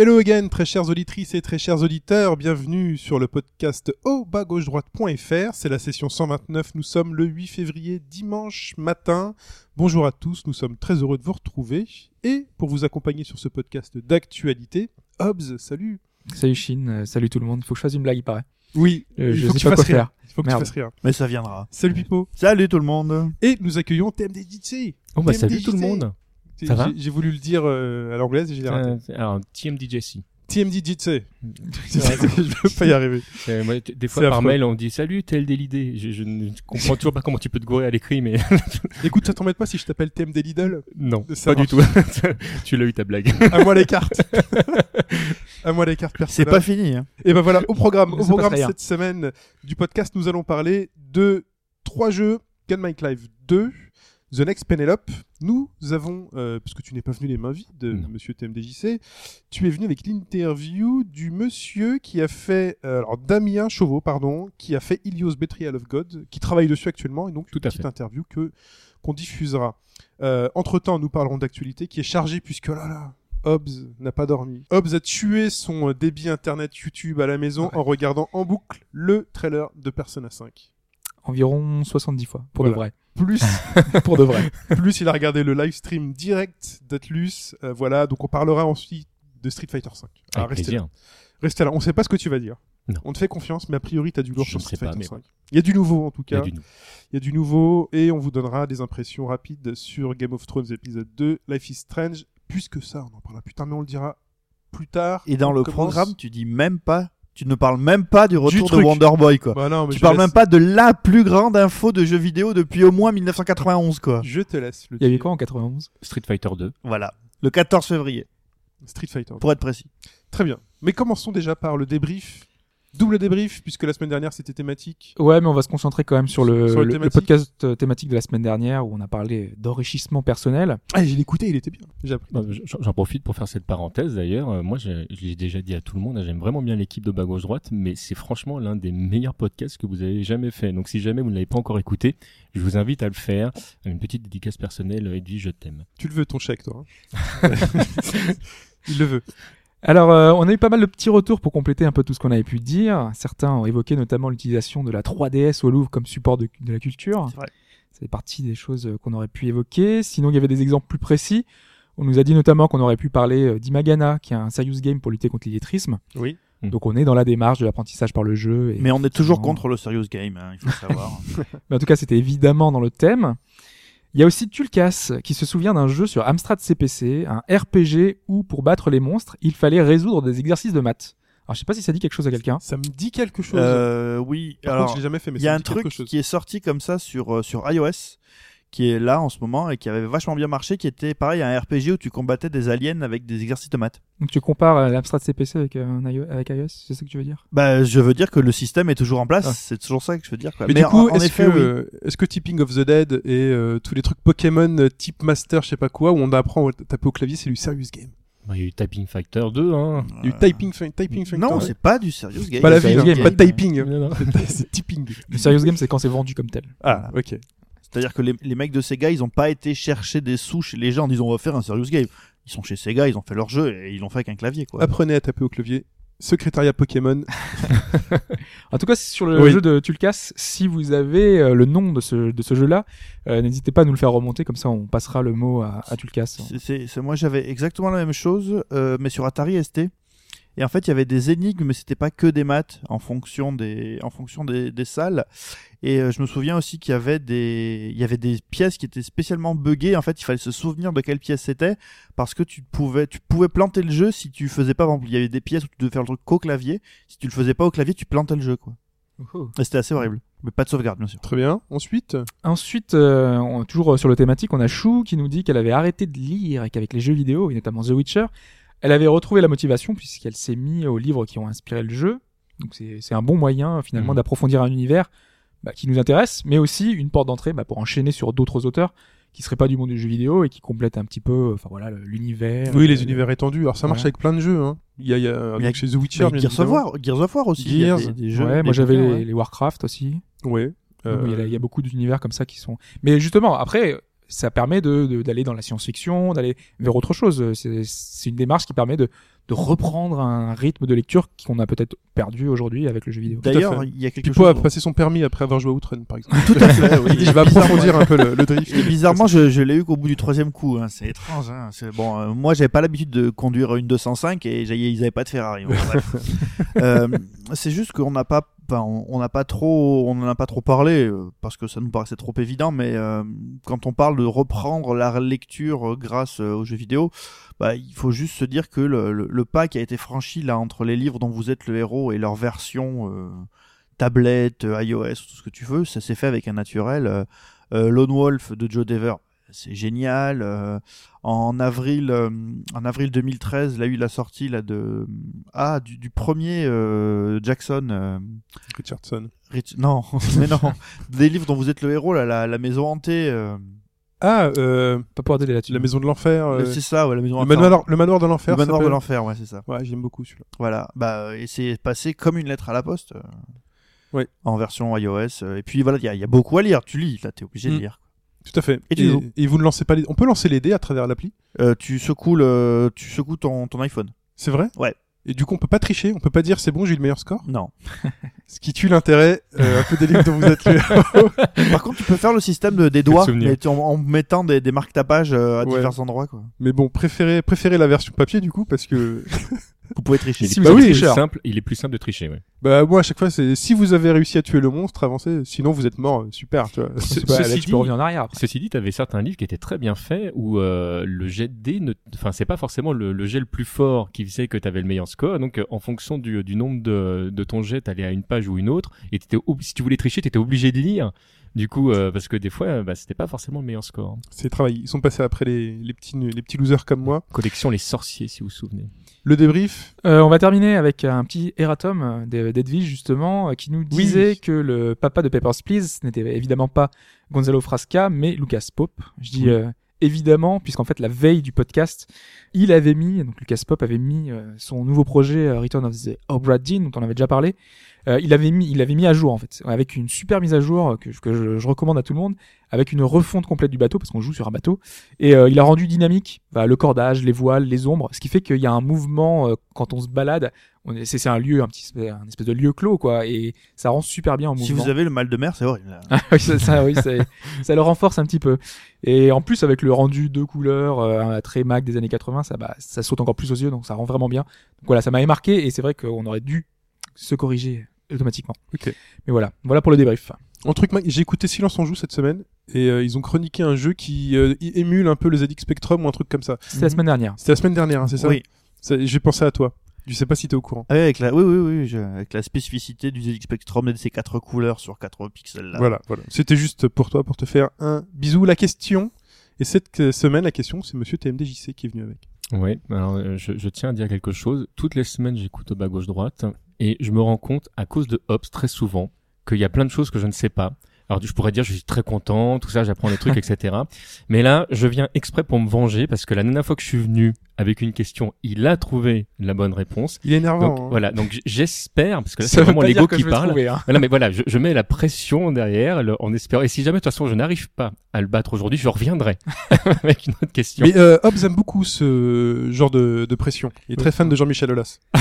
Hello again, très chères auditrices et très chers auditeurs, bienvenue sur le podcast au bas gauche droite.fr. C'est la session 129, nous sommes le 8 février, dimanche matin. Bonjour à tous, nous sommes très heureux de vous retrouver. Et pour vous accompagner sur ce podcast d'actualité, Hobbs, salut Salut Chine, euh, salut tout le monde. Faut que je fasse une blague, il paraît. Oui, Euh, il je faut que sais pas quoi rire. faire. Il faut que Merde. tu fasses rire. Mais ça viendra. Salut Pipo. Salut tout le monde. Et nous accueillons TMDJC. Oh bah TMDJC. salut tout le monde. J'ai- Ça va j'ai- voulu le dire euh, à l'anglaise et j'ai raté. Euh, alors TMDJC. TMDJC. je veux pas y arriver. Euh, moi, des fois par affreux. mail on dit salut tel délidé. Je, je ne comprends toujours pas comment tu peux te gourer à l'écrit mais Écoute, ça t'embête pas si je t'appelle TMD Lidl? Non, Ça pas du tout. tu l'as eu ta blague. À moi les cartes. à moi les cartes C'est pas fini. Hein. Et ben voilà, au programme, au programme cette semaine du podcast, nous allons parler de trois jeux Gun Mike Live 2, The Next Penelope. Nous avons, euh, parce que tu n'es pas venu les mains vides, Non. monsieur TMDJC, tu es venu avec l'interview du monsieur qui a fait, euh, alors Damien Chauveau, pardon, qui a fait Ilios Betrayal of God, qui travaille dessus actuellement, et donc Tout une à petite fait. interview que qu'on diffusera. Euh, entre temps, nous parlerons d'actualité qui est chargée puisque oh là là. Hobbs n'a pas dormi. Hobbs a tué son euh, débit internet YouTube à la maison en regardant en boucle le trailer de Persona 5. Environ 70 fois, pour Voilà. de vrai. Plus, pour de vrai. plus il a regardé le live stream direct d'Atlus. Euh, voilà, donc on parlera ensuite de Street Fighter 5. Avec restez là. Restez là. On sait pas ce que tu vas dire. Non. On te fait confiance, mais a priori t'as du lourd Je sur Street pas, Fighter mais 5. Il y a du nouveau en tout Il y a cas. Il y a du nouveau et on vous donnera des impressions rapides sur Game of Thrones épisode 2, Life is Strange. Plus que ça, on en parlera plus tard, mais on le dira plus tard. Et dans le commence- programme, tu dis même pas, tu ne parles même pas du retour de truc. Wonder Boy quoi. Bah non, mais tu parles laisse- même pas de la plus grande info de jeux vidéo depuis au moins 1991 quoi. Je te laisse le Il y avait quoi en 91 Street Fighter 2. Voilà. Le 14 février, Street Fighter. pour être précis. Très bien. Mais commençons déjà par le débrief. Double débrief, puisque la semaine dernière c'était thématique. Ouais, mais on va se concentrer quand même sur le, Sur les le- le thématiques. podcast euh, thématique de la semaine dernière où on a parlé d'enrichissement personnel. Ah, j'ai écouté, il était bien. J'ai appris. Bah, J'en profite pour faire cette parenthèse d'ailleurs. Euh, Moi, j'ai- je l'ai déjà dit à tout le monde, hein, j'aime vraiment bien l'équipe de bas gauche droite, mais c'est franchement l'un des meilleurs podcasts que vous avez jamais fait. Donc, si jamais vous ne l'avez pas encore écouté, je vous invite à le faire. Une petite dédicace personnelle, Edwige, je t'aime. Tu le veux ton chèque, toi. hein il le veut. Alors, euh, on a eu pas mal de petits retours pour compléter un peu tout ce qu'on avait pu dire. Certains ont évoqué notamment l'utilisation de la 3DS au Louvre comme support de, de la culture. C'est vrai. C'est partie des choses euh, qu'on aurait pu évoquer. Sinon, il y avait des exemples plus précis. On nous a dit notamment qu'on aurait pu parler euh, d'Imagana, qui est un serious game pour lutter contre l'illettrisme. Oui. Mm. Donc on est dans la démarche de l'apprentissage par le jeu. Et Mais on est toujours contre le serious game, hein, il faut savoir. Mais en tout cas, c'était évidemment dans le thème. Il y a aussi Tulkas qui se souvient d'un jeu sur Amstrad CPC, un RPG où pour battre les monstres, il fallait résoudre des exercices de maths. Alors je sais pas si ça dit quelque chose à quelqu'un. Ça me dit quelque chose. euh, oui, Par alors l'ai jamais fait, mais il y a un truc qui est sorti comme ça sur euh, sur iOS qui est là en ce moment et qui avait vachement bien marché qui était pareil un RPG où tu combattais des aliens avec des exercices de maths. Donc tu compares euh, l'Amstrad CPC avec, un iO- avec iOS, c'est ça que tu veux dire? Bah, je veux dire que le système est toujours en place. Ah. C'est toujours ça que je veux dire. Quoi. Mais, du coup, est-ce que, oui. euh, est-ce que Tipping of the Dead et euh, tous les trucs Pokémon euh, type Master, je sais pas quoi, où on apprend à taper au clavier, c'est du serious game. Bah, Il y a eu Typing Fighter 2, hein. Du typing, fin- typing, fin- Non, ouais. c'est pas du serious game. pas la hein, game. pas de typing. Non, non. C'est- c'est tipping. Le serious game, c'est quand c'est vendu comme tel. Ah, ok. C'est-à-dire que les, les mecs de Sega, ils ont pas été chercher des sous chez les gens en disant on va faire un serious game. Ils sont chez Sega, ils ont fait leur jeu et ils l'ont fait avec un clavier quoi. Apprenez à taper au clavier. Secrétariat Pokémon. En tout cas, sur le Oui. jeu de Tulkas, si vous avez euh, le nom de ce, de ce jeu-là, euh, n'hésitez pas à nous le faire remonter, comme ça on passera le mot à, à Tulkas. C'est- c'est- c'est- moi j'avais exactement la même chose, euh, mais sur Atari ST. Et en fait, il y avait des énigmes, mais c'était pas que des maths en fonction des, en fonction des, des salles. Et euh, je me souviens aussi qu'il y avait des, il y avait des pièces qui étaient spécialement buggées. En fait, il fallait se souvenir de quelle pièce c'était parce que tu pouvais, tu pouvais planter le jeu si tu faisais pas. Par exemple, il y avait des pièces où tu devais faire le truc qu'au clavier. Si tu le faisais pas au clavier, tu plantais le jeu, quoi. Et c'était assez horrible. Mais pas de sauvegarde, bien sûr. Très bien. Ensuite, Ensuite, euh, on- toujours sur le thématique, on a Chou qui nous dit qu'elle avait arrêté de lire et qu'avec les jeux vidéo, et notamment The Witcher, elle avait retrouvé la motivation puisqu'elle s'est mis aux livres qui ont inspiré le jeu. Donc c'est c'est un bon moyen finalement Mhm. d'approfondir un univers bah, qui nous intéresse, mais aussi une porte d'entrée bah, pour enchaîner sur d'autres auteurs qui seraient pas du monde du jeu vidéo et qui complètent un petit peu, enfin voilà, l'univers. Oui, euh, les univers étendus. Alors ça marche Ouais. avec plein de jeux. Hein. Il y a, il y a, Il y a- chez The Witcher, bien Gears, of. War, Gears of War aussi. il y a Gears. des, des jeux, Ouais, des moi j'avais les, ouais. les Warcraft aussi. Ouais. Euh, Il y, a, il y a beaucoup d'univers comme ça qui sont. Mais justement, après, ça permet de de- d'aller dans la science-fiction, d'aller vers autre chose. C'est c'est une démarche qui permet de de reprendre un rythme de lecture qu'on a peut-être perdu aujourd'hui avec le jeu vidéo. D'ailleurs, il y a quelque Pipo chose. a passé son permis après avoir joué à Outrun, par exemple. Tout à fait, oui. Je vais approfondir un peu le, le drift. Et bizarrement, je, je l'ai eu qu'au bout du troisième coup. Hein. C'est étrange. Hein. C'est- Bon, euh, moi, j'avais pas l'habitude de conduire une 205 et j'ai- ils avaient pas de Ferrari. Bon. Euh, c'est juste qu'on n'a pas, on n'a pas trop, a pas trop parlé euh, parce que ça nous paraissait trop évident. Mais euh, quand on parle de reprendre la lecture euh, grâce aux jeux vidéo, bah, il faut juste se dire que le, pas qui a été franchi là entre les livres dont vous êtes le héros et leur version tablette, iOS, tout ce que tu veux, ça s'est fait avec un naturel. Lone Wolf de Joe Dever, c'est génial. En avril, euh, en avril 2013, là, il a eu la sortie là de ah du, du premier euh, Jackson. euh, Richardson. Rich- non, mais non, des livres dont vous êtes le héros là, la, la maison hantée. euh, Ah, euh, Pas pouvoir t'aider là-dessus. la maison de l'enfer. euh, c'est ça, ouais, la maison le, manoir, le manoir de Le l'enfer. manoir de l'enfer, ouais, c'est ça. Ouais, j'aime beaucoup celui-là. Voilà, bah et c'est passé comme une lettre à la poste. euh, Ouais. En version iOS. Et puis voilà, il y, a- il y a beaucoup à lire. Tu lis, là, t'es obligé de Mm. lire. Tout à fait. Et tu joues. et vous ne lancez pas les... On peut lancer les dés à travers l'appli? Euh, tu secoues le, tu secoues ton, ton iPhone. C'est vrai? Ouais. Et du coup, on peut pas tricher, on peut pas dire c'est bon, j'ai eu le meilleur score? Non. Ce qui tue l'intérêt euh, un peu des livres dont vous êtes le héros. Par contre, tu peux faire le système de, des doigts, mais en, en mettant des, des marques tapage euh, à Ouais. divers endroits, quoi. Mais bon, préférez, préférez la version papier du coup, parce que Vous pouvez tricher. Si Bah êtes oui, tricheur. simple, il est plus simple de tricher, ouais. Bah moi à chaque fois c'est si vous avez réussi à tuer le monstre, avancez. Sinon vous êtes mort, super. Tu vois. Ce- Bah, là, ceci tu dit- peux revenir en arrière. après. Ceci dit, tu avais certains livres qui étaient très bien faits où euh, le jet de dés, ne... enfin c'est pas forcément le, le jet le plus fort qui faisait que tu avais le meilleur score. Donc euh, en fonction du, du nombre de, de ton jet, t'allais à une page ou une autre. Et t'étais si tu voulais tricher, t'étais obligé de lire. Du coup, euh, parce que des fois, bah, c'était pas forcément le meilleur score. C'est travail. Ils sont passés après les, les petits les petits losers comme moi. Collection Les Sorciers, si vous vous souvenez. Le débrief. Euh, on va terminer avec un petit erratum d'Ed- d'Edwige justement euh, qui nous disait que le papa de Papers, Please n'était évidemment pas Gonzalo Frasca mais Lucas Pope. Je dis Oui. euh, évidemment puisqu'en fait la veille du podcast, il avait mis donc Lucas Pope avait mis euh, son nouveau projet euh, Return of the Obra Dinn dont on avait déjà parlé. Euh, il avait mis il avait mis à jour en fait avec une super mise à jour euh, que, que je, je recommande à tout le monde avec une refonte complète du bateau parce qu'on joue sur un bateau et euh, il a rendu dynamique bah, le cordage, les voiles, les ombres, ce qui fait qu'il y a un mouvement euh, quand on se balade. C'est, un lieu, un petit, un espèce de lieu clos quoi, et ça rend super bien en Si mouvement. vous avez le mal de mer, c'est horrible. Ah oui, ça, ça, oui, ça, le renforce un petit peu. Et en plus avec le rendu de couleurs euh, très Mac des années 80, ça, bah, ça saute encore plus aux yeux, donc ça rend vraiment bien. Donc voilà, ça m'avait marqué et c'est vrai qu'on aurait dû se corriger automatiquement. Ok. Mais voilà, voilà pour le débrief. Un truc, j'ai écouté Silence en joue cette semaine et euh, ils ont chroniqué un jeu qui euh, émule un peu le ZX Spectrum ou un truc comme ça. C'était la semaine dernière. C'était la semaine dernière, hein, c'est ça? Oui. J'ai pensé à toi. Je sais pas si t'es au courant. Ah oui, avec la, oui, oui, oui, je- avec la spécificité du ZX Spectrum et de ces quatre couleurs sur quatre pixels là. Voilà, voilà. C'était juste pour toi, pour te faire un bisou. La question, et cette euh, semaine, la question, c'est monsieur TMDJC qui est venu avec. Ouais, alors je, je tiens à dire quelque chose. Toutes les semaines, j'écoute au bas gauche droite et je me rends compte, à cause de Hobbs, très souvent, qu'il y a plein de choses que je ne sais pas. Alors je pourrais dire je suis très content, tout ça, j'apprends des trucs, etc. Mais là, je viens exprès pour me venger parce que la dernière fois que je suis venu avec une question, il a trouvé la bonne réponse. Il est énervant. Donc hein. voilà, donc j'espère parce que là c'est vraiment l'ego qui je vais parle. trouver, hein. Voilà, mais voilà, je, je mets la pression derrière le- en espérant. Et si jamais de toute façon je n'arrive pas à le battre aujourd'hui, je reviendrai avec une autre question. Mais euh, Hobbes aime beaucoup ce genre de, de pression. Il est très fan de Jean-Michel Aulas.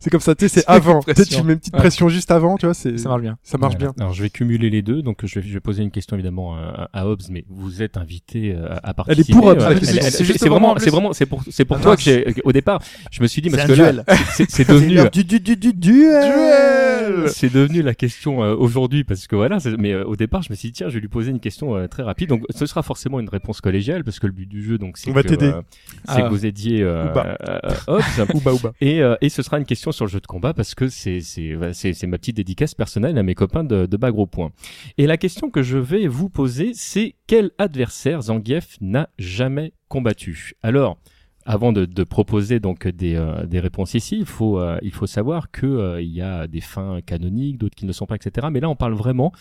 C'est- comme ça, tu sais, c'est avant. une Tu sais, tu pression. mets une petite Ouais. pression juste avant, tu vois, c'est, Ça marche bien. ça marche Voilà. bien. Alors je vais cumuler les deux, donc je vais, je vais poser une question évidemment à, à Hobbs, mais vous êtes invité euh, à Elle est participer. pour Hobbes, Euh, C'est vraiment, c'est vraiment, c'est pour, c'est pour Ah, toi mince. que j'ai, au départ, je me suis dit parce que duel. c'est- devenu, l'heure du, du, du, du duel. c'est devenu la question euh, aujourd'hui parce que voilà, mais euh, au départ, je me suis dit tiens, je vais lui poser une question euh, très rapide, donc ce sera forcément une réponse collégiale parce que le but du jeu, donc c'est que, euh, c'est Ah. que vous aidiez Ouba. Hobbs. Ouba ouba. Et, et ce sera une question sur le jeu de combat parce que c'est c'est voilà, c'est c'est ma petite dédicace personnelle à mes copains de, de bas gros points. Et la question que je vais vous poser, c'est quel adversaire Zangief n'a jamais combattu? Alors, avant de, de proposer donc des, euh, des réponses ici, il faut, euh, il faut savoir que euh, il y a des fins canoniques, d'autres qui ne le sont pas, etc. Mais là, on parle vraiment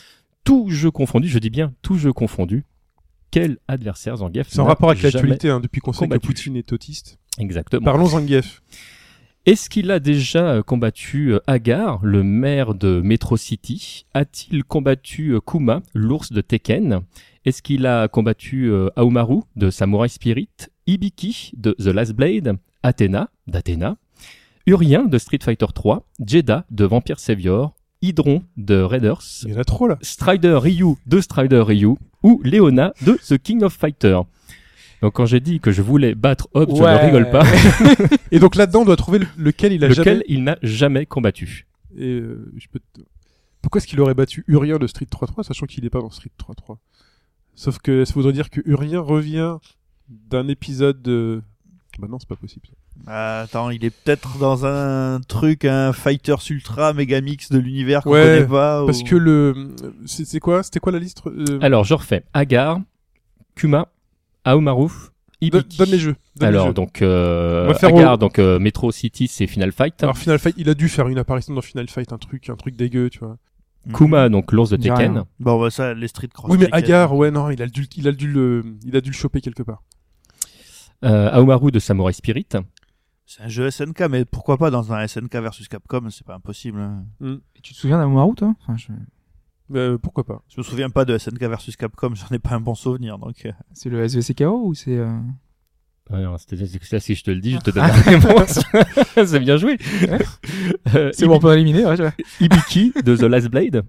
tout jeu confondu. Je dis bien tout jeu confondu. Quel adversaire Zangief C'est en rapport avec l'actualité, hein, depuis qu'on sait que. Poutine est autiste. Exactement. Parlons Zangief. Est-ce qu'il a déjà combattu Agar, le maire de Metro City? A-t-il combattu Kuma, l'ours de Tekken? Est-ce qu'il a combattu Aomaru de Samurai Spirit? Ibiki de The Last Blade Athena d'Athena Urien de Street Fighter 3 Jeddah de Vampire Savior Hydron de Raiders Il y en a trop là. Strider Ryu de Strider Ryu ou Leona de The King of Fighter. Donc quand j'ai dit que je voulais battre Hobbs, je ne rigole pas, Et donc là-dedans, on doit trouver le- lequel il a lequel jamais. il n'a jamais combattu. Et, euh, je peux te- Pourquoi est-ce qu'il aurait battu Urien de Street 3.3 sachant qu'il n'est pas dans Street 3.3 Sauf que ça voudrait dire que Urien revient d'un épisode de. Bah non, c'est pas possible. ça. Ah, attends, il est peut-être dans un truc, un Fighters Ultra Megamix de l'univers qu'on Ouais, connaît pas. Parce ou- que le. C'est quoi? C'était quoi la liste euh, Alors je refais. Agar, Kuma, donne, Ibiki. donne les jeux. donne les Alors jeux. donc euh, On va faire Agar, au- donc euh, Metro City, c'est Final Fight. Alors Final Fight, il a dû faire une apparition dans Final Fight, un truc, un truc dégueu, tu vois. Mhm. Kuma, donc l'ours de Tekken. Bon, bah, ça, les Street Cross. oui, mais Tekken. Agar, ouais, non, il a dû, il a dû le, il a dû le choper quelque part. Euh, Aomaru de Samurai Spirit. C'est un jeu SNK, mais pourquoi pas dans un SNK versus Capcom C'est pas impossible. hein. Et tu te souviens d'Amumaru, toi? Enfin, je- Mais euh, pourquoi pas Je me souviens pas de SNK versus Capcom, j'en ai pas un bon souvenir. Donc, euh, C'est le SVCKO ou c'est. euh, non, là, si je te le dis, je te donne la réponse. c'est bien joué. Euh, C'est bon, on peut éliminer, ouais. Ibiki de The Last Blade.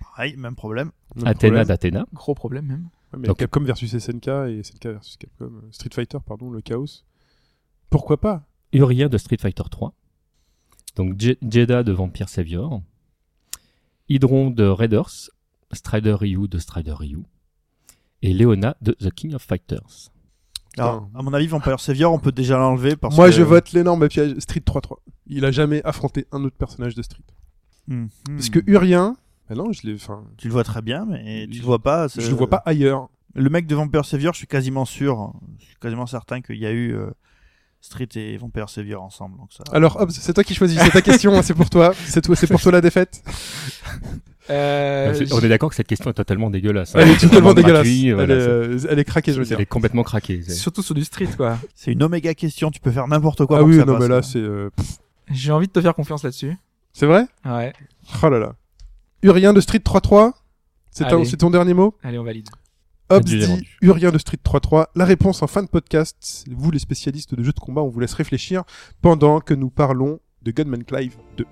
pareil, même problème. Même Athéna d'Athéna. Gros problème même. Ouais, mais Donc- Capcom versus SNK et SNK versus Capcom, euh, Street Fighter, pardon, le chaos. Pourquoi pas? Urien de Street Fighter 3. Donc Je- Jeddah de Vampire Savior. Hydron de Raiders. Strider Ryu de Strider Ryu. Et Leona de The King of Fighters. Alors, à mon avis, Vampire Savior, on peut déjà l'enlever parce Moi, que... je vote l'énorme piège Street 3-3. Il a jamais affronté un autre personnage de Street. Hmm. Parce que Urien, non, je l'ai, enfin, Tu le vois très bien, mais tu Je- le vois pas. je le vois pas ailleurs. Le mec de Vampire Savior, je suis quasiment sûr, je suis quasiment certain qu'il y a eu euh, Street et Vampire Savior ensemble. Donc ça... Alors, Hobbs, c'est toi qui choisis, c'est ta question, hein, c'est pour toi. C'est toi, c'est pour toi la défaite. Euh, On est d'accord que cette question est totalement dégueulasse. hein. Elle est totalement dégueulasse. gratuit, Elle, voilà, est, euh, elle craquée, je veux Elle dire. est complètement craquée. Surtout sur du street, quoi. C'est une oméga question, tu peux faire n'importe quoi. Ah pour que oui, ça non, passe, mais là, quoi. c'est, euh, J'ai envie de te faire confiance là-dessus. c'est vrai? Ouais. Oh là là. Urien de Street 3-3 C'est ton, Allez. c'est ton dernier mot Allez, on valide. Hobbs Adieu, dit rendu. Urien de Street 3-3. La réponse en fin de podcast. Vous, les spécialistes de jeux de combat, on vous laisse réfléchir pendant que nous parlons de Gunman Clive 2.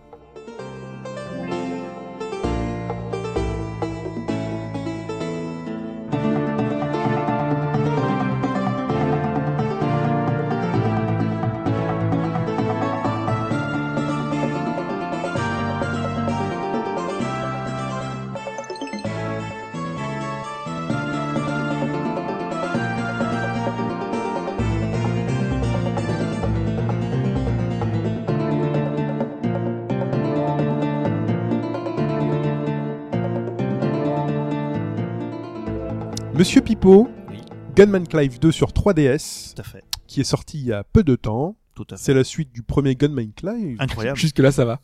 Monsieur Pipo, Oui. Gunman Clive 2 sur 3DS, Tout à fait. qui est sorti il y a peu de temps. Tout à fait. C'est la suite du premier Gunman Clive. Incroyable. Jusque-là, ça va.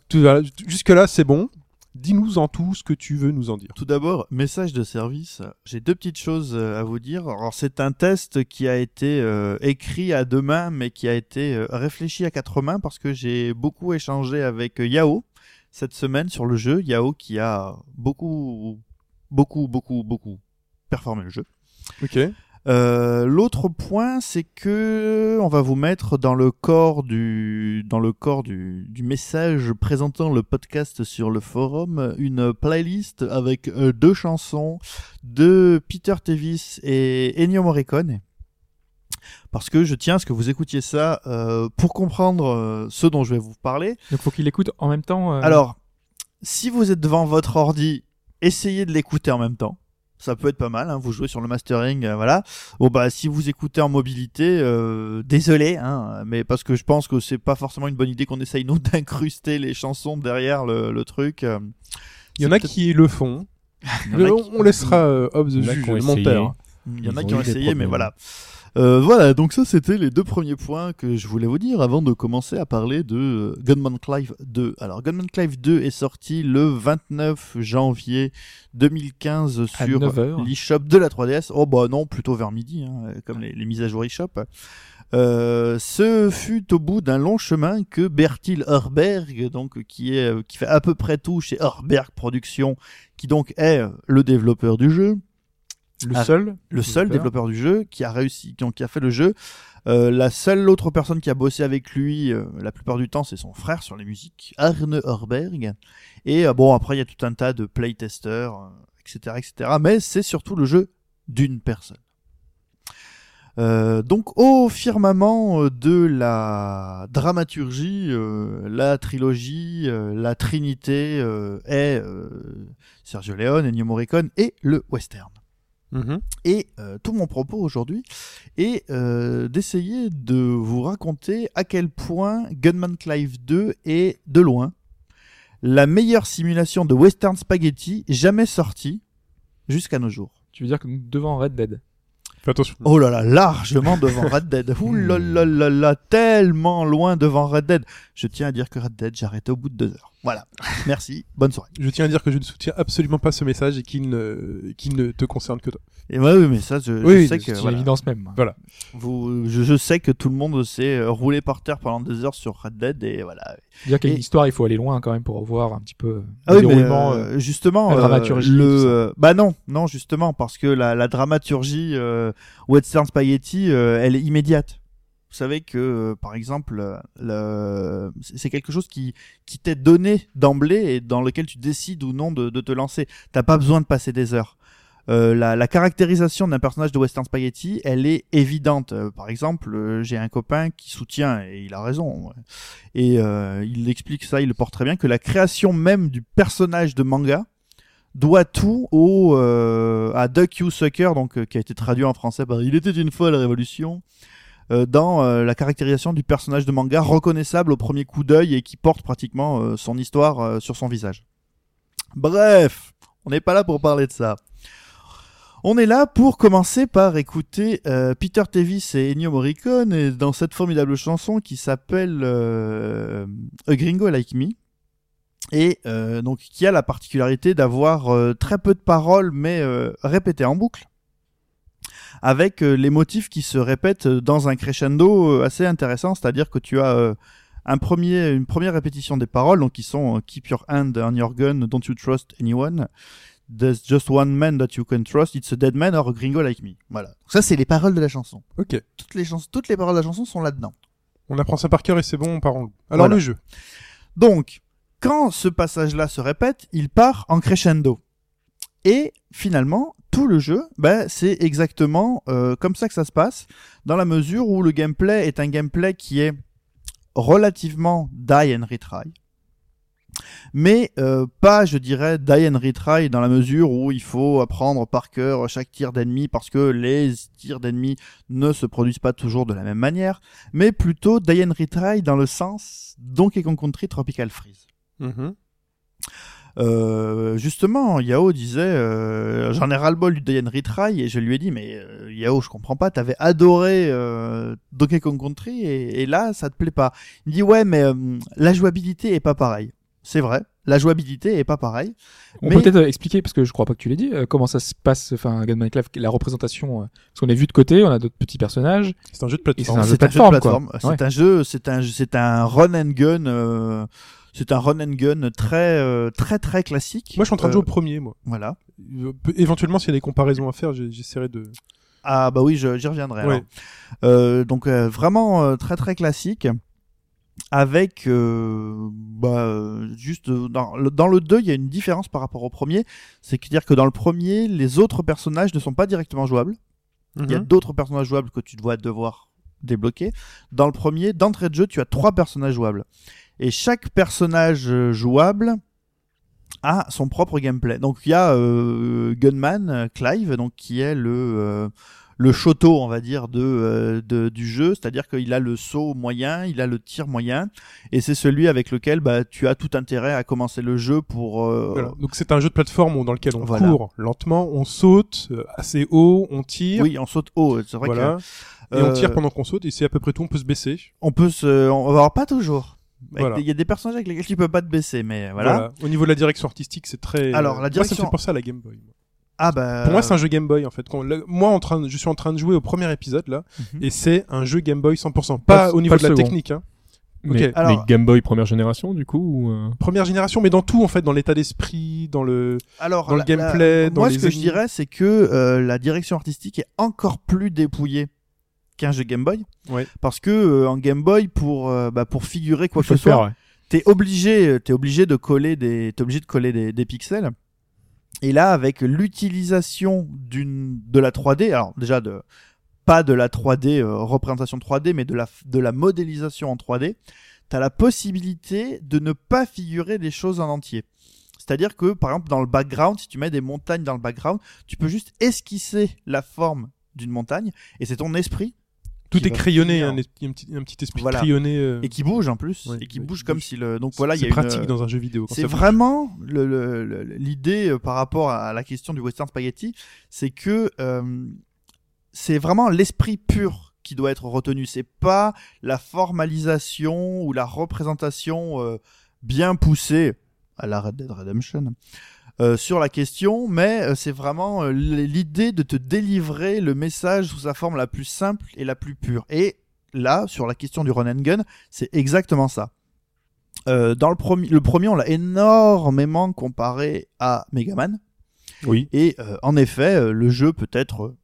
Jusque-là, c'est bon. Dis-nous en tout ce que tu veux nous en dire. Tout d'abord, message de service. J'ai deux petites choses euh, à vous dire. Alors, c'est un test qui a été euh, écrit à deux mains, mais qui a été euh, réfléchi à quatre mains parce que j'ai beaucoup échangé avec Yao cette semaine sur le jeu. Yao qui a beaucoup, beaucoup, beaucoup, beaucoup performé le jeu. Ok. Euh, L'autre point, c'est que on va vous mettre dans le corps du dans le corps du, du message présentant le podcast sur le forum une playlist avec euh, deux chansons de Peter Tevis et Ennio Morricone. Parce que je tiens à ce que vous écoutiez ça euh, pour comprendre euh, ce dont je vais vous parler. Donc, faut qu'il écoute en même temps. euh, Alors, si vous êtes devant votre ordi, essayez de l'écouter en même temps. Ça peut être pas mal, hein, vous jouez sur le mastering, euh, voilà. Bon bah si vous écoutez en mobilité, euh, désolé, hein, mais parce que je pense que c'est pas forcément une bonne idée qu'on essaye nous d'incruster les chansons derrière le, le truc. euh. Il y en a qui le font. On, qui- on laissera euh, Hobbs Il y en a juge, qui ont le essayé. monteur. Il y en a qui ont essayé, mais voilà. Euh, voilà, donc ça c'était les deux premiers points que je voulais vous dire avant de commencer à parler de euh, Gunman Clive 2. Alors Gunman Clive 2 est sorti le 29 janvier 2015 À sur 9 heures. l'eShop de la 3DS. Oh bah non, plutôt vers midi, hein, comme les, les mises à jour eShop. Euh, ce fut au bout d'un long chemin que Bertil Herberg, donc qui est euh, qui fait à peu près tout chez Herberg Productions, qui donc est le développeur du jeu, Le Ah, seul. le seul Développeur. du jeu qui a réussi, qui a fait le jeu. Euh, la seule autre personne qui a bossé avec lui, euh, la plupart du temps, c'est son frère sur les musiques, Arne Herberg. Et euh, bon, après, il y a tout un tas de playtesters, euh, etc., etc. Mais c'est surtout le jeu d'une personne. Euh, donc au firmament euh, de la dramaturgie, euh, la trilogie, euh, la trinité euh, est euh, Sergio Leone, Ennio Morricone et le western. Mhm. Et euh, tout mon propos aujourd'hui est euh, d'essayer de vous raconter à quel point Gunman Clive 2 est de loin la meilleure simulation de western spaghetti jamais sortie jusqu'à nos jours. Tu veux dire que nous devant Red Dead? Fais attention. Oh là là, largement devant Red Dead. Ouh là là là là, tellement loin devant Red Dead. Je tiens à dire que Red Dead, j'ai arrêté au bout de deux heures. Voilà. Merci. Bonne soirée. Je tiens à dire que je ne soutiens absolument pas ce message et qu'il ne, qu'il ne te concerne que toi. Et oui, mais ça, je, sais c'est que une voilà. évidence même. vous, je, je sais que tout le monde s'est euh, roulé par terre pendant des heures sur Red Dead et voilà. Dire qu'il y a une histoire, il faut aller loin quand même pour voir un petit peu Ah le oui, mais déroulement. euh, euh, justement, la euh, dramaturgie, le, euh, bah non, non, justement, parce que la, la dramaturgie euh, Western Spaghetti, euh, elle est immédiate. Vous savez que, euh, par exemple, le... c'est quelque chose qui, t'est donné d'emblée et dans lequel tu décides ou non de, te lancer. T'as pas besoin de passer des heures. Euh, la, caractérisation d'un personnage de Western Spaghetti, elle est évidente. Euh, par exemple, j'ai un copain qui soutient, et il a raison, et il explique ça, il le porte très bien, que la création même du personnage de manga doit tout au à Duck You Sucker, donc qui a été traduit en français par Il était une fois la révolution, dans euh, la caractérisation du personnage de manga reconnaissable au premier coup d'œil et qui porte pratiquement euh, son histoire euh, sur son visage. Bref, on n'est pas là pour parler de ça. On est là pour commencer par écouter euh, Peter Tevis et Ennio Morricone dans cette formidable chanson qui s'appelle euh, A Gringo Like Me et euh, qui a la particularité d'avoir euh, très peu de paroles mais euh, répétées en boucle avec euh, les motifs qui se répètent dans un crescendo euh, assez intéressant, c'est-à-dire que tu as euh, un premier, une première répétition des paroles, donc qui sont euh, Keep your hand on your gun, don't you trust anyone, There's just one man that you can trust, it's a dead man or a gringo like me. Voilà. Donc ça, c'est les paroles de la chanson. Ok. Toutes les, chansons, toutes les paroles de la chanson sont là-dedans. On apprend ça par cœur et c'est bon, on part en. Alors Voilà. le jeu. Donc, quand ce passage-là se répète, il part en crescendo. Et finalement, tout le jeu, ben, c'est exactement euh, comme ça que ça se passe, dans la mesure où le gameplay est un gameplay qui est relativement die and retry. Mais euh, pas, je dirais, die and retry dans la mesure où il faut apprendre par cœur chaque tir d'ennemi parce que les tirs d'ennemis ne se produisent pas toujours de la même manière, mais plutôt die and retry dans le sens Donkey Kong Country Tropical Freeze. Mhm. Euh, justement, Yao disait, euh, j'en ai ras-le-bol du Die and Retry et je lui ai dit, mais euh, Yao, je comprends pas, t'avais adoré euh, Donkey Kong Country et, et là, ça te plaît pas. Il dit, ouais, mais euh, la jouabilité est pas pareille. C'est vrai, la jouabilité est pas pareille. On Mais- peut peut-être expliquer, parce que je crois pas que tu l'aies dit, euh, comment ça se passe, enfin, Gunman Clive, la représentation. euh, parce qu'on est vu de côté, on a d'autres petits personnages. C'est un jeu de c'est plateforme. un C'est un jeu de plateforme. C'est un jeu, c'est un, c'est un run and gun. euh, c'est un run and gun très, euh, très, très classique. Moi, je suis en train de Euh, jouer au premier, moi. Voilà. Euh, Éventuellement, s'il y a des comparaisons à faire, j'essaierai de. Ah bah oui, j'y reviendrai. Ouais. alors. Euh, donc euh, vraiment euh, très très classique. Avec euh, bah, euh, juste euh, dans le, dans le 2 il y a une différence par rapport au premier c'est à dire que dans le premier les autres personnages ne sont pas directement jouables il y a Mhm. d'autres personnages jouables que tu dois devoir débloquer dans le premier d'entrée de jeu tu as trois personnages jouables et chaque personnage euh, jouable a son propre gameplay donc il y a euh, Gunman euh, Clive donc qui est le euh, le choto, on va dire, de, euh, de- du jeu, c'est-à-dire qu'il a le saut moyen, il a le tir moyen, et c'est celui avec lequel bah, tu as tout intérêt à commencer le jeu pour... euh, Voilà. Donc c'est un jeu de plateforme dans lequel on Voilà. court lentement, on saute assez haut, on tire, Oui, on saute haut, c'est vrai voilà, que... et on tire pendant qu'on saute, et c'est à peu près tout, on peut se baisser. On peut se... On va voir pas toujours. Voilà. Il y a des personnages avec lesquels tu peux pas te baisser, mais voilà. Voilà. Au niveau de la direction artistique, c'est très. Alors, la Moi, ça me direction- fait penser à la Game Boy. Ah bah... Pour moi, c'est un jeu Game Boy en fait. Quand Moi, en train, de- je suis en train de jouer au premier épisode là, Mhm. et c'est un jeu Game Boy 100%. Pas au niveau pas de la second. technique. Hein. Mais, Ok. Alors- mais Game Boy première génération, du coup ou, euh, Première génération, mais dans tout en fait, dans l'état d'esprit, dans le. Alors, dans le la- gameplay, la- dans moi, les ce que je dirais, c'est que euh, la direction artistique est encore plus dépouillée qu'un jeu Game Boy. Ouais. Parce que euh, en Game Boy, pour euh, bah, pour figurer quoi que ce soit, ouais. t'es obligé, t'es obligé de coller des, t'es obligé de coller des, des pixels. Et là, avec l'utilisation d'une de la 3D, alors déjà de pas de la 3D euh, représentation 3D, mais de la de la modélisation en 3D, t'as la possibilité de ne pas figurer des choses en entier. C'est-à-dire que, par exemple, dans le background, si tu mets des montagnes dans le background, tu peux juste esquisser la forme d'une montagne, et c'est ton esprit Tout est crayonné, un, un petit, un petit esprit Voilà. crayonné. euh, et qui bouge en plus, Ouais, et qui ouais, bouge qui comme bouge. si le. Donc voilà, il y c'est a une- pratique dans un jeu vidéo. C'est vraiment l'idée euh, par rapport à la question du western spaghetti, c'est que euh, c'est vraiment l'esprit pur qui doit être retenu. C'est pas la formalisation ou la représentation euh, bien poussée à la Red Dead Redemption euh, sur la question, mais euh, c'est vraiment euh, l'idée de te délivrer le message sous sa forme la plus simple et la plus pure. Et là, sur la question du run and gun, c'est exactement ça. Euh, dans le premier, le premier, on l'a énormément comparé à Megaman. Oui. Et euh, en effet, euh, le jeu peut être euh,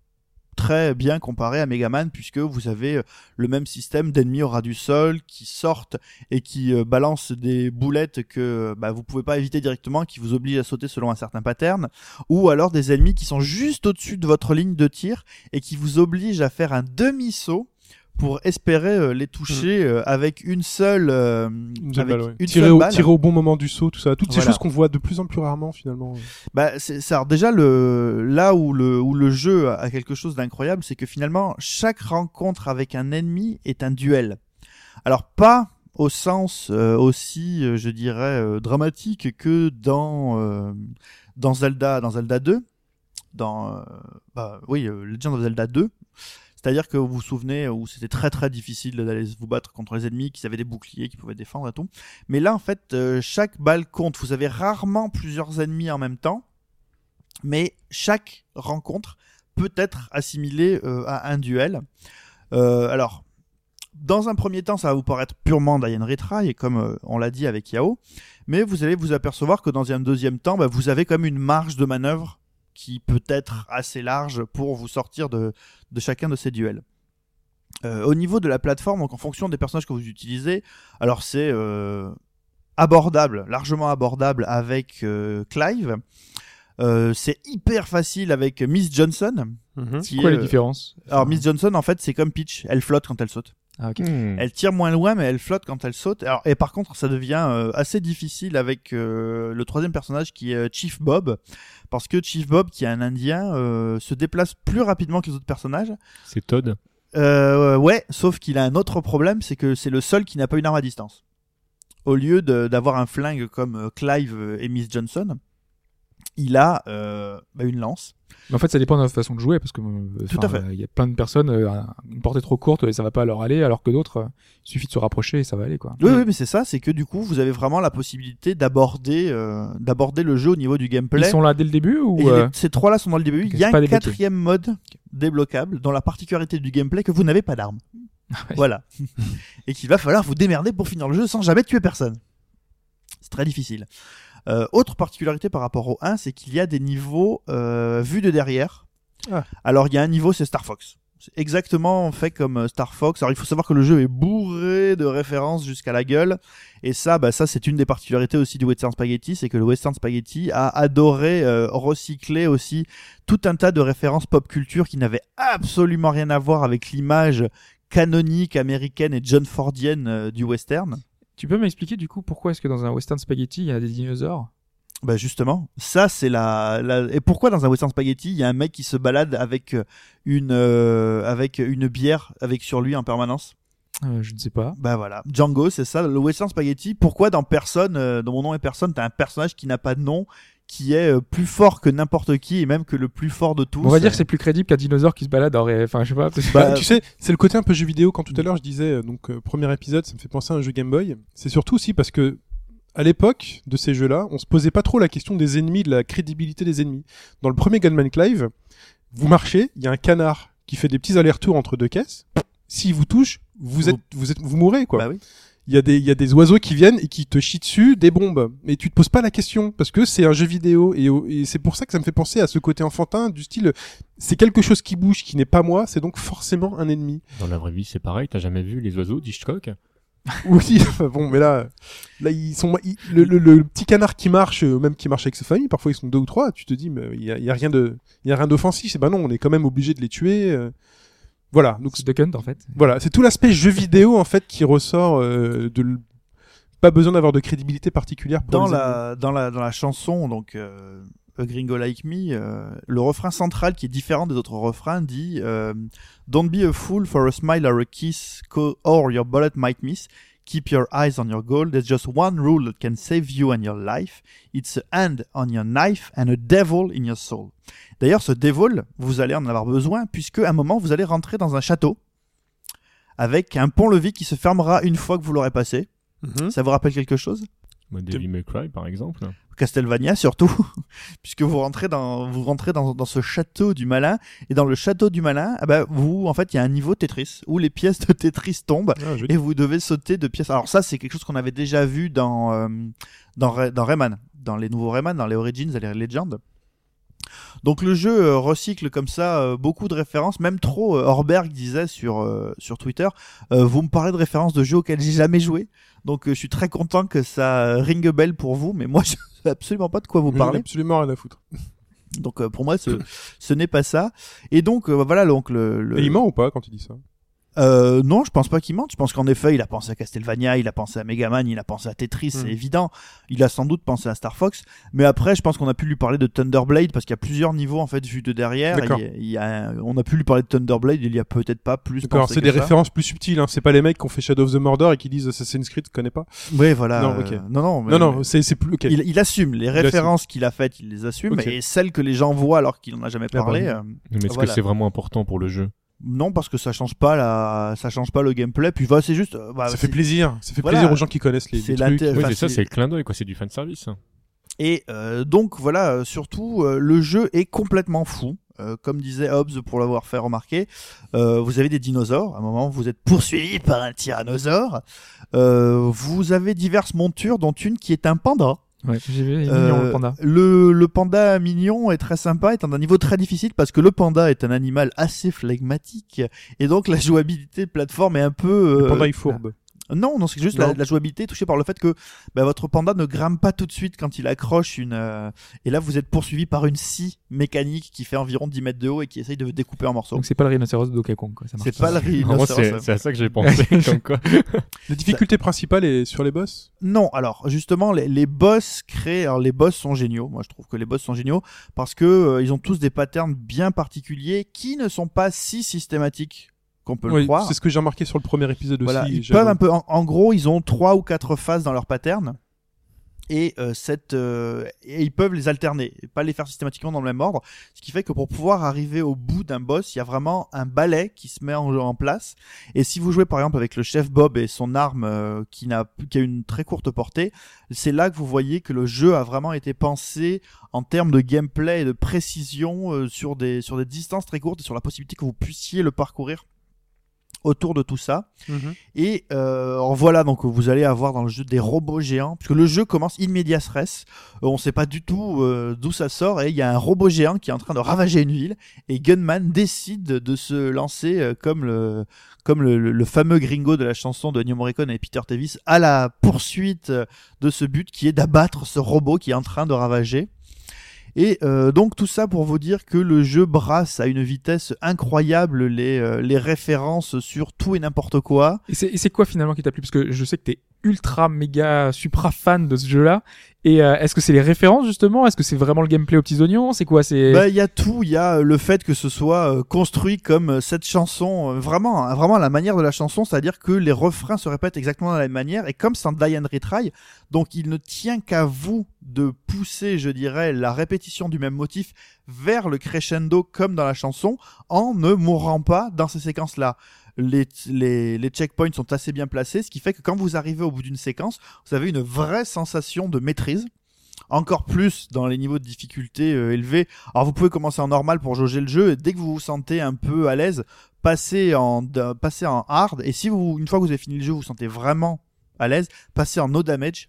très bien comparé à Megaman puisque vous avez euh, le même système d'ennemis au ras du sol qui sortent et qui euh, balancent des boulettes que bah, vous pouvez pas éviter directement, qui vous obligent à sauter selon un certain pattern, ou alors des ennemis qui sont juste au-dessus de votre ligne de tir et qui vous obligent à faire un demi-saut pour espérer euh, les toucher euh, avec une seule, euh, Une seule avec balle, ouais. une tirer, seule au, balle. tirer au bon moment du saut, tout ça. Toutes ces Voilà. choses qu'on voit de plus en plus rarement finalement. Bah, c'est ça. Alors déjà, le là où le où le jeu a quelque chose d'incroyable, c'est que finalement, chaque rencontre avec un ennemi est un duel. Alors pas au sens euh, aussi, euh, je dirais, euh, dramatique que dans euh, dans Zelda, dans Zelda 2, dans euh, bah oui, euh, Legend of Zelda 2. C'est-à-dire que vous vous souvenez où c'était très très difficile d'aller vous battre contre les ennemis, qu'ils avaient des boucliers, qui pouvaient défendre et tout. Mais là, en fait, euh, chaque balle compte. Vous avez rarement plusieurs ennemis en même temps, mais chaque rencontre peut être assimilée euh, à un duel. Euh, alors, dans un premier temps, ça va vous paraître purement Diane Retry, et comme euh, on l'a dit avec Yao, mais vous allez vous apercevoir que dans un deuxième temps, bah, vous avez comme une marge de manœuvre qui peut être assez large pour vous sortir de, de chacun de ces duels. Euh, au niveau de la plateforme, donc en fonction des personnages que vous utilisez, alors c'est euh, abordable, largement abordable avec euh, Clive. Euh, c'est hyper facile avec Miss Johnson. Mhm. C'est quoi est, les différences? Alors Miss Johnson, en fait, c'est comme Peach, elle flotte quand elle saute. Ah, ok. hmm. Elle tire moins loin, mais elle flotte quand elle saute. Alors, et par contre, ça devient euh, assez difficile avec euh, le troisième personnage qui est euh, Chief Bob, parce que Chief Bob, qui est un Indien, euh, se déplace plus rapidement que les autres personnages. C'est Todd. Euh, ouais, sauf qu'il a un autre problème, c'est que c'est le seul qui n'a pas une arme à distance. Au lieu de- d'avoir un flingue comme Clive et Miss Johnson, il a euh, bah, une lance. Mais en fait, ça dépend de la façon de jouer parce que euh, Il y a plein de personnes, euh, une portée trop courte et ça va pas leur aller, alors que d'autres, il suffit de se rapprocher et ça va aller quoi. Oui, oui, mais c'est ça, c'est que du coup, vous avez vraiment la possibilité d'aborder, euh, d'aborder le jeu au niveau du gameplay. Ils sont là dès le début ou euh, ces trois-là sont dans le début. Il y a un quatrième mode débloquable dont la particularité du gameplay que vous n'avez pas d'arme. ouais. Voilà. et qu'il va falloir vous démerder pour finir le jeu sans jamais tuer personne. C'est très difficile. Euh, autre particularité par rapport au 1, c'est qu'il y a des niveaux euh, vus de derrière. Ah. Alors il y a un niveau, c'est Star Fox. C'est exactement fait comme euh, Star Fox. Alors il faut savoir que le jeu est bourré de références jusqu'à la gueule. Et ça, bah, ça c'est une des particularités aussi du Western Spaghetti, c'est que le Western Spaghetti a adoré euh, recycler aussi tout un tas de références pop culture qui n'avaient absolument rien à voir avec l'image canonique américaine et John Fordienne euh, du western. Tu peux m'expliquer du coup pourquoi est-ce que dans un western spaghetti il y a des dinosaures? Bah justement, ça c'est la, la et pourquoi dans un western spaghetti il y a un mec qui se balade avec euh, une euh, avec une bière avec sur lui en permanence? Euh, je ne sais pas. Bah voilà, Django c'est ça le western spaghetti. Pourquoi dans personne euh, dans mon nom et personne t'as un personnage qui n'a pas de nom qui est euh, plus fort que n'importe qui et même que le plus fort de tous. On va dire que c'est plus crédible qu'un dinosaure qui se balade en ré- Enfin, je sais pas. Bah, tu sais, c'est le côté un peu jeu vidéo. Quand tout à l'heure je disais, euh, donc euh, premier épisode, ça me fait penser à un jeu Game Boy. C'est surtout aussi parce que à l'époque de ces jeux-là, on se posait pas trop la question des ennemis, de la crédibilité des ennemis. Dans le premier Gunman Clive, vous marchez, il y a un canard qui fait des petits allers-retours entre deux caisses. S'il vous touche, vous êtes, vous êtes, vous mourrez quoi. Bah oui. Il y a des, il y a des oiseaux qui viennent et qui te chient dessus des bombes. Mais tu te poses pas la question parce que c'est un jeu vidéo et, c'est pour ça que ça me fait penser à ce côté enfantin du style, c'est quelque chose qui bouge qui n'est pas moi, c'est donc forcément un ennemi. Dans la vraie vie, c'est pareil. T'as jamais vu les oiseaux d'Hitchcock? Oui, enfin bon, mais là, là ils sont, ils- le, le- le petit canard qui marche, euh, même qui marche avec sa famille, parfois ils sont deux ou trois. Tu te dis, mais il y a, il y a rien de, il y a rien d'offensif. C'est bah non, on est quand même obligé de les tuer. Voilà, donc C'est Duck Hunt, en fait. voilà, c'est tout l'aspect jeu vidéo en fait qui ressort euh, de l- pas besoin d'avoir de crédibilité particulière pour dans la dans la dans la chanson donc euh, A Gringo Like Me euh, le refrain central qui est différent des autres refrains dit euh, Don't be a fool for a smile or a kiss or your bullet might miss Keep your eyes on your goal. There's just one rule that can save you and your life. It's a hand on your knife and a devil in your soul. D'ailleurs, ce devil, vous allez en avoir besoin puisque à un moment vous allez rentrer dans un château avec un pont-levis qui se fermera une fois que vous l'aurez passé. Mhm. Ça vous rappelle quelque chose? Devil May Cry, par exemple. Castlevania surtout, puisque vous rentrez dans vous rentrez dans, dans ce château du malin et dans le château du malin, ah bah, vous en fait il y a un niveau Tetris où les pièces de Tetris tombent Ah, et vous devez sauter de pièce. Alors ça c'est quelque chose qu'on avait déjà vu dans euh, dans dans Rayman, dans les nouveaux Rayman, dans les Origins et les Legends. Donc le jeu euh, recycle comme ça euh, beaucoup de références, même trop. euh, Horberg disait sur sur Twitter, vous me parlez de références de jeux auxquels j'ai jamais joué. Donc je suis très content que ça ringue belle pour vous, mais moi je sais absolument pas de quoi vous parlez. absolument rien à foutre. Donc pour moi ce ce n'est pas ça. Et donc voilà donc le, le- Et il ment ou pas quand il dit ça? Euh, non, je pense pas qu'il mente. Je pense qu'en effet, il a pensé à Castlevania, il a pensé à Megaman, il a pensé à Tetris, Hmm. c'est évident. Il a sans doute pensé à Star Fox. Mais après, je pense qu'on a pu lui parler de Thunderblade parce qu'il y a plusieurs niveaux en fait vus de derrière. D'accord. Il y a- il y a- on a pu lui parler de Thunderblade. Il y a peut-être pas plus. D'accord, pensé c'est que des ça. références plus subtiles. Hein. C'est pas les mecs qui ont fait Shadow of the Mordor et qui disent Assassin's Creed, je connais pas? Oui, voilà. Non, euh, ok. non, non, mais- non, non, c'est c'est plus. ok. Il, il assume les assume. références qu'il a faites, il les assume, Ok. et celles que les gens voient alors qu'il en a jamais Ah bah, parlé. oui. euh, Mais est-ce Voilà. que c'est vraiment important pour le jeu? Non, parce que ça change pas la, ça change pas le gameplay. Puis voilà, c'est juste. euh, bah, ça fait plaisir. Ça fait Voilà. plaisir aux gens qui connaissent les, les trucs. Oui, ça, c'est- le clin d'œil, quoi. C'est du fan service. Et euh, donc voilà, euh, surtout euh, le jeu est complètement fou. Euh, comme disait Hobbes pour l'avoir fait remarquer, euh, vous avez des dinosaures. À un moment, vous êtes poursuivi par un tyrannosaure. Euh, vous avez diverses montures, dont une qui est un panda. Ouais, j'ai vu, il est mignon, Euh, le panda. le, le panda mignon est très sympa, est d'un niveau très difficile parce que le panda est un animal assez flegmatique et donc la jouabilité de plateforme est un peu. Le euh, panda il fourbe. Non, non, c'est juste la, Non. la jouabilité touchée par le fait que bah, votre panda ne grimpe pas tout de suite quand il accroche une. euh, Et là, vous êtes poursuivi par une scie mécanique qui fait environ 10 mètres de haut et qui essaye de vous découper en morceaux. Donc c'est pas le rhinocéros de Donkey Kong, C'est pas le rhinocéros. c'est à ça que j'ai pensé. comme quoi. La difficulté principale est sur les boss? Non, alors justement, les, les boss créés, alors les boss sont géniaux. Moi, je trouve que les boss sont géniaux parce que euh, ils ont tous des patterns bien particuliers qui ne sont pas si systématiques qu'on peut le croire. c'est ce que j'ai remarqué sur le premier épisode Voilà, aussi. ils peuvent un peu. En, en gros, ils ont trois ou quatre phases dans leur pattern. Et, euh, cette, euh, et ils peuvent les alterner, et pas les faire systématiquement dans le même ordre. Ce qui fait que pour pouvoir arriver au bout d'un boss, il y a vraiment un balai qui se met en, en place. Et si vous jouez par exemple avec le chef Bob et son arme euh, qui, n'a, qui a une très courte portée, c'est là que vous voyez que le jeu a vraiment été pensé en termes de gameplay et de précision sur, des, sur des distances très courtes et sur la possibilité que vous puissiez le parcourir autour de tout ça. Mhm. Et euh, alors voilà, donc vous allez avoir dans le jeu des robots géants, puisque le jeu commence in medias res. Euh, on sait pas du tout euh, d'où ça sort, et il y a un robot géant qui est en train de ravager une ville, et Gunman décide de se lancer euh, comme le comme le, le- le fameux gringo de la chanson de Ennio Morricone et Peter Davis à la poursuite de ce but qui est d'abattre ce robot qui est en train de ravager. Et euh, donc tout ça pour vous dire que le jeu brasse à une vitesse incroyable les, euh, les références sur tout et n'importe quoi. Et c'est quoi finalement qui t'a plu? Parce que je sais que t'es ultra méga supra fan de ce jeu-là. Et euh, est-ce que c'est les références justement? Est-ce que c'est vraiment le gameplay aux petits oignons? C'est quoi? C'est Bah, il y a tout. Il y a euh, le fait que ce soit euh, construit comme euh, cette chanson, vraiment, hein, vraiment la manière de la chanson, c'est-à-dire que les refrains se répètent exactement de la même manière. Et comme c'est un die and retry, donc il ne tient qu'à vous de pousser, je dirais, la répétition du même motif vers le crescendo comme dans la chanson, en ne mourant pas dans ces séquences-là. Les, checkpoints sont assez bien placés, ce qui fait que quand vous arrivez au bout d'une séquence, vous avez une vraie sensation de maîtrise encore plus dans les niveaux de difficulté euh, élevés. Alors vous pouvez commencer en normal pour jauger le jeu et dès que vous vous sentez un peu à l'aise, passez en hard et si une fois que vous avez fini le jeu, vous vous sentez vraiment à l'aise, passez en no damage.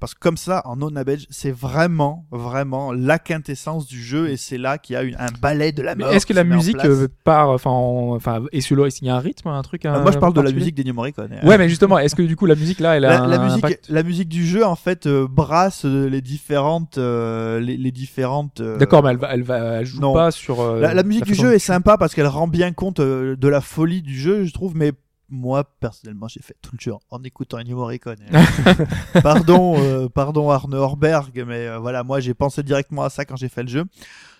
Parce que comme ça, en no damage, c'est vraiment, vraiment la quintessence du jeu et c'est là qu'il y a une- un ballet de la mort. est-ce que la musique euh, part, enfin, en- enfin, le, il y a un rythme, un truc un- Moi, je parle de la musique d'Ennio Morricone. Ouais, mais justement, est-ce que du coup la musique là, elle a la, un la musique, impact la musique du jeu en fait euh, brasse euh, les différentes, euh, les, les différentes. euh, D'accord, mais elle va, elle va, elle joue non. pas sur. euh, La, la musique du jeu est sympa parce qu'elle rend bien compte euh, de la folie du jeu, je trouve, mais moi personnellement j'ai fait tout le jeu en, écoutant Ennio Morricone. pardon, euh, pardon Arne Horberg, mais euh, voilà, moi j'ai pensé directement à ça quand j'ai fait le jeu.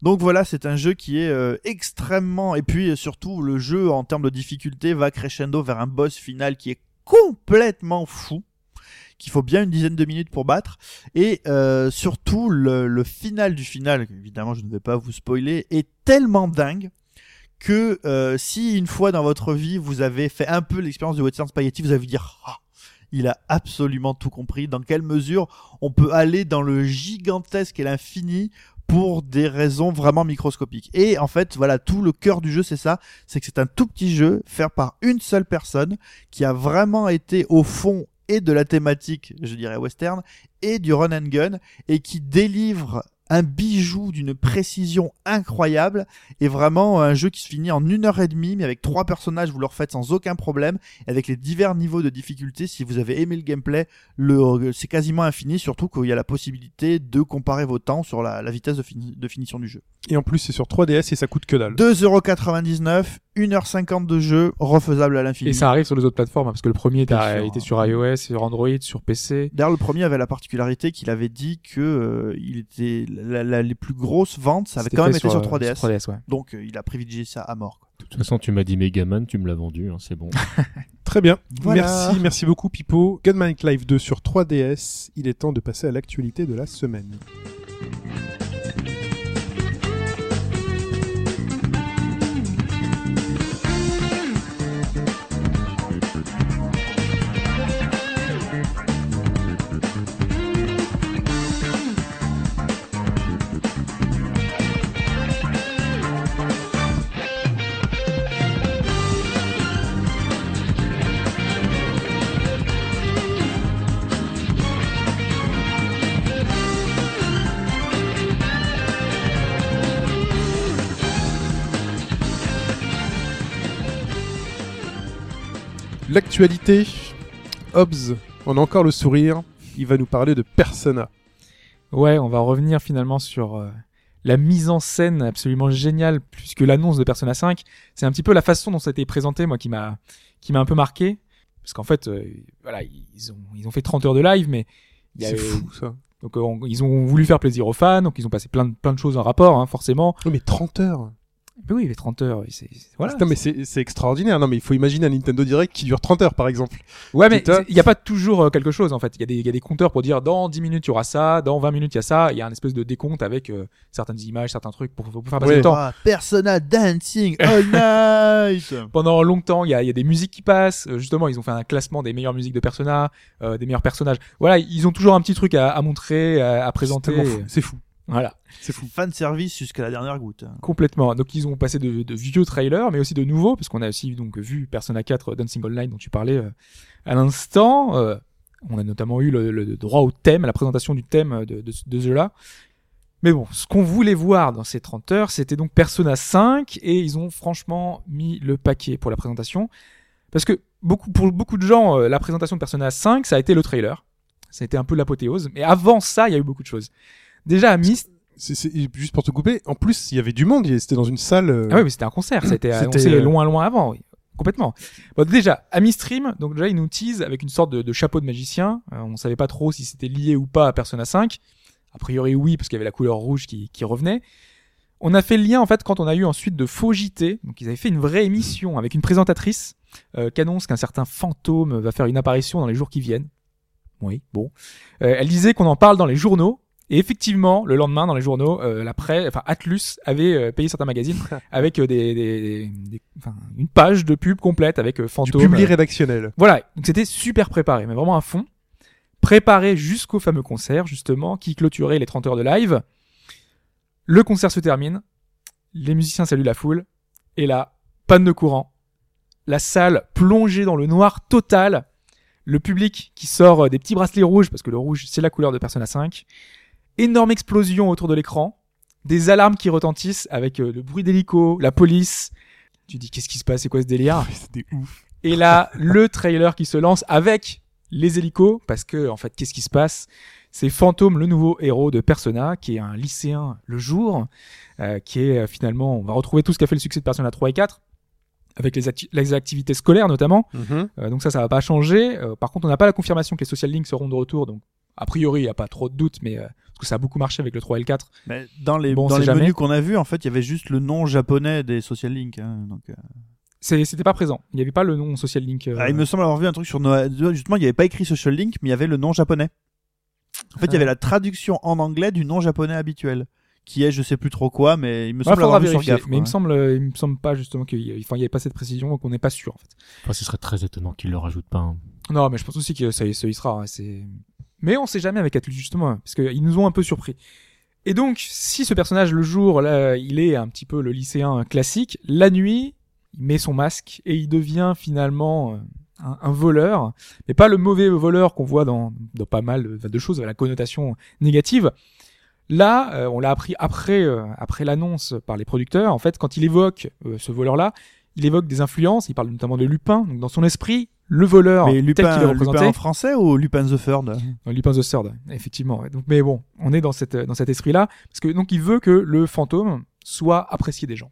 Donc voilà, c'est un jeu qui est euh, extrêmement et puis euh, surtout le jeu en termes de difficulté va crescendo vers un boss final qui est complètement fou qu'il faut bien une dizaine de minutes pour battre et euh, surtout le, le final du final évidemment je ne vais pas vous spoiler est tellement dingue que euh, si une fois dans votre vie vous avez fait un peu l'expérience de Western Spaghetti, vous allez vous dire ah, il a absolument tout compris. Dans quelle mesure on peut aller dans le gigantesque et l'infini pour des raisons vraiment microscopiques? Et en fait, voilà, tout le cœur du jeu, c'est ça, c'est que c'est un tout petit jeu fait par une seule personne qui a vraiment été au fond et de la thématique, je dirais western, et du run and gun, et qui délivre un bijou d'une précision incroyable et vraiment un jeu qui se finit en une heure et demie mais avec trois personnages vous le refaites sans aucun problème et avec les divers niveaux de difficulté si vous avez aimé le gameplay le c'est quasiment infini surtout qu'il y a la possibilité de comparer vos temps sur la, la vitesse de, de finition du jeu Et en plus, c'est sur 3DS et ça coûte que dalle. 2,99€, 1h50 de jeu refaisable à l'infini Et ça arrive sur les autres plateformes hein, parce que le premier était, sûr. était sur iOS, sur Android, sur PC. D'ailleurs, le premier avait la particularité qu'il avait dit que euh, il était la- la- les plus grosses ventes, ça avait quand même été sur, euh, 3DS. 3DS, ouais. Donc, euh, il a privilégié ça à mort. quoi. De toute façon, tu m'as dit Megaman, tu me l'as vendu, hein, c'est bon. Très bien. Voilà. Merci, merci beaucoup Pipo. Gunman Live 2 sur 3DS. Il est temps de passer à l'actualité de la semaine. L'actualité. Hobbs, on a encore le sourire. Il va nous parler de Persona. Ouais, on va revenir finalement sur euh, la mise en scène absolument géniale, puisque l'annonce de Persona 5, c'est un petit peu la façon dont ça a été présenté, moi, qui m'a qui m'a un peu marqué, parce qu'en fait, euh, voilà, ils ont ils ont fait 30 heures de live, mais C'est fou ça. donc euh, on- ils ont voulu faire plaisir aux fans, donc ils ont passé plein de plein de choses en rapport, hein, forcément. Oui, mais 30 heures. Mais oui, avait 30 heures, c'est c'est- voilà. Putain, mais c'est c'est extraordinaire. Non, mais il faut imaginer un Nintendo Direct qui dure 30 heures, par exemple. Ouais, mais il n'y a pas toujours euh, quelque chose en fait. Il y, a des- il y a des compteurs pour dire dans 10 minutes il y aura ça, dans 20 minutes il y a ça. Il y a un espèce de décompte avec euh, certaines images, certains trucs pour, pour faire passer Ouais. le temps. Ah, Persona Dancing All Night Pendant longtemps, il y a, il y a des musiques qui passent. Euh, Justement, ils ont fait un classement des meilleures musiques de Persona, euh, des meilleurs personnages. Voilà, ils ont toujours un petit truc à, à montrer, à, à présenter. C'est fou. Voilà, C'est fou. Fan service jusqu'à la dernière goutte. complètement. Donc ils ont passé de, de vieux trailers, mais aussi de nouveaux, parce qu'on a aussi donc vu Persona 4 Dancing All Night dont tu parlais euh, à l'instant. Euh, on a notamment eu le, le droit au thème, à la présentation du thème de, de, de ce jeu-là. Mais bon, ce qu'on voulait voir dans ces 30 heures, c'était donc Persona 5, et ils ont franchement mis le paquet pour la présentation. Parce que beaucoup, pour beaucoup de gens, euh, la présentation de Persona 5, ça a été le trailer. Ça a été un peu l'apothéose. Mais avant ça, il y a eu beaucoup de choses. Déjà, à Myst... C'est c'est- juste pour te couper. En plus, il y avait du monde. il- C'était dans une salle. euh, Ah oui, mais c'était un concert. C'était, annoncé euh, loin, loin avant. Oui. complètement. Bon, déjà, Amistream, donc déjà, ils nous tease avec une sorte de, de chapeau de magicien. Euh, on savait pas trop si c'était lié ou pas à Persona 5. A priori, oui, parce qu'il y avait la couleur rouge qui, qui revenait. On a fait le lien, en fait, quand on a eu ensuite de faux JT. Donc, ils avaient fait une vraie émission avec une présentatrice euh, qui annonce qu'un certain fantôme va faire une apparition dans les jours qui viennent. Oui, bon. Euh, elle disait qu'on en parle dans les journaux. Et effectivement, le lendemain, dans les journaux, euh, la presse, enfin Atlus avait euh, payé certains magazines avec euh, des, des, des- enfin, une page de pub complète avec euh, Du fantôme. public rédactionnel. voilà, donc c'était super préparé, mais vraiment à fond. Préparé jusqu'au fameux concert, justement, qui clôturait les 30 heures de live. Le concert se termine, les musiciens saluent la foule, et là, panne de courant. La salle plongée dans le noir total. Le public qui sort des petits bracelets rouges, parce que le rouge, c'est la couleur de Persona 5. Énorme explosion autour de l'écran. Des alarmes qui retentissent avec euh, le bruit d'hélico, la police. Tu dis, qu'est-ce qui se passe? C'est quoi ce délire? C'était ouf. et là, le trailer qui se lance avec les hélicos, parce que en fait, qu'est-ce qui se passe? C'est Fantôme, le nouveau héros de Persona, qui est un lycéen le jour, euh, qui est euh, finalement, on va retrouver tout ce qui a fait le succès de Persona 3 et 4, avec les, acti- les activités scolaires notamment. Mhm. Euh, donc ça, ça va pas changer. Par contre, on n'a pas la confirmation que les social links seront de retour, donc a priori, il n'y a pas trop de doute, mais euh, parce que ça a beaucoup marché avec le 3 et le 4. Mais dans les, Bon, on dans sait les jamais. menus qu'on a vus, en fait, il y avait juste le nom japonais des social links. hein, donc, euh. C'est- C'était pas présent. Il n'y avait pas le nom social link. euh, Ah, il me semble avoir vu un truc sur Noël. Justement, il n'y avait pas écrit social link, mais il y avait le nom japonais. En fait, il y avait la traduction en anglais du nom japonais habituel, qui est je sais plus trop quoi, mais il me Ouais, semble avoir vu sur vérifier. gaffe. mais il me quoi. semble, il me semble pas justement qu'il y, enfin, il y avait pas cette précision, donc on n'est pas sûr en fait. Enfin, ce serait très étonnant qu'ils le rajoutent pas. hein. Non, mais je pense aussi que ça, y- ça y sera. hein, C'est, mais on sait jamais avec Atlus justement, parce qu'ils nous ont un peu surpris. Et donc, si ce personnage le jour, là, il est un petit peu le lycéen classique, la nuit, il met son masque et il devient finalement euh, un, voleur, mais pas le mauvais voleur qu'on voit dans, pas mal de, choses, la connotation négative. Là, euh, on l'a appris après, euh, après l'annonce par les producteurs. En fait, quand il évoque ce voleur-là, il évoque des influences. Il parle notamment de Lupin. Donc, dans son esprit, le voleur Mais tel Lupin, qu'il est représenté, Lupin en français ou Lupin the Third? Dans Lupin the Third, effectivement. Donc, mais bon, on est dans cette dans cet esprit-là parce que donc il veut que le fantôme soit apprécié des gens,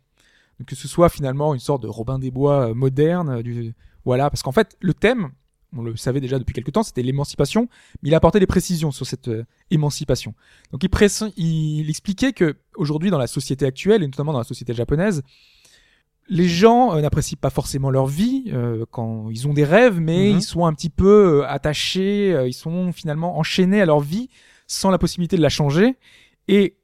donc que ce soit finalement une sorte de Robin des Bois euh, moderne, euh, du voilà, parce qu'en fait le thème, on le savait déjà depuis quelque temps, c'était l'émancipation, mais il a apporté des précisions sur cette euh, émancipation. Donc il, il expliquait que aujourd'hui dans la société actuelle et notamment dans la société japonaise, les gens euh, n'apprécient pas forcément leur vie euh, quand ils ont des rêves, mais Mhm. ils sont un petit peu euh, attachés, euh, ils sont finalement enchaînés à leur vie sans la possibilité de la changer. Et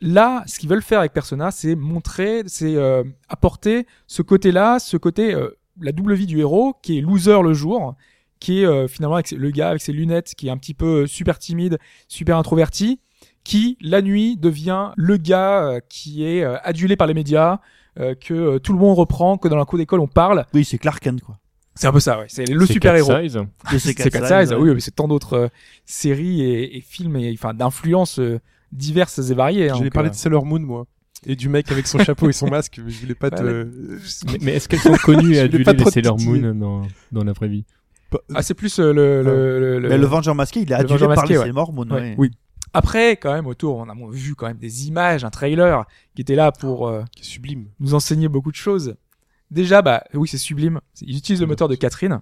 là, ce qu'ils veulent faire avec Persona, c'est montrer, c'est euh, apporter ce côté-là, ce côté euh, la double vie du héros qui est loser le jour, qui est euh, finalement avec le gars avec ses lunettes, qui est un petit peu super timide, super introverti, qui la nuit devient le gars euh, qui est euh, adulé par les médias, que euh, tout le monde reprend, que dans la cour d'école on parle. Oui, c'est Clark Kent, quoi. C'est un peu ça, ouais. C'est le C'est super héros. Cat Size. Et C'est Cat Size, Size, ouais. oui, mais c'est tant d'autres euh, séries et, et films et enfin d'influences euh, diverses et variées. hein, J'allais parler euh, de Sailor Moon, moi. Et du mec avec son chapeau et son masque. mais Je voulais pas te. Mais, mais est-ce qu'elles sont connues Je et adulées les Sailor. Moon dans, dans la vraie vie? Ah, c'est plus euh, le, le, le, le- Mais le Vengeur masqué, il est Le adulé par les. Sailor Moon. Oui. Après, quand même, autour, on a vu quand même des images, un trailer qui était là pour euh, qui est sublime. nous enseigner beaucoup de choses. Déjà, bah oui, c'est sublime. Ils utilisent le moteur de Catherine.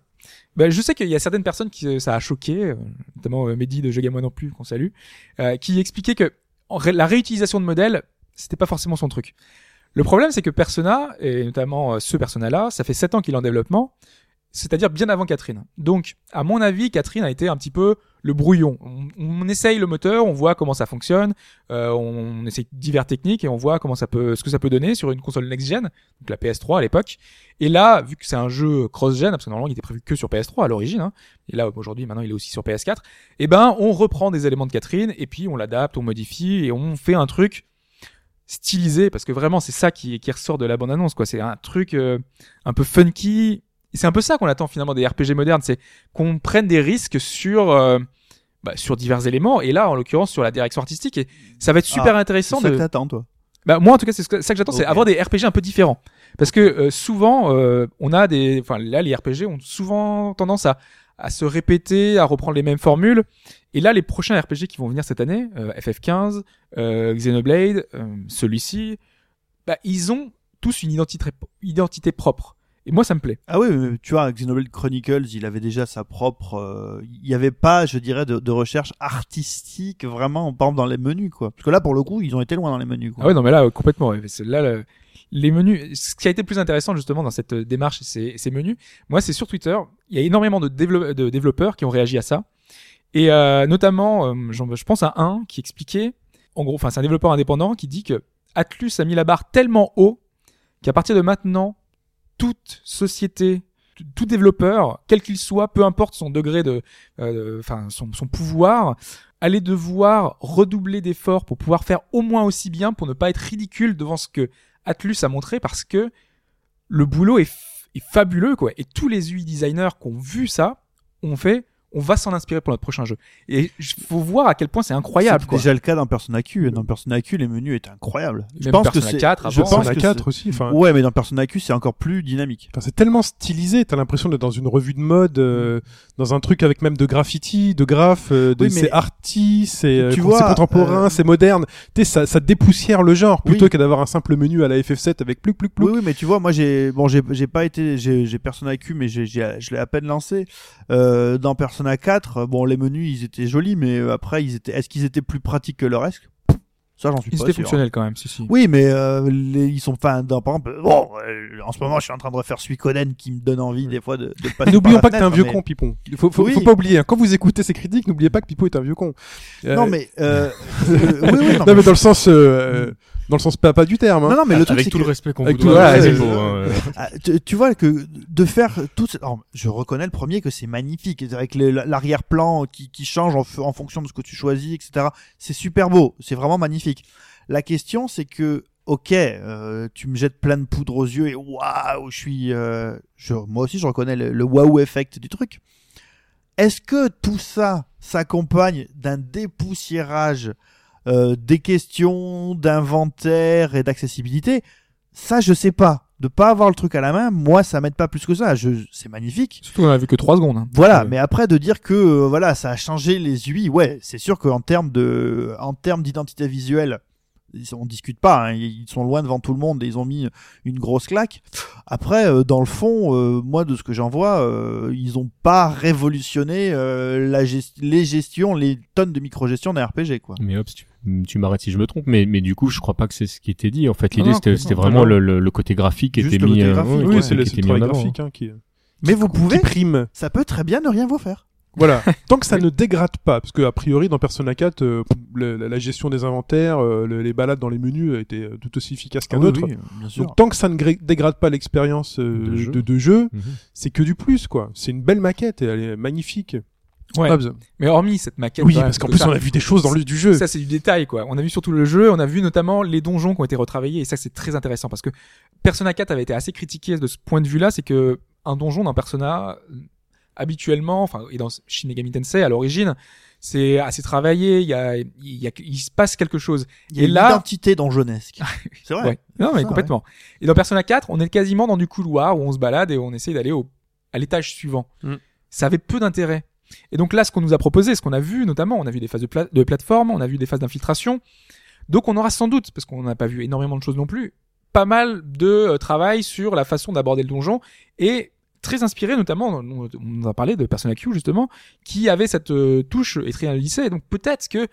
Bah, je sais qu'il y a certaines personnes qui euh, ça a choqué, euh, notamment euh, Mehdi de Je moi non plus qu'on salue, euh, qui expliquaient que en ré- la réutilisation de modèles, c'était pas forcément son truc. Le problème, c'est que Persona, et notamment euh, ce Persona-là, ça fait 7 ans qu'il est en développement, c'est-à-dire bien avant Catherine. Donc, à mon avis, Catherine a été un petit peu le brouillon. On, essaye le moteur, on voit comment ça fonctionne, euh, on essaye divers techniques et on voit comment ça peut, ce que ça peut donner sur une console next-gen, donc la PS3 à l'époque. Et là, vu que c'est un jeu cross-gen, parce que normalement il était prévu que sur PS3 à l'origine, hein, et là aujourd'hui maintenant il est aussi sur PS4, eh ben on reprend des éléments de Catherine et puis on l'adapte, on modifie et on fait un truc stylisé parce que vraiment c'est ça qui, qui ressort de la bande annonce quoi. C'est un truc euh, un peu funky. C'est un peu ça qu'on attend finalement des RPG modernes, c'est qu'on prenne des risques sur euh, bah, sur divers éléments et là en l'occurrence sur la direction artistique et ça va être super Ah, intéressant C'est ça de que t'attends, toi. bah, moi, en tout cas, c'est ça que j'attends, c'est avoir des RPG un peu différents. Parce que euh, souvent, euh, on a des, enfin là, les RPG ont souvent tendance à à se répéter, à reprendre les mêmes formules. Et là, les prochains RPG qui vont venir cette année, euh, FF15, euh, Xenoblade, euh, celui-ci, bah, ils ont tous une identité, identité propre. Et moi, ça me plaît. Ah oui, mais tu vois, Xenoblade Chronicles, il avait déjà sa propre. euh, Il n'y avait pas, je dirais, de, de recherche artistique vraiment, par exemple, dans les menus, quoi. Parce que là, pour le coup, ils ont été loin dans les menus, quoi. Ah ouais, non, mais là, complètement. ouais. C'est Là, le- les menus, ce qui a été le plus intéressant justement dans cette euh, démarche et ces, ces menus, moi, c'est sur Twitter. Il y a énormément de, dévelop- de développeurs qui ont réagi à ça. Et euh, notamment, euh, je pense à un qui expliquait, en gros, enfin, c'est un développeur indépendant qui dit que Atlus a mis la barre tellement haut qu'à partir de maintenant, toute société, tout développeur, quel qu'il soit, peu importe son degré de, euh, enfin, son, pouvoir, allait devoir redoubler d'efforts pour pouvoir faire au moins aussi bien pour ne pas être ridicule devant ce que Atlus a montré parce que le boulot est, est fabuleux quoi. Et tous les UI designers qui ont vu ça ont fait on va s'en inspirer pour notre prochain jeu et il faut voir à quel point c'est incroyable C'est déjà le cas dans Persona Q. Dans Persona Q, les menus étaient incroyables. Je Même pense que Persona c'est. 4 je pense Persona que 4 c'est- aussi. Enfin, Ouais, mais dans Persona Q, c'est encore plus dynamique. Enfin, c'est tellement stylisé, t'as l'impression d'être dans une revue de mode, euh, dans un truc avec même de graffiti, de graphes, euh, de, Oui, mais- c'est arty, c'est euh, Tu con- vois, c'est contemporain, euh, c'est moderne. Tu sais, ça, ça dépoussière le genre plutôt Oui. que d'avoir un simple menu à la FF7 avec plus plus plus. Oui, oui, mais tu vois, moi j'ai bon, j'ai j'ai pas été, j'ai Persona Q, mais j'ai j'ai- je l'ai à peine lancé. Euh, dans Persona 4, bon, les menus ils étaient jolis, mais euh, après ils étaient, est-ce qu'ils étaient plus pratiques que le reste? Ça, j'en suis ils pas étaient sûr. fonctionnels quand même si si Oui, mais euh, les, ils sont, enfin, dans, par exemple, bon, euh, en ce moment, je suis en train de refaire Suikoden qui me donne envie des fois de, de passer. N'oublions pas que t'es un vieux mais- con, Pipon. Il faut, faut, Oui. faut pas oublier. hein. Quand vous écoutez ces critiques, n'oubliez pas que Pipo est un vieux con. Euh, Non, mais, euh, euh, oui, oui, non, non, mais dans le sens, euh, dans le sens papa du terme. hein. non, non, mais le truc, Avec tout que- le respect qu'on vous tout- doit, voilà, c'est c'est- beau, hein. Ah, tu, tu vois que de faire tout alors, je reconnais le premier que c'est magnifique avec l'arrière-plan qui, qui change en, fonction de ce que tu choisis etc c'est super beau c'est vraiment magnifique la question c'est que ok euh, tu me jettes plein de poudre aux yeux et waouh je suis euh, je, moi aussi je reconnais le, le waouh effect du truc est-ce que tout ça s'accompagne d'un dépoussiérage euh, des questions d'inventaire et d'accessibilité ça je sais pas. De pas avoir le truc à la main moi ça m'aide pas plus que ça. Je c'est magnifique. Surtout on a vu que 3 secondes hein. voilà Euh, mais après de dire que euh, voilà ça a changé les UI ouais c'est sûr qu'en termes de en termes d'identité visuelle on discute pas hein, ils sont loin devant tout le monde et ils ont mis une grosse claque. Après dans le fond euh, moi de ce que j'en vois euh, ils ont pas révolutionné euh, la gest- les gestions les tonnes de micro-gestion d'un RPG quoi. Mais hop, tu, tu m'arrêtes si je me trompe, mais, mais du coup, je crois pas que c'est ce qui était dit. En fait, l'idée, c'était vraiment le, le, le côté graphique qui Juste était le mis, euh, graphique, oui, qui- c'est le qui le travail graphique hein, qui, mais vous qui pouvez prime. ça peut très bien ne rien vous faire Voilà. Tant que ça ne dégrade pas, parce que a priori dans Persona 4, euh, le- la, la gestion des inventaires, euh, le- les balades dans les menus étaient euh, tout aussi efficaces qu'un Ah oui, autre. oui, bien sûr Donc tant que ça ne dégrade pas l'expérience euh, De de, jeu. de jeu, Mhm. c'est que du plus quoi. C'est une belle maquette et elle est magnifique. Ouais. Hobbs. mais hormis cette maquette oui, parce qu'en que plus ça- on a vu des choses dans le du jeu. Ça, c'est du détail, quoi. On a vu surtout le jeu, on a vu notamment les donjons qui ont été retravaillés, et ça, c'est très intéressant parce que Persona 4 avait été assez critiqué de ce point de vue-là, c'est que un donjon dans Persona, euh, habituellement, enfin, et dans Shin Megami Tensei, à l'origine, c'est assez travaillé, il y a, il y a, il se passe quelque chose. il y a Et une là- identité dangenesque c'est vrai Ouais. Non, mais Ça, complètement. Et dans Persona 4, on est quasiment dans du couloir où on se balade et on essaye d'aller au, à l'étage suivant. Mm. Ça avait peu d'intérêt. Et donc là, ce qu'on nous a proposé, ce qu'on a vu notamment, on a vu des phases de, pla- plateforme, on a vu des phases d'infiltration. Donc on aura sans doute, parce qu'on n'a pas vu énormément de choses non plus, pas mal de euh, travail sur la façon d'aborder le donjon et très inspiré notamment, on on a parlé de Persona Q justement, qui avait cette euh, touche Etrian lycée. Donc peut-être que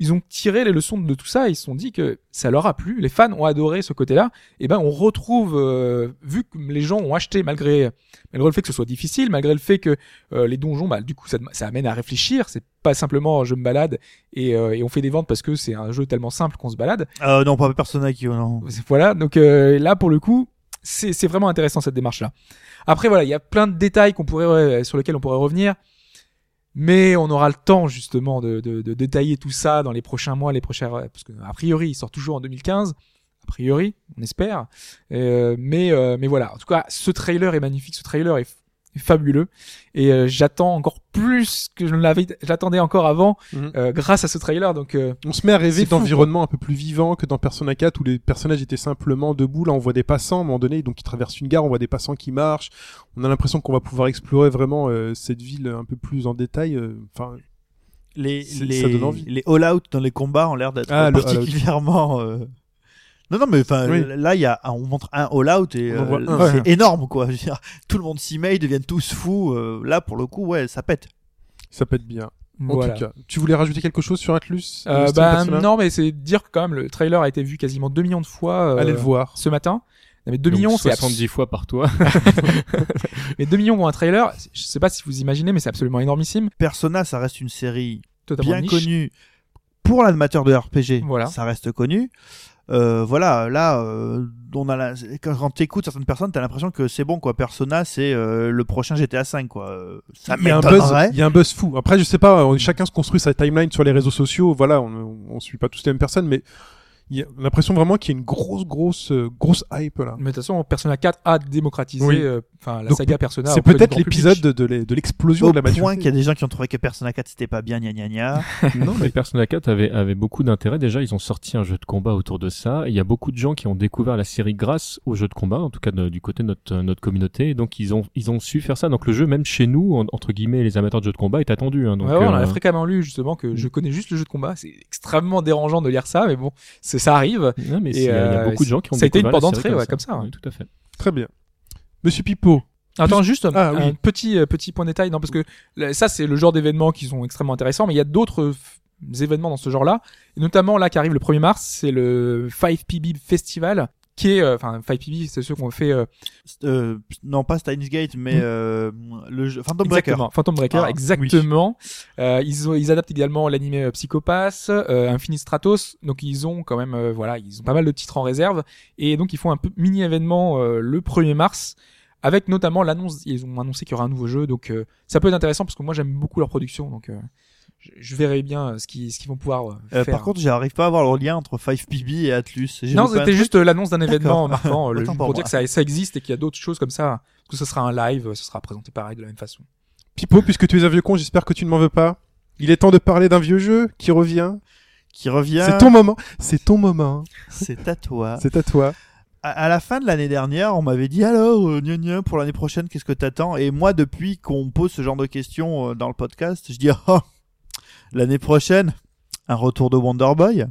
ils ont tiré les leçons de tout ça, ils se sont dit que ça leur a plu, les fans ont adoré ce côté-là, et ben on retrouve, euh, vu que les gens ont acheté malgré, malgré le fait que ce soit difficile, malgré le fait que euh, les donjons, bah, du coup ça, ça amène à réfléchir, c'est pas simplement je me balade et, euh, et on fait des ventes parce que c'est un jeu tellement simple qu'on se balade, Euh, non, pas Persona Q, non. voilà, donc euh, là pour le coup, c'est c'est vraiment intéressant cette démarche-là. Après voilà, il y a plein de détails qu'on pourrait euh, sur lesquels on pourrait revenir, mais on aura le temps justement de, de, de détailler tout ça dans les prochains mois, les prochains parce que a priori il sort toujours en 2015, a priori, on espère. Euh, mais euh, mais voilà, en tout cas, ce trailer est magnifique, ce trailer est fabuleux et euh, j'attends encore plus que je ne l'avais j'attendais encore avant Mhm. euh, grâce à ce trailer donc euh, On se met à rêver d'environnements un peu plus vivants que dans Persona 4 où les personnages étaient simplement debout. Là, on voit des passants à un moment donné, donc ils traversent une gare, on voit des passants qui marchent. On a l'impression qu'on va pouvoir explorer vraiment euh, cette ville un peu plus en détail. euh, Enfin, Les, les, ça donne envie. les all-out dans les combats ont l'air d'être Ah, particulièrement euh, Non, non, mais enfin, Oui. là, il y a, un- on montre un All Out et euh, c'est Ouais. énorme, quoi. Je veux dire, tout le monde s'y met, ils deviennent tous fous. euh, là, pour le coup, ouais, ça pète. Ça peut être bien. En Voilà. tout cas, tu voulais rajouter quelque chose sur Atlus Euh, Steam bah, non, mais c'est dire que quand même le trailer a été vu quasiment 2 millions de fois euh, Allez le voir. ce matin. Non, mais 2 Donc, millions, c'est 70 fois par toi. mais 2 millions pour un trailer, je sais pas si vous imaginez, mais c'est absolument énormissime, Persona, ça reste une série totalement bien niche. connue pour l'amateur de RPG. Voilà. Ça reste connu. Euh, voilà, là, euh, on a la... quand, t'écoutes certaines personnes, t'as l'impression que c'est bon, quoi. Persona, c'est euh, le prochain GTA 5, quoi. Ça Il y a un buzz, il y a un buzz fou. Après, je sais pas, on- chacun se construit sa timeline sur les réseaux sociaux. Voilà, on, on suit pas tous les mêmes personnes, mais il y a l'impression vraiment qu'il y a une grosse, grosse, euh, grosse hype là. Mais de toute façon, Persona 4 a démocratisé Oui. euh, enfin la Donc, saga Persona. C'est peut-être l'épisode de, de l'e- de l'explosion Au de la point maturité. qu'il y a des gens qui ont trouvé que Persona 4 c'était pas bien, gna gna gna. non, mais Persona 4 avait, avait beaucoup d'intérêt. Déjà, ils ont sorti un jeu de combat autour de ça. Il y a beaucoup de gens qui ont découvert la série grâce au jeu de combat, en tout cas de- du côté de notre, notre communauté. Et donc, ils ont, ils ont su faire ça. Donc, le jeu, même chez nous, en- entre guillemets, les amateurs de jeux de combat, est attendu. Hein. Donc, Ouais, ouais, on euh, a fréquemment lu justement que je connais juste le jeu de combat. C'est extrêmement dérangeant de lire ça, mais bon, c'est ça arrive. non, mais Et, il y a- euh, beaucoup de gens qui ont ça a été une porte d'entrée, ouais, comme ça, ouais. Tout à fait. Très bien. Monsieur Pipo, Attends, juste Ah, un oui. petit euh, petit point de détail, non parce que ça c'est le genre d'événements qui sont extrêmement intéressants, mais il y a d'autres événements dans ce genre-là, et notamment là qui arrive le 1er mars, c'est le 5PB Festival, qui est, euh, enfin 5PB, c'est ceux qu'on fait euh, Euh, non, pas Steins Gate, mais Hmm. euh, le jeu Phantom Breaker. exactement, Phantom Breaker, Ah, exactement. Euh, ils ont, ils adaptent également l'animé euh, Psychopass, euh, Infinite Stratos, donc ils ont quand même, euh, voilà, ils ont pas mal de titres en réserve, et donc ils font un peu mini événement euh, le 1er mars. Avec notamment l'annonce, ils ont annoncé qu'il y aura un nouveau jeu, donc euh, ça peut être intéressant parce que moi j'aime beaucoup leur production, donc euh, je, je verrai bien euh, ce qu'ils ce qu'ils vont pouvoir euh, Euh, faire. par contre, j'arrive pas à voir le lien entre 5PB et Atlus. Non, c'était juste euh, l'annonce d'un événement marquant, euh, le- pour, pour dire que ça, ça existe et qu'il y a d'autres choses comme ça, que ce sera un live, euh, ce sera présenté pareil de la même façon. Pipo, puisque tu es un vieux con, j'espère que tu ne m'en veux pas. Il est temps de parler d'un vieux jeu qui revient. qui revient. C'est ton moment. C'est ton moment. C'est à toi. C'est à toi. à, la fin de l'année dernière, on m'avait dit alors, euh, gna gna, pour l'année prochaine, qu'est-ce que t'attends? Et moi, depuis qu'on me pose ce genre de questions euh, dans le podcast, je dis ah, l'année prochaine, un retour de Wonder Boy.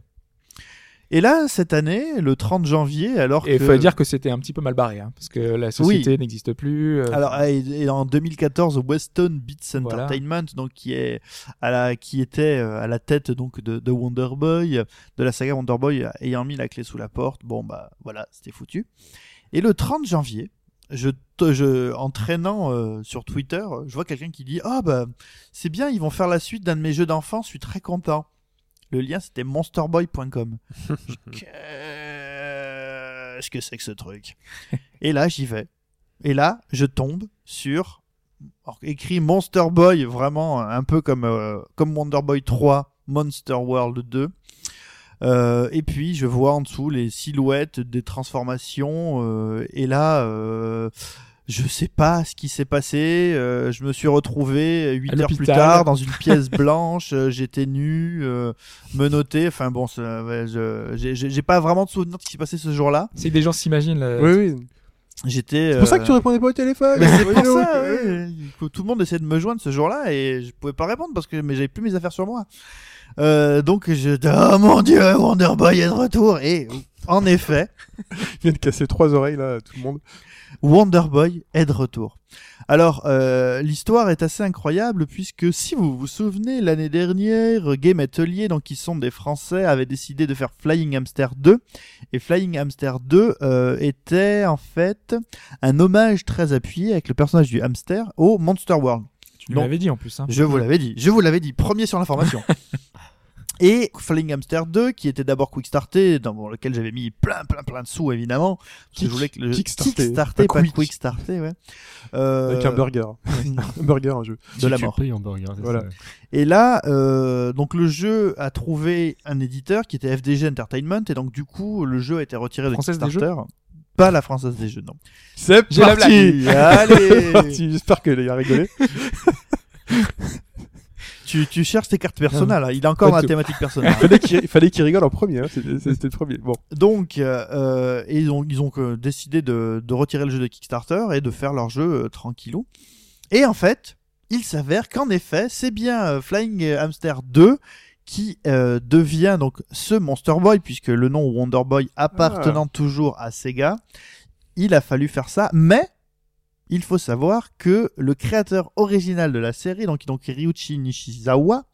Et là, cette année, le 30 janvier, alors Et il faut dire que c'était un petit peu mal barré, hein, parce que la société n'existe plus. euh, Alors, et, et en 2014, Weston Beats Voilà. Entertainment, donc qui est à la, qui était euh, à la tête donc de, de Wonder Boy, de la saga Wonder Boy, ayant mis la clé sous la porte. Bon bah voilà, c'était foutu. Et le 30 janvier, je, te- je en traînant euh, sur Twitter, je vois quelqu'un qui dit ah bah c'est bien, ils vont faire la suite d'un de mes jeux d'enfance, je suis très content. Le lien c'était monsterboy.com. Qu'est-ce que c'est que ce truc? Et là, j'y vais. Et là, je tombe sur écrit Monster Boy, vraiment un peu comme, euh, comme Wonder Boy 3, Monster World 2. Euh, et puis je vois en dessous les silhouettes des transformations. euh, et là, euh, je sais pas ce qui s'est passé. euh, je me suis retrouvé 8 À heures plus tard dans une pièce blanche. euh, J'étais nu, euh, menotté. Enfin bon, ouais, je- j'ai- j'ai j'ai pas vraiment de souvenir de ce qui s'est passé ce jour-là. C'est que des gens s'imaginent. là- Oui, oui. J'étais. C'est pour ça que tu répondais pas au téléphone. mais c'est pour ça, ouais. Tout le monde essayait de me joindre ce jour-là et je pouvais pas répondre parce que mais j'avais plus mes affaires sur moi. Euh, donc je oh mon dieu, Wonder Boy est de retour et en effet, Il vient de casser trois oreilles là, à tout le monde. Wonder Boy est de retour. Alors euh, l'histoire est assez incroyable puisque si vous vous souvenez l'année dernière, Game Atelier donc qui sont des Français avaient décidé de faire Flying Hamster 2 et Flying Hamster 2 euh, était en fait un hommage très appuyé avec le personnage du hamster au Monster World. Tu l'avais dit en plus. Hein. Je vous l'avais dit, je vous l'avais dit, premier sur l'information. Et Flying Hamster 2, qui était d'abord quickstarté, dans lequel j'avais mis plein, plein, plein de sous, évidemment. Parce que Kick- je voulais que le kickstarté, kickstarté, pas pas quick. quickstarté, ouais. Euh, Avec un burger. un burger, un jeu. de la mort. en burger, c'est Voilà. ça. Et là, euh, donc le jeu a trouvé un éditeur qui était FDG Entertainment, et donc du coup, le jeu a été retiré de Française des Kickstarter. Pas la française des jeux, non. C'est J'ai la parti. Allez Parti. J'espère qu'il a rigolé. Tu, tu cherches tes cartes personnelles, là. il est encore Pas dans la tout. thématique personnelle. Il fallait qu'il il fallait qu'il rigole en premier. hein. C'était c'était le premier. Bon. Donc, euh, euh, et ils ont, ils ont euh, décidé de, de retirer le jeu de Kickstarter et de faire leur jeu euh, tranquillou. Et en fait, il s'avère qu'en effet, c'est bien euh, Flying Hamster 2 qui euh, devient donc ce Monster Boy, puisque le nom Wonder Boy appartenant toujours à Sega, il a fallu faire ça, mais il faut savoir que le créateur original de la série, donc, donc Ryuichi Nishizawa,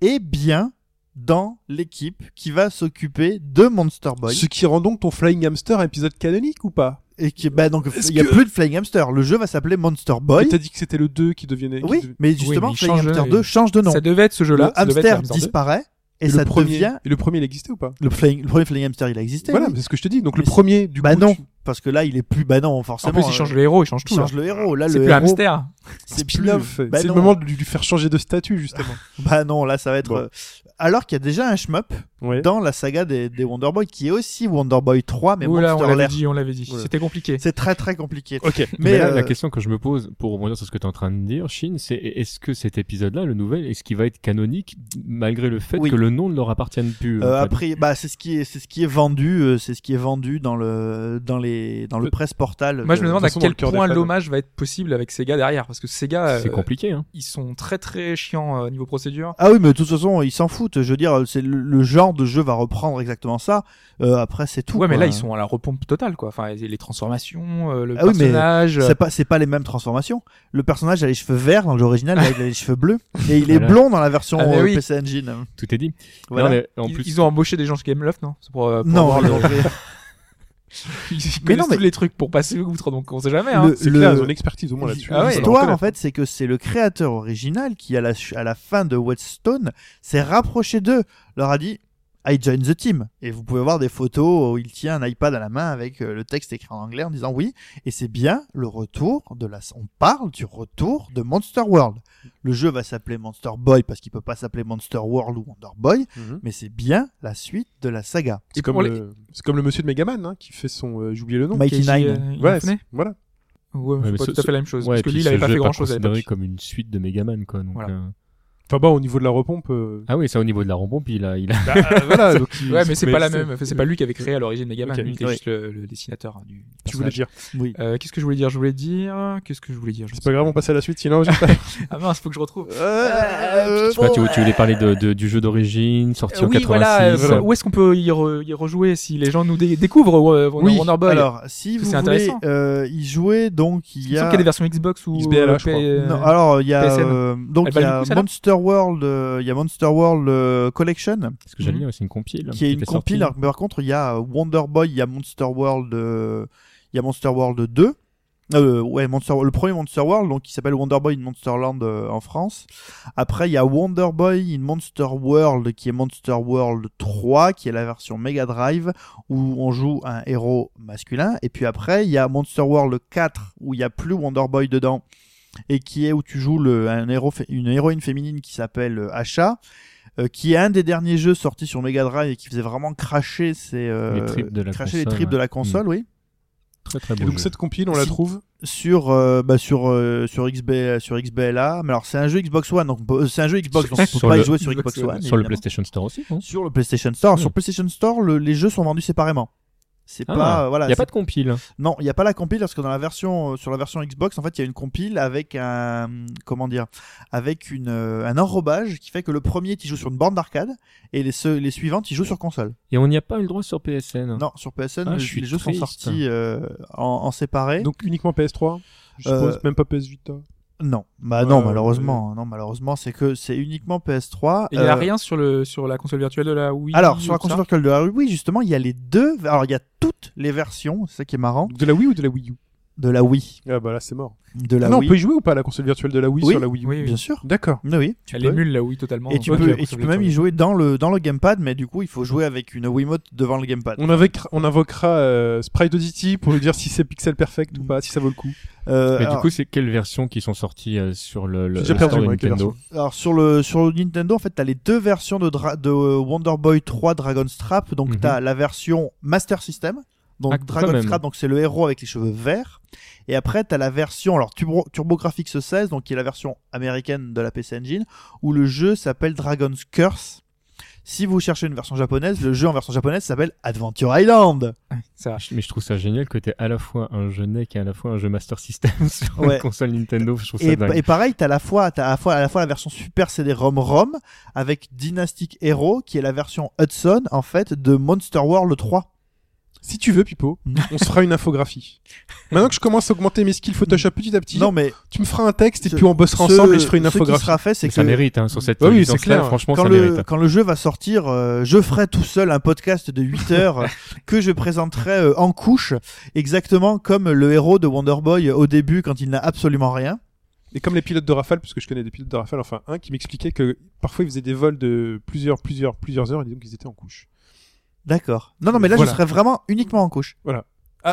est bien dans l'équipe qui va s'occuper de Monster Boy. Ce qui rend donc ton Flying Hamster un épisode canonique ou pas? Et qui, bah donc, il y a que- plus de Flying Hamster. Le jeu va s'appeler Monster Boy. Mais T'as dit que c'était le 2 qui devenait. qui Oui, dev- mais justement, mais Flying Hamster 2 change de nom. Ça devait être ce jeu-là. le hamster Hamster 2. disparaît et, Et ça le premier, devient et le premier, il existait ou pas? le, flying- le premier Flying Hamster. Il a existé. Voilà, oui. c'est ce que je te dis. Donc Mais le premier, du bah coup. non, tu- parce que là, il est plus. Bah non, En forcément. plus, il change le héros, il change il tout. là. change le héros. Là, C'est le plus héros, hamster. c'est plus. Bah c'est le moment de lui faire changer de statut, justement. Bah non, là, ça va être. Bon. euh, Alors qu'il y a déjà un shmup Ouais. dans la saga des, des Wonder Boy qui est aussi Wonder Boy 3, mais Oula, on l'avait dit, on l'avait dit. C'était compliqué. C'est très très compliqué. Ok. Mais, Mais, là, euh, la question que je me pose, pour rebondir sur ce que tu es en train de dire, Shin, c'est est-ce que cet épisode-là, le nouvel, est-ce qu'il va être canonique malgré le fait Oui. que le nom ne leur appartienne plus Euh, en fait? après, bah c'est ce qui est, c'est ce qui est vendu, euh, c'est ce qui est vendu dans le, dans les, dans le De- presse portal. Moi, je me de- demande à façon, quel point l'hommage va être possible avec Sega derrière. Parce que Sega, C'est euh, compliqué, hein. ils sont très très chiants euh, niveau procédure. Ah oui, mais de toute façon, ils s'en foutent. Je veux dire, c'est le, le genre de jeu va reprendre exactement ça. Euh, après, c'est tout. ouais, mais là, ils sont à la repompe totale, quoi. Enfin, les transformations, euh, le Ah personnage. euh, C'est pas, c'est pas les mêmes transformations. Le personnage a les cheveux verts dans l'original, là, il a les cheveux bleus, et il est Voilà. blond dans la version Ah, oui. PC Engine. Tout est dit. Voilà. Non, mais en ils, plus, ils ont embauché des gens chez Gameloft, non? C'est pour, pour non, avoir le- ils Mais non, mais- tous les trucs pour passer outre, donc on sait jamais. Hein. Le- C'est clair, ils ont une expertise au moins là-dessus. Ah ouais. L'histoire, en fait, c'est que c'est le créateur original qui, à la, à la fin de Whetstone, s'est rapproché d'eux, leur a dit I join the team. Et vous pouvez voir des photos où il tient un iPad à la main avec euh, le texte écrit en anglais en disant oui. Et c'est bien le retour de la. On parle du retour de Monster World. Le jeu va s'appeler Monster Boy parce qu'il peut pas s'appeler Monster World ou Wonder Boy, Mhm. mais c'est bien la suite de la saga. C'est comme, le... c'est comme le monsieur de Megaman hein, qui fait son. euh, J'ai oublié le nom. Mighty Nine. euh, Ouais, voilà. Ouais, Ouais, c'est pas ce- tout à fait la même chose. ouais, parce que lui, il avait pas fait grand chose à considéré l'époque. comme une suite de Megaman, quoi. Donc, Voilà. euh, Enfin bon, au niveau de la repompe. euh, Ah oui, ça au niveau de la repompe, il a, il a. bah, euh, voilà. donc il- Ouais, mais c'est pas la même. Enfin, c'est pas lui qui avait créé à l'origine Megaman. Ok, Lui, était ouais. juste le, le dessinateur hein, du. Tu voulais dire. Oui. Euh, Qu'est-ce que je voulais dire? Je voulais dire. Qu'est-ce que je voulais dire? C'est pas grave, on passe à la suite, sinon. j'ai pas- Ah mince, faut que je retrouve. Euh, Je sais pas, tu, tu voulais parler de, de- du jeu d'origine, sorti Euh, en oui, 86. voilà. euh, voilà. Où est-ce qu'on peut y, re- y rejouer si les gens nous dé- découvrent euh, Wonder, Oui, Wonder Boy? alors si vous c'est voulez intéressant. y jouer, donc il Il y a... semble qu'il y a des versions Xbox ou XBLA, je crois. P- Non, alors il y a donc il y a Monster World, euh, il y a Monster World euh, Collection Parce que j'allais Mhm. dire, c'est une compile. qui est une compile. alors, mais par contre, il y a Wonder Boy, il y a Monster World, euh, il y a Monster World 2. Euh, ouais, Monster, le premier Monster World, donc qui s'appelle Wonder Boy in Monsterland euh, en France. Après, il y a Wonder Boy in Monster World, qui est Monster World 3, qui est la version Mega Drive, où on joue un héros masculin. Et puis après, il y a Monster World 4, où il y a plus Wonder Boy dedans, et qui est où tu joues le, un héros, une héroïne féminine qui s'appelle euh, Asha. euh, qui est un des derniers jeux sortis sur Mega Drive et qui faisait vraiment cracher ses euh, Les tripes de la cracher les console, de la console, oui. Très très Et beau. donc jeu. cette compile, on la Si. trouve. sur euh, bah, sur euh, sur XB sur XBLA mais alors c'est un jeu Xbox One donc euh, c'est un jeu Xbox donc on peut pas le- y jouer sur Xbox Xbox One. Sur le. PlayStation Store aussi, non? Sur le PlayStation Store Hmm. sur PlayStation Store le- les jeux sont vendus séparément c'est Ah, pas euh, voilà Il n'y a pas de compile. non il y a pas la compile parce que dans la version euh, sur la version Xbox en fait il y a une compile avec un comment dire avec une euh, un enrobage qui fait que le premier tu joues sur une borne d'arcade et les ceux- les suivantes tu joues sur console Et on n'y a pas eu le droit sur PSN. non sur PSN Ah, les, je suis les jeux sont sortis euh, en, en séparé Donc uniquement PS3. Je Euh, suppose, même pas PS Vita. Non, bah non, malheureusement, non, malheureusement, c'est que c'est uniquement PS3. Et il y a Euh, rien sur le sur la console virtuelle de la Wii. Alors, sur la console virtuelle de la Wii, oui, justement, il y a les deux. Alors, il y a toutes les versions, c'est ça qui est marrant, De la Wii ou de la Wii U? De la Wii, Ah bah là c'est mort. de la Ah non, Wii. on peut y jouer ou pas à la console virtuelle de la Wii Oui. sur la Wii U Oui, oui. Bien sûr. D'accord. Oui, oui. Tu Elle peux. émule la Wii totalement. Et tu peux, et tu peux même y jouer dans le dans le gamepad, mais du coup, il faut jouer avec une Wiimote devant le gamepad. On, invoquera, on invoquera euh, Sprite Audity pour lui dire si c'est pixel perfect ou pas, si ça vaut le coup. Euh, Mais alors, du coup, c'est quelles versions qui sont sorties euh, sur le, le, J'ai perdu, Nintendo alors, sur le sur le Nintendo, en fait, t'as les deux versions de, Dra- de Wonder Boy 3 Dragon Strap. Donc, Mhm. t'as la version Master System. Donc Ah, Dragon donc c'est le héros avec les cheveux verts. Et après, t'as la version, alors Turbo, TurboGrafx 16, donc qui est la version américaine de la PC Engine, où le jeu s'appelle Dragon's Curse. Si vous cherchez une version japonaise, le jeu en version japonaise s'appelle Adventure Island. Ça. Mais je trouve ça génial que t'aies à la fois un jeu NEC et à la fois un jeu Master System sur Ouais. une console Nintendo. Je trouve ça Et, dingue. et pareil, t'as à la fois, t'as à la fois, à la fois la version Super CD-ROM ROM avec Dynastic Hero, qui est la version Hudson en fait de Monster World 3. Si tu veux, Pipo, on se fera une infographie. Maintenant que je commence à augmenter mes skills Photoshop petit à petit, Non mais tu me feras un texte et puis on bossera ce- ensemble et je ferai une ce qui infographie. sera fait, c'est que ça mérite hein, sur cette Bah oui, c'est clair. Franchement, quand ça le, mérite. quand le jeu va sortir, euh, je ferai tout seul un podcast de 8 heures euh, que je présenterai euh, en couche, exactement comme le héros de Wonder Boy au début quand il n'a absolument rien. Et comme les pilotes de Rafale, parce que je connais des pilotes de Rafale, enfin un qui m'expliquait que parfois ils faisaient des vols de plusieurs, plusieurs, plusieurs heures et donc ils étaient en couche. D'accord. Non, non, mais là, Voilà. je serai vraiment uniquement en couche. Ah, Voilà.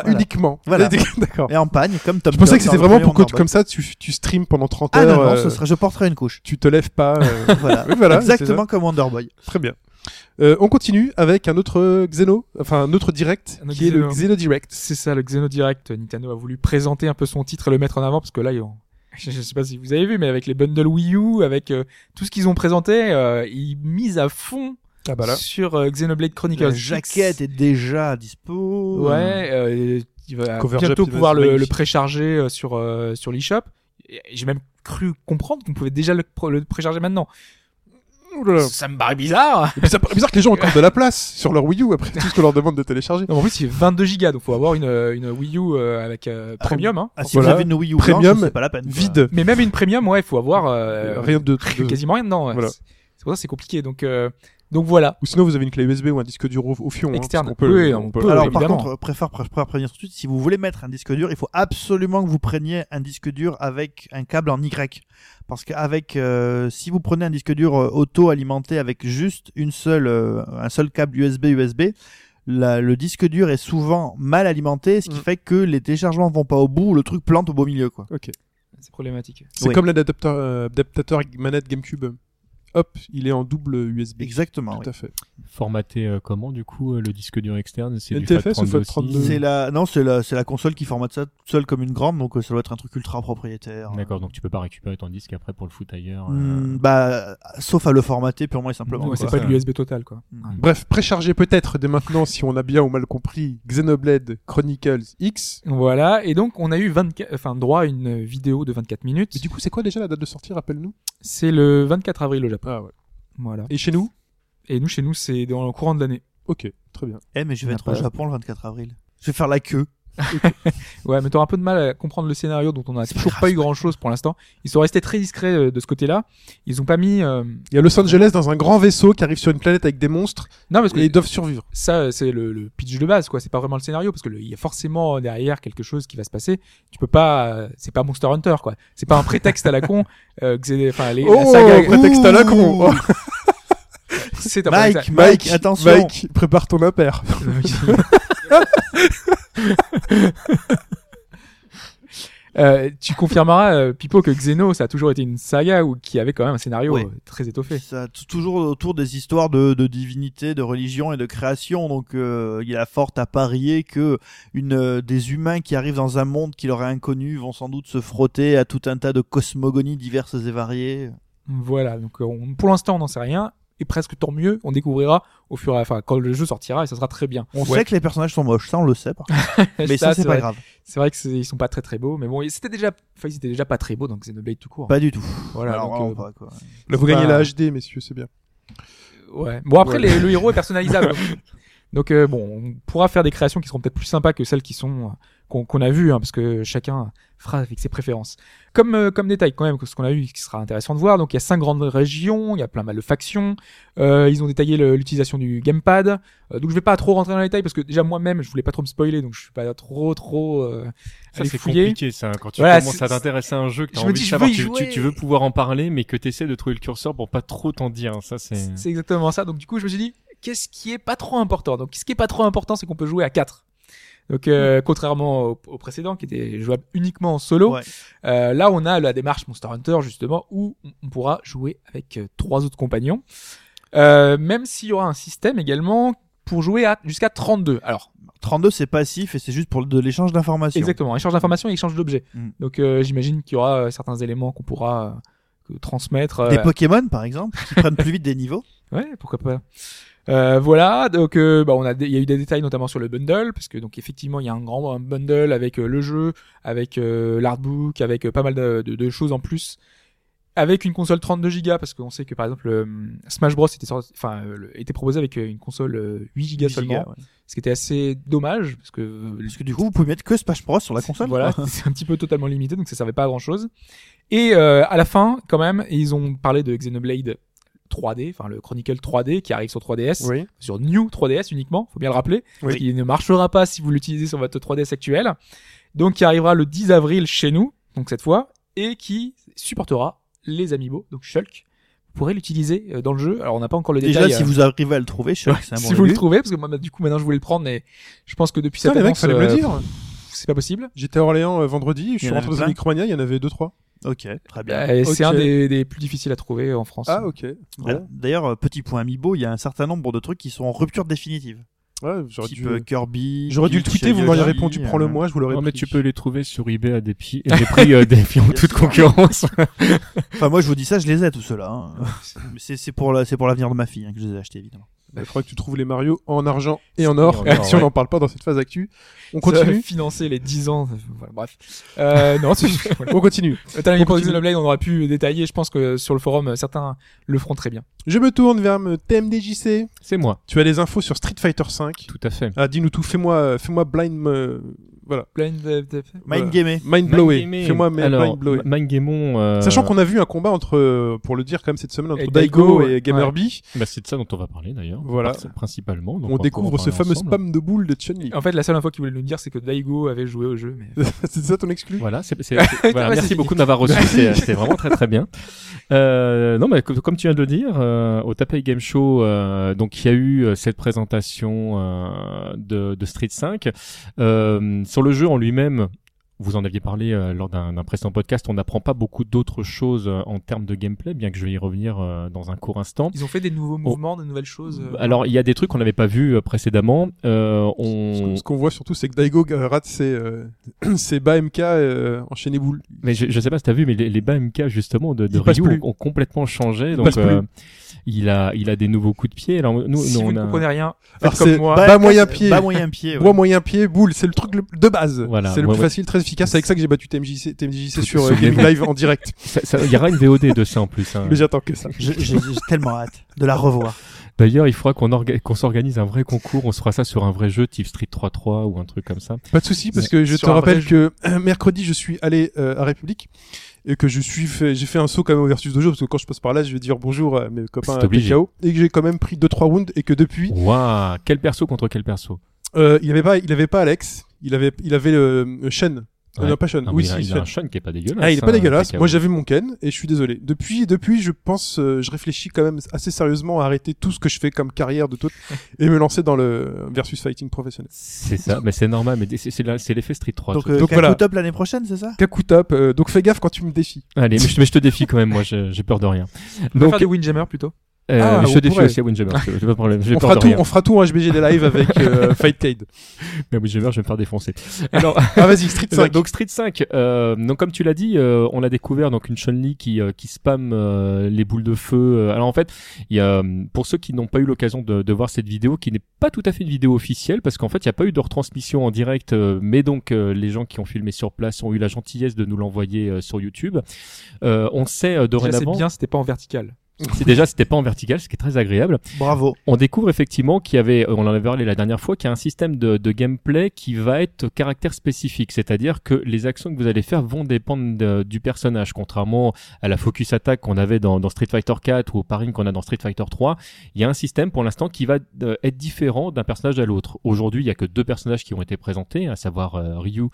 uniquement. Voilà. D'accord. Et en pagne, comme Tom Je pensais que c'était vraiment pour que tu- comme ça tu, tu streams pendant 30 Boy. Ah heures. non, non, euh, ce serait, je porterai une couche. Tu te lèves pas. euh, voilà. oui, voilà, c'est Exactement comme Wonder Boy. Très bien. Euh, on continue avec un autre euh, Xeno, enfin un autre direct, Un autre qui est le Xeno. Xeno Direct. C'est ça, le Xeno Direct. Nintendo a voulu présenter un peu son titre et le mettre en avant parce que là, ils ont- je je sais pas si vous avez vu, mais avec les bundles Wii U, avec euh, tout ce qu'ils ont présenté, euh, ils misent à fond Ah bah là. sur euh, Xenoblade Chronicles. La X. jaquette est déjà dispo. Ouais, euh, il va Cover bientôt Jap, pouvoir c'est le, le précharger euh, sur euh, sur l'eShop. J'ai même cru comprendre qu'on pouvait déjà le, pr- le précharger maintenant. Ça me paraît bizarre. Et puis c'est bizarre que les gens ont encore de la place sur leur Wii U après tout ce qu'on leur demande de télécharger. Non, en plus, il fait 22 gigas, donc faut avoir une, une Wii U euh, avec euh, Ah, premium. Hein. Ah, si Voilà. vous avez une Wii U Premium, c'est pas la peine. quoi. Vide. Mais même une premium, ouais, il faut avoir euh, Rien de, de- quasiment rien dedans. ouais. Voilà. C'est c'est pour ça que c'est compliqué. Donc donc Donc voilà. Ou sinon, vous avez une clé USB ou un disque dur au, au fion. hein, Externe. qu'on peut- Oui, on on peut- peut. Alors évidemment. par contre, préfère, préfère prévenir tout de suite, si vous voulez mettre un disque dur, il faut absolument que vous preniez un disque dur avec un câble en Y. Parce qu'avec, euh, si vous prenez un disque dur euh, auto-alimenté avec juste une seule, euh, un seul câble USB USB, la- le disque dur est souvent mal alimenté, ce qui Mm. fait que les téléchargements vont pas au bout, le truc plante au beau milieu, quoi. Ok. C'est problématique. C'est Oui. comme l'adaptateur euh, manette GameCube. Hop, il est en double USB. Exactement. Tout oui. à fait. Formaté euh, comment du coup euh, le disque dur externe C'est du NTFS ou FAT32 aussi FAT32? C'est la, non, c'est la, console qui formate ça toute seule comme une grande, donc euh, ça doit être un truc ultra propriétaire. D'accord, donc tu peux pas récupérer ton disque après pour le foutre ailleurs. euh, Hmm, bah, sauf à le formater purement et simplement. Ouais, c'est pas de l'USB total, quoi. Mm. Bref, préchargé peut-être dès maintenant si on a bien ou mal compris Xenoblade Chronicles X. Voilà. Et donc, on a eu 24, enfin, droit à une vidéo de 24 minutes. Mais du coup, c'est quoi déjà la date de sortie Rappelle-nous? C'est le 24 avril au Japon. Ah ouais. Voilà. Et chez nous Et nous, chez nous, c'est dans le courant de l'année. Ok, très bien. Eh, mais je vais être au pas- Japon le 24 avril. Je vais faire la queue. Ouais, mais t'auras un peu de mal à comprendre le scénario dont on a pas toujours pas eu grand chose pour l'instant. Ils sont restés très discrets euh, de ce côté-là. Ils ont pas mis, euh, Il y a Los Angeles dans un grand vaisseau qui arrive sur une planète avec des monstres non, parce que et ils doivent survivre. ça, c'est le, le pitch de base, quoi. C'est pas vraiment le scénario, parce que le- il y a forcément derrière quelque chose qui va se passer. Tu peux pas, euh, c'est pas Monster Hunter, quoi. C'est pas un prétexte à la con. Euh, que c'est- enfin, les, la Oh, saga, prétexte à la con. Oh. c'est un Mike, prétexte- Mike, attention. Mike, prépare ton impair. Euh, tu confirmeras, euh, Pipo, que Xeno, ça a toujours été une saga où, qui avait quand même un scénario Oui. euh, très étoffé. Ça, toujours autour des histoires de, de divinité, de religion et de création. Donc, euh, il a fort à parier que une, des humains qui arrivent dans un monde qui leur est inconnu vont sans doute se frotter à tout un tas de cosmogonies diverses et variées. Voilà. Donc, on- pour l'instant, on n'en sait rien. Et presque tant mieux, on découvrira au fur et à enfin, quand le jeu sortira et ça sera très bien. On Ouais. sait que les personnages sont moches, ça on le sait. Par contre. Mais ça, c'est pas vrai. grave. C'est vrai que ils sont pas très très beaux, mais bon, c'était déjà, enfin, ils étaient déjà pas très beaux dans Xenoblade tout court. Pas du tout. Voilà. Alors, donc, euh, pas, quoi. Là, vous gagnez pas- la HD, messieurs, c'est bien. Ouais. Bon après Ouais. les- le héros est personnalisable. donc, donc, euh, bon, on pourra faire des créations qui seront peut-être plus sympas que celles qui sont euh, qu'on a vues, hein, parce que chacun fera avec ses préférences. Comme euh, comme détail quand même, ce qu'on a vu qui sera intéressant de voir. Donc il y a cinq grandes régions, il y a plein mal de factions. Euh, ils ont détaillé l'utilisation du gamepad. Euh, donc je vais pas trop rentrer dans les détails parce que déjà moi-même je voulais pas trop me spoiler, donc je suis pas trop trop euh, Ça c'est compliqué ça quand tu Voilà, commences à t'intéresser à un jeu que t'as je envie dis, de savoir tu, tu, tu veux pouvoir en parler mais que t'essaies de trouver le curseur pour pas trop t'en dire ça c'est C'est exactement ça. Donc du coup, je me suis dit, qu'est-ce qui est pas trop important? Donc ce qui est pas trop important, c'est qu'on peut jouer à 4. Donc euh, contrairement au, au précédent qui était jouable uniquement en solo, Ouais. euh, là on a la démarche Monster Hunter justement où on- pourra jouer avec euh, trois autres compagnons. Euh, même s'il y aura un système également pour jouer à jusqu'à 32. Alors 32 c'est passif et c'est juste pour de l'échange d'informations. exactement, échange d'informations et échange d'objets. Mm. Donc euh, j'imagine qu'il y aura certains éléments qu'on pourra transmettre. Des Pokémon, par exemple, qui prennent plus vite des niveaux. Ouais, pourquoi pas. Euh, voilà, donc euh, bah, on a, il y a eu des détails notamment sur le bundle, parce que donc effectivement il y a un grand un bundle avec euh, le jeu, avec l'artbook, avec pas mal de, de- de choses en plus, avec une console 32 Go, parce qu'on sait que par exemple Smash Bros était, sorti- enfin était proposé avec une console euh, 8 Go seulement, ouais. ce qui était assez dommage, parce que Parce que du coup, vous pouvez mettre que Smash Bros sur la console. voilà, c'est un petit peu totalement limité, donc ça servait pas à grand chose. Et euh, à la fin, quand même, ils ont parlé de Xenoblade 3D, enfin le Chronicle 3D qui arrive sur 3DS, Oui. sur New 3DS uniquement, faut bien le rappeler, Oui. qu'il ne marchera pas si vous l'utilisez sur votre 3DS actuel. Donc qui arrivera le 10 avril chez nous, donc cette fois, et qui supportera les amiibo, donc Shulk. Vous pourrez l'utiliser euh, dans le jeu. Alors on n'a pas encore le Déjà, détail. si euh, vous arrivez à le trouver, je c'est un bon si vous le trouvez, parce que moi bah, du coup maintenant je voulais le prendre, mais je pense que depuis Putain, cette annonce, fallait me le euh, dire. C'est pas possible. J'étais à Orléans euh, vendredi, je suis rentré dans un Micromania, il y en avait deux trois. Ok, très bien. Euh, C'est Ok. un des, des plus difficiles à trouver en France. Ah ok. Voilà. Bon. D'ailleurs, euh, petit point Amiibo, il y a un certain nombre de trucs qui sont en rupture définitive. Ouais, j'aurais Type dû. euh, Kirby. J'aurais dû le Peach, tweeter, vous m'auriez Yoshi, répondu, euh, prends-le moi, je vous l'aurais Non, mais pris. tu peux les trouver sur eBay à des prix, des prix euh, défiant toute concurrence. Enfin, moi, je vous dis ça, je les ai tous ceux-là. hein. Mais c'est c'est pour la- c'est pour l'avenir de ma fille hein, que je les ai achetés évidemment. Il faudra que tu trouves les Mario en argent et en Et or, en or, si on ouais. n'en parle pas dans cette phase actu. On continue financer les 10 ans. Voilà, bref. Euh, non, voilà. On continue. T'as mis pour. Xenoblade, on aurait pu détailler. Je pense que sur le forum, certains le feront très bien. Je me tourne vers me TMDJC. C'est moi, Tu as les infos sur Street Fighter 5. tout à fait. Ah, dis-nous tout, fais-moi fais-moi blind euh, voilà. Blind, Voilà. Mind Game. Mind blower. Mind Fais-moi mes Alors, blind blower. Mind Gamon, euh, Sachant qu'on a vu un combat entre euh, pour le dire quand même cette semaine entre Et Daigo, Daigo, et Gamerby. bah, c'est de ça dont on va parler d'ailleurs. Voilà. Principalement. donc On découvre ce fameux ensemble. spam de boules de Chun-Li. En fait, la seule info qu'il voulait nous dire, c'est que Daigo avait joué au jeu. Mais... c'est ça ton exclu? Voilà, c'est, Ouais, merci beaucoup de m'avoir reçu. C'est, c'est vraiment très très bien. Euh, non, mais co- comme tu viens de le dire, euh, au Taipei Game Show, euh, donc il y a eu cette présentation euh, de, de Street 5 Euh, le jeu en lui-même. Vous en aviez parlé euh, lors d'un, d'un précédent podcast. On n'apprend pas beaucoup d'autres choses euh, en termes de gameplay, bien que je vais y revenir euh, dans un court instant. Ils ont fait des nouveaux mouvements, de nouvelles choses. euh, Alors, il y a des trucs qu'on n'avait pas vus euh, précédemment. Euh, Ce on... qu'on- Ce qu'on voit surtout, c'est que Daigo euh, rate ses, euh, ses bas MK euh, enchaînés boules. Mais je, je sais pas si t'as vu, mais les, les bas MK justement de, de Ryu plus. ont, ont complètement changé. Donc euh, il a il a des nouveaux coups de pied. Alors nous, si nous, vous on ne a comprenez rien, Alors, comme moi. bas moyen pied. Bas moyen pied. ouais. Bois moyen pied, boule, c'est le truc de base. Voilà, c'est le plus facile, très efficace. C'est avec ça que j'ai battu TMJC, TMJC sur euh, Live en direct. Il y aura une VOD de ça en plus. hein. Mais j'attends que ça. J'ai tellement hâte de la revoir. D'ailleurs, il faudra qu'on orga- qu'on s'organise un vrai concours. On se fera ça sur un vrai jeu type Street 3-3 ou un truc comme ça. Pas de souci, parce que je Sur te rappelle que euh, mercredi, je suis allé euh, à République et que je suis fait, j'ai fait un saut quand même au versus dojo parce que quand je passe par là, je vais dire bonjour à mes copains à. PKO et que j'ai quand même pris deux trois rounds et que depuis, Waouh, quel perso contre quel perso? Euh, il avait pas, il avait pas Alex, il avait, il avait le euh, Shen. Euh, Ouais. non, pas Shen. Ah, oui, il a, si, il a un Sean qui est pas dégueulasse. Ah, il est pas hein, dégueulasse. Moi, j'avais mon Ken et je suis désolé. Depuis, depuis, je pense, euh, je réfléchis quand même assez sérieusement à arrêter tout ce que je fais comme carrière de tout et me lancer dans le versus fighting professionnel. C'est ça, mais c'est normal. Mais c'est l'effet Street 3. Donc, euh, Donc, voilà. Top l'année prochaine, c'est ça? Kaku top. euh, donc fais gaffe quand tu me défies. Allez, mais je, mais je te défie quand même. Moi, j'ai peur de rien. Donc, faire des Windjammer plutôt. Euh, Ah, mais je on te défie pourrait. aussi à Windjammer. J'ai pas de problème. J'ai On fera de tout, on fera tout en HBG des live avec euh, Fightcade. Mais Windjammer, je vais me faire défoncer. Alors, Ah vas-y, Street 5. Donc Street 5, euh, donc comme tu l'as dit, euh, on a découvert donc une Chun-Li qui euh, qui spamme euh, les boules de feu. Alors en fait, il y a pour ceux qui n'ont pas eu l'occasion de, de voir cette vidéo, qui n'est pas tout à fait une vidéo officielle, parce qu'en fait il n'y a pas eu de retransmission en direct, euh, mais donc euh, les gens qui ont filmé sur place ont eu la gentillesse de nous l'envoyer euh, sur YouTube. Euh, on sait euh, Déjà, c'est dorénavant, bien, c'était pas en vertical. C'est déjà c'était pas en vertical, ce qui est très agréable Bravo. on découvre effectivement qu'il y avait, on en avait parlé la dernière fois, qu'il y a un système de, de gameplay qui va être caractère spécifique, c'est-à-dire que les actions que vous allez faire vont dépendre de- du personnage, contrairement à la focus attack qu'on avait dans, dans Street Fighter 4 ou au parring qu'on a dans Street Fighter 3. Il y a un système pour l'instant qui va euh, être différent d'un personnage à l'autre. Aujourd'hui, il y a que deux personnages qui ont été présentés, à savoir euh, Ryu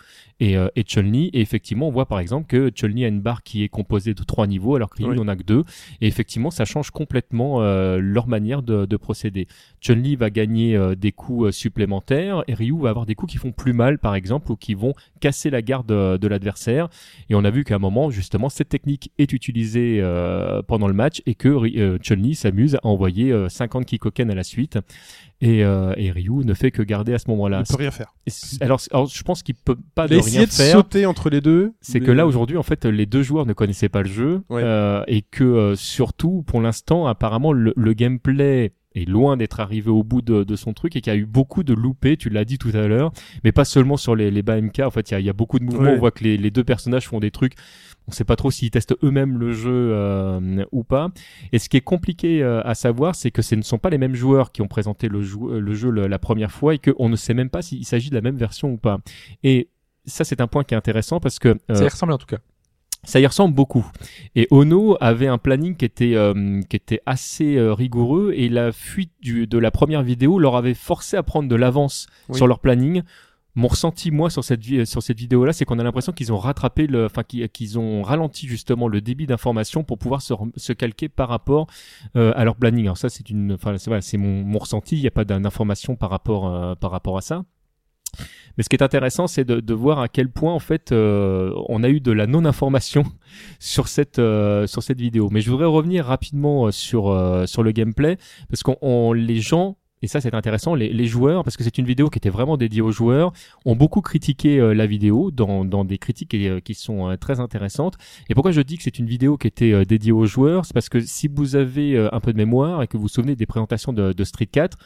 et, euh, et Chun-Li, et effectivement, on voit par exemple que Chun-Li a une barre qui est composée de trois niveaux, alors que Ryu Oui. n'en a que deux. Et effectivement, ça change complètement euh, leur manière de, de procéder. Chun-Li va gagner euh, des coups euh, supplémentaires et Ryu va avoir des coups qui font plus mal, par exemple, ou qui vont casser la garde de l'adversaire. Et on a vu qu'à un moment, justement, cette technique est utilisée pendant le match et que Chun-Li s'amuse à envoyer euh, 50 Kikoken à la suite. Et, euh, et Ryu ne fait que garder à ce moment-là. Il peut rien faire. Alors, je pense qu'il peut pas de rien de faire. sauter entre les deux. C'est mais- que là aujourd'hui en fait les deux joueurs ne connaissaient pas le jeu Ouais. euh, et que euh, surtout pour l'instant apparemment le, le gameplay est loin d'être arrivé au bout de, de son truc et qu'il y a eu beaucoup de loupés, tu l'as dit tout à l'heure, mais pas seulement sur les, les bas MK, en fait il y a, il y a beaucoup de mouvements, Ouais. on voit que les, les deux personnages font des trucs, on sait pas trop s'ils testent eux-mêmes le jeu euh, ou pas. Et ce qui est compliqué euh, à savoir, c'est que ce ne sont pas les mêmes joueurs qui ont présenté le, jou- le jeu le- la première fois et qu'on ne sait même pas s'il s'agit de la même version ou pas. Et ça, c'est un point qui est intéressant parce que euh, Ça y ressemble en tout cas. Ça y ressemble beaucoup. Et Ono avait un planning qui était euh, qui était assez euh, rigoureux et la fuite du, de la première vidéo leur avait forcé à prendre de l'avance Oui. sur leur planning. Mon ressenti moi sur cette vi- sur cette vidéo là, c'est qu'on a l'impression qu'ils ont rattrapé le, enfin qu'ils ont ralenti justement le débit d'information pour pouvoir se, calquer par rapport euh, à leur planning. Alors ça c'est une, enfin c'est voilà, c'est mon, mon ressenti. Il n'y a pas d'information par rapport euh, par rapport à ça. Mais ce qui est intéressant, c'est de, voir à quel point en fait euh, on a eu de la non-information sur cette euh, sur cette vidéo. Mais je voudrais revenir rapidement euh, sur sur le gameplay parce qu'on on- les gens et ça c'est intéressant les, joueurs parce que c'est une vidéo qui était vraiment dédiée aux joueurs ont beaucoup critiqué la vidéo dans dans des critiques qui, sont très intéressantes. Et pourquoi je dis que c'est une vidéo qui était dédiée aux joueurs, c'est parce que si vous avez un peu de mémoire et que vous vous souvenez des présentations de Street 4,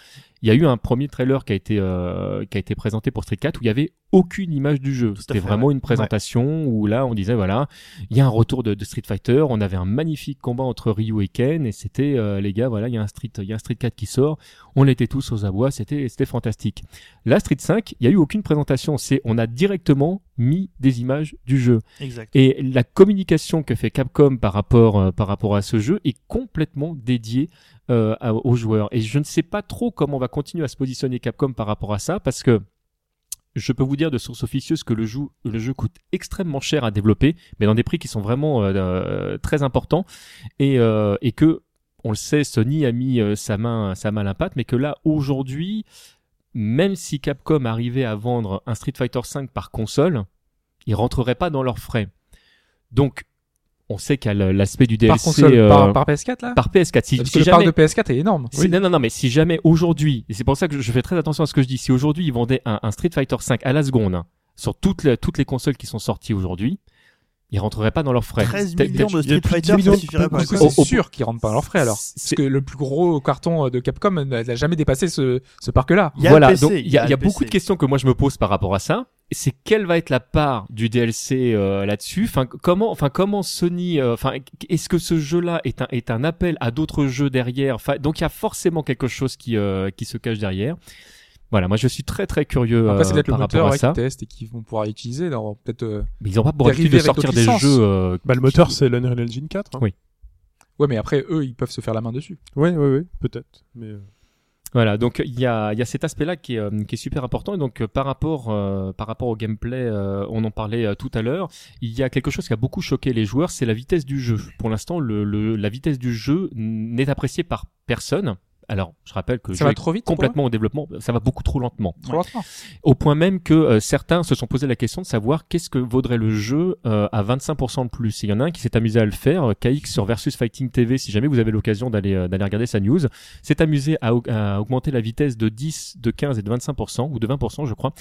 il y a eu un premier trailer qui a été euh, qui a été présenté pour Street 4 où il y avait aucune image du jeu. C'était vraiment une présentation où là on disait voilà, il y a un retour de, de Street Fighter, on avait un magnifique combat entre Ryu et Ken et c'était euh, les gars voilà, il y a un Street il y a un Street 4 qui sort, on était tous aux abois, c'était c'était fantastique. Là Street 5, il y a eu aucune présentation, c'est on a directement mis des images du jeu. Exact. Et la communication que fait Capcom par rapport euh, par rapport à ce jeu est complètement dédiée euh, aux joueurs. Et je ne sais pas trop comment on va continuer à se positionner Capcom par rapport à ça, parce que je peux vous dire de source officieuse que le jeu, le jeu coûte extrêmement cher à développer, mais dans des prix qui sont vraiment euh, euh, très importants, et, euh, et que on le sait, Sony a mis euh, sa main sa main à la pâte, mais que là aujourd'hui, même si Capcom arrivait à vendre un Street Fighter V par console, ils rentreraient pas dans leurs frais. Donc, on sait qu'il y a l'aspect du DLC Par console, euh, par, par PS4 là par PS4. Si, Parce si que le jamais, parc de PS4 est énorme. si- non, non, non, mais si jamais aujourd'hui, et c'est pour ça que je, je fais très attention à ce que je dis, si aujourd'hui ils vendaient un, un Street Fighter 5 à la seconde hein, sur toutes les, toutes les consoles qui sont sorties aujourd'hui, ils rentreraient pas dans leurs frais. 13 T'as- millions de Street Fighter, 10 millions ça suffirait pas. C'est sûr qu'ils rentrent pas dans leurs frais alors. Parce que le plus gros carton de Capcom n'a jamais dépassé ce, ce parc-là. Il y a voilà, donc il y a, y a beaucoup de questions que moi je me pose par rapport à ça. C'est quelle va être la part du DLC euh, là-dessus? Enfin, comment, enfin comment Sony, euh, enfin, est-ce que ce jeu-là est un est un appel à d'autres jeux derrière? Enfin, donc il y a forcément quelque chose qui euh, qui se cache derrière. Voilà, moi je suis très très curieux Après, c'est euh, peut-être le moteur ouais, ça. qu'ils testent et qu'ils vont pouvoir utiliser peut-être. euh, Mais ils ont pas pour habitude de sortir des licences. jeux. euh, Bah, le moteur, c'est l'Unreal Engine 4. Hein. Oui. Ouais, mais après eux, ils peuvent se faire la main dessus. Ouais, ouais, ouais, peut-être. Mais euh, Voilà, donc il y a, il y a cet aspect-là qui est, qui est super important. Et donc par rapport, euh, par rapport au gameplay, euh, on en parlait euh, tout à l'heure, il y a quelque chose qui a beaucoup choqué les joueurs, c'est la vitesse du jeu. Pour l'instant, le, le- la vitesse du jeu n'est appréciée par personne. Alors, je rappelle que Ça va trop vite. complètement au développement, ça va beaucoup trop lentement. Trop lentement. Au point même que euh, certains se sont posé la question de savoir qu'est-ce que vaudrait le jeu euh, à 25% de plus. Il y en a un qui s'est amusé à le faire, euh, KX sur Versus Fighting TV, si jamais vous avez l'occasion d'aller euh, d'aller regarder sa news, s'est amusé à, à augmenter la vitesse de 10, de 15 et de 25%, ou de 20% je crois.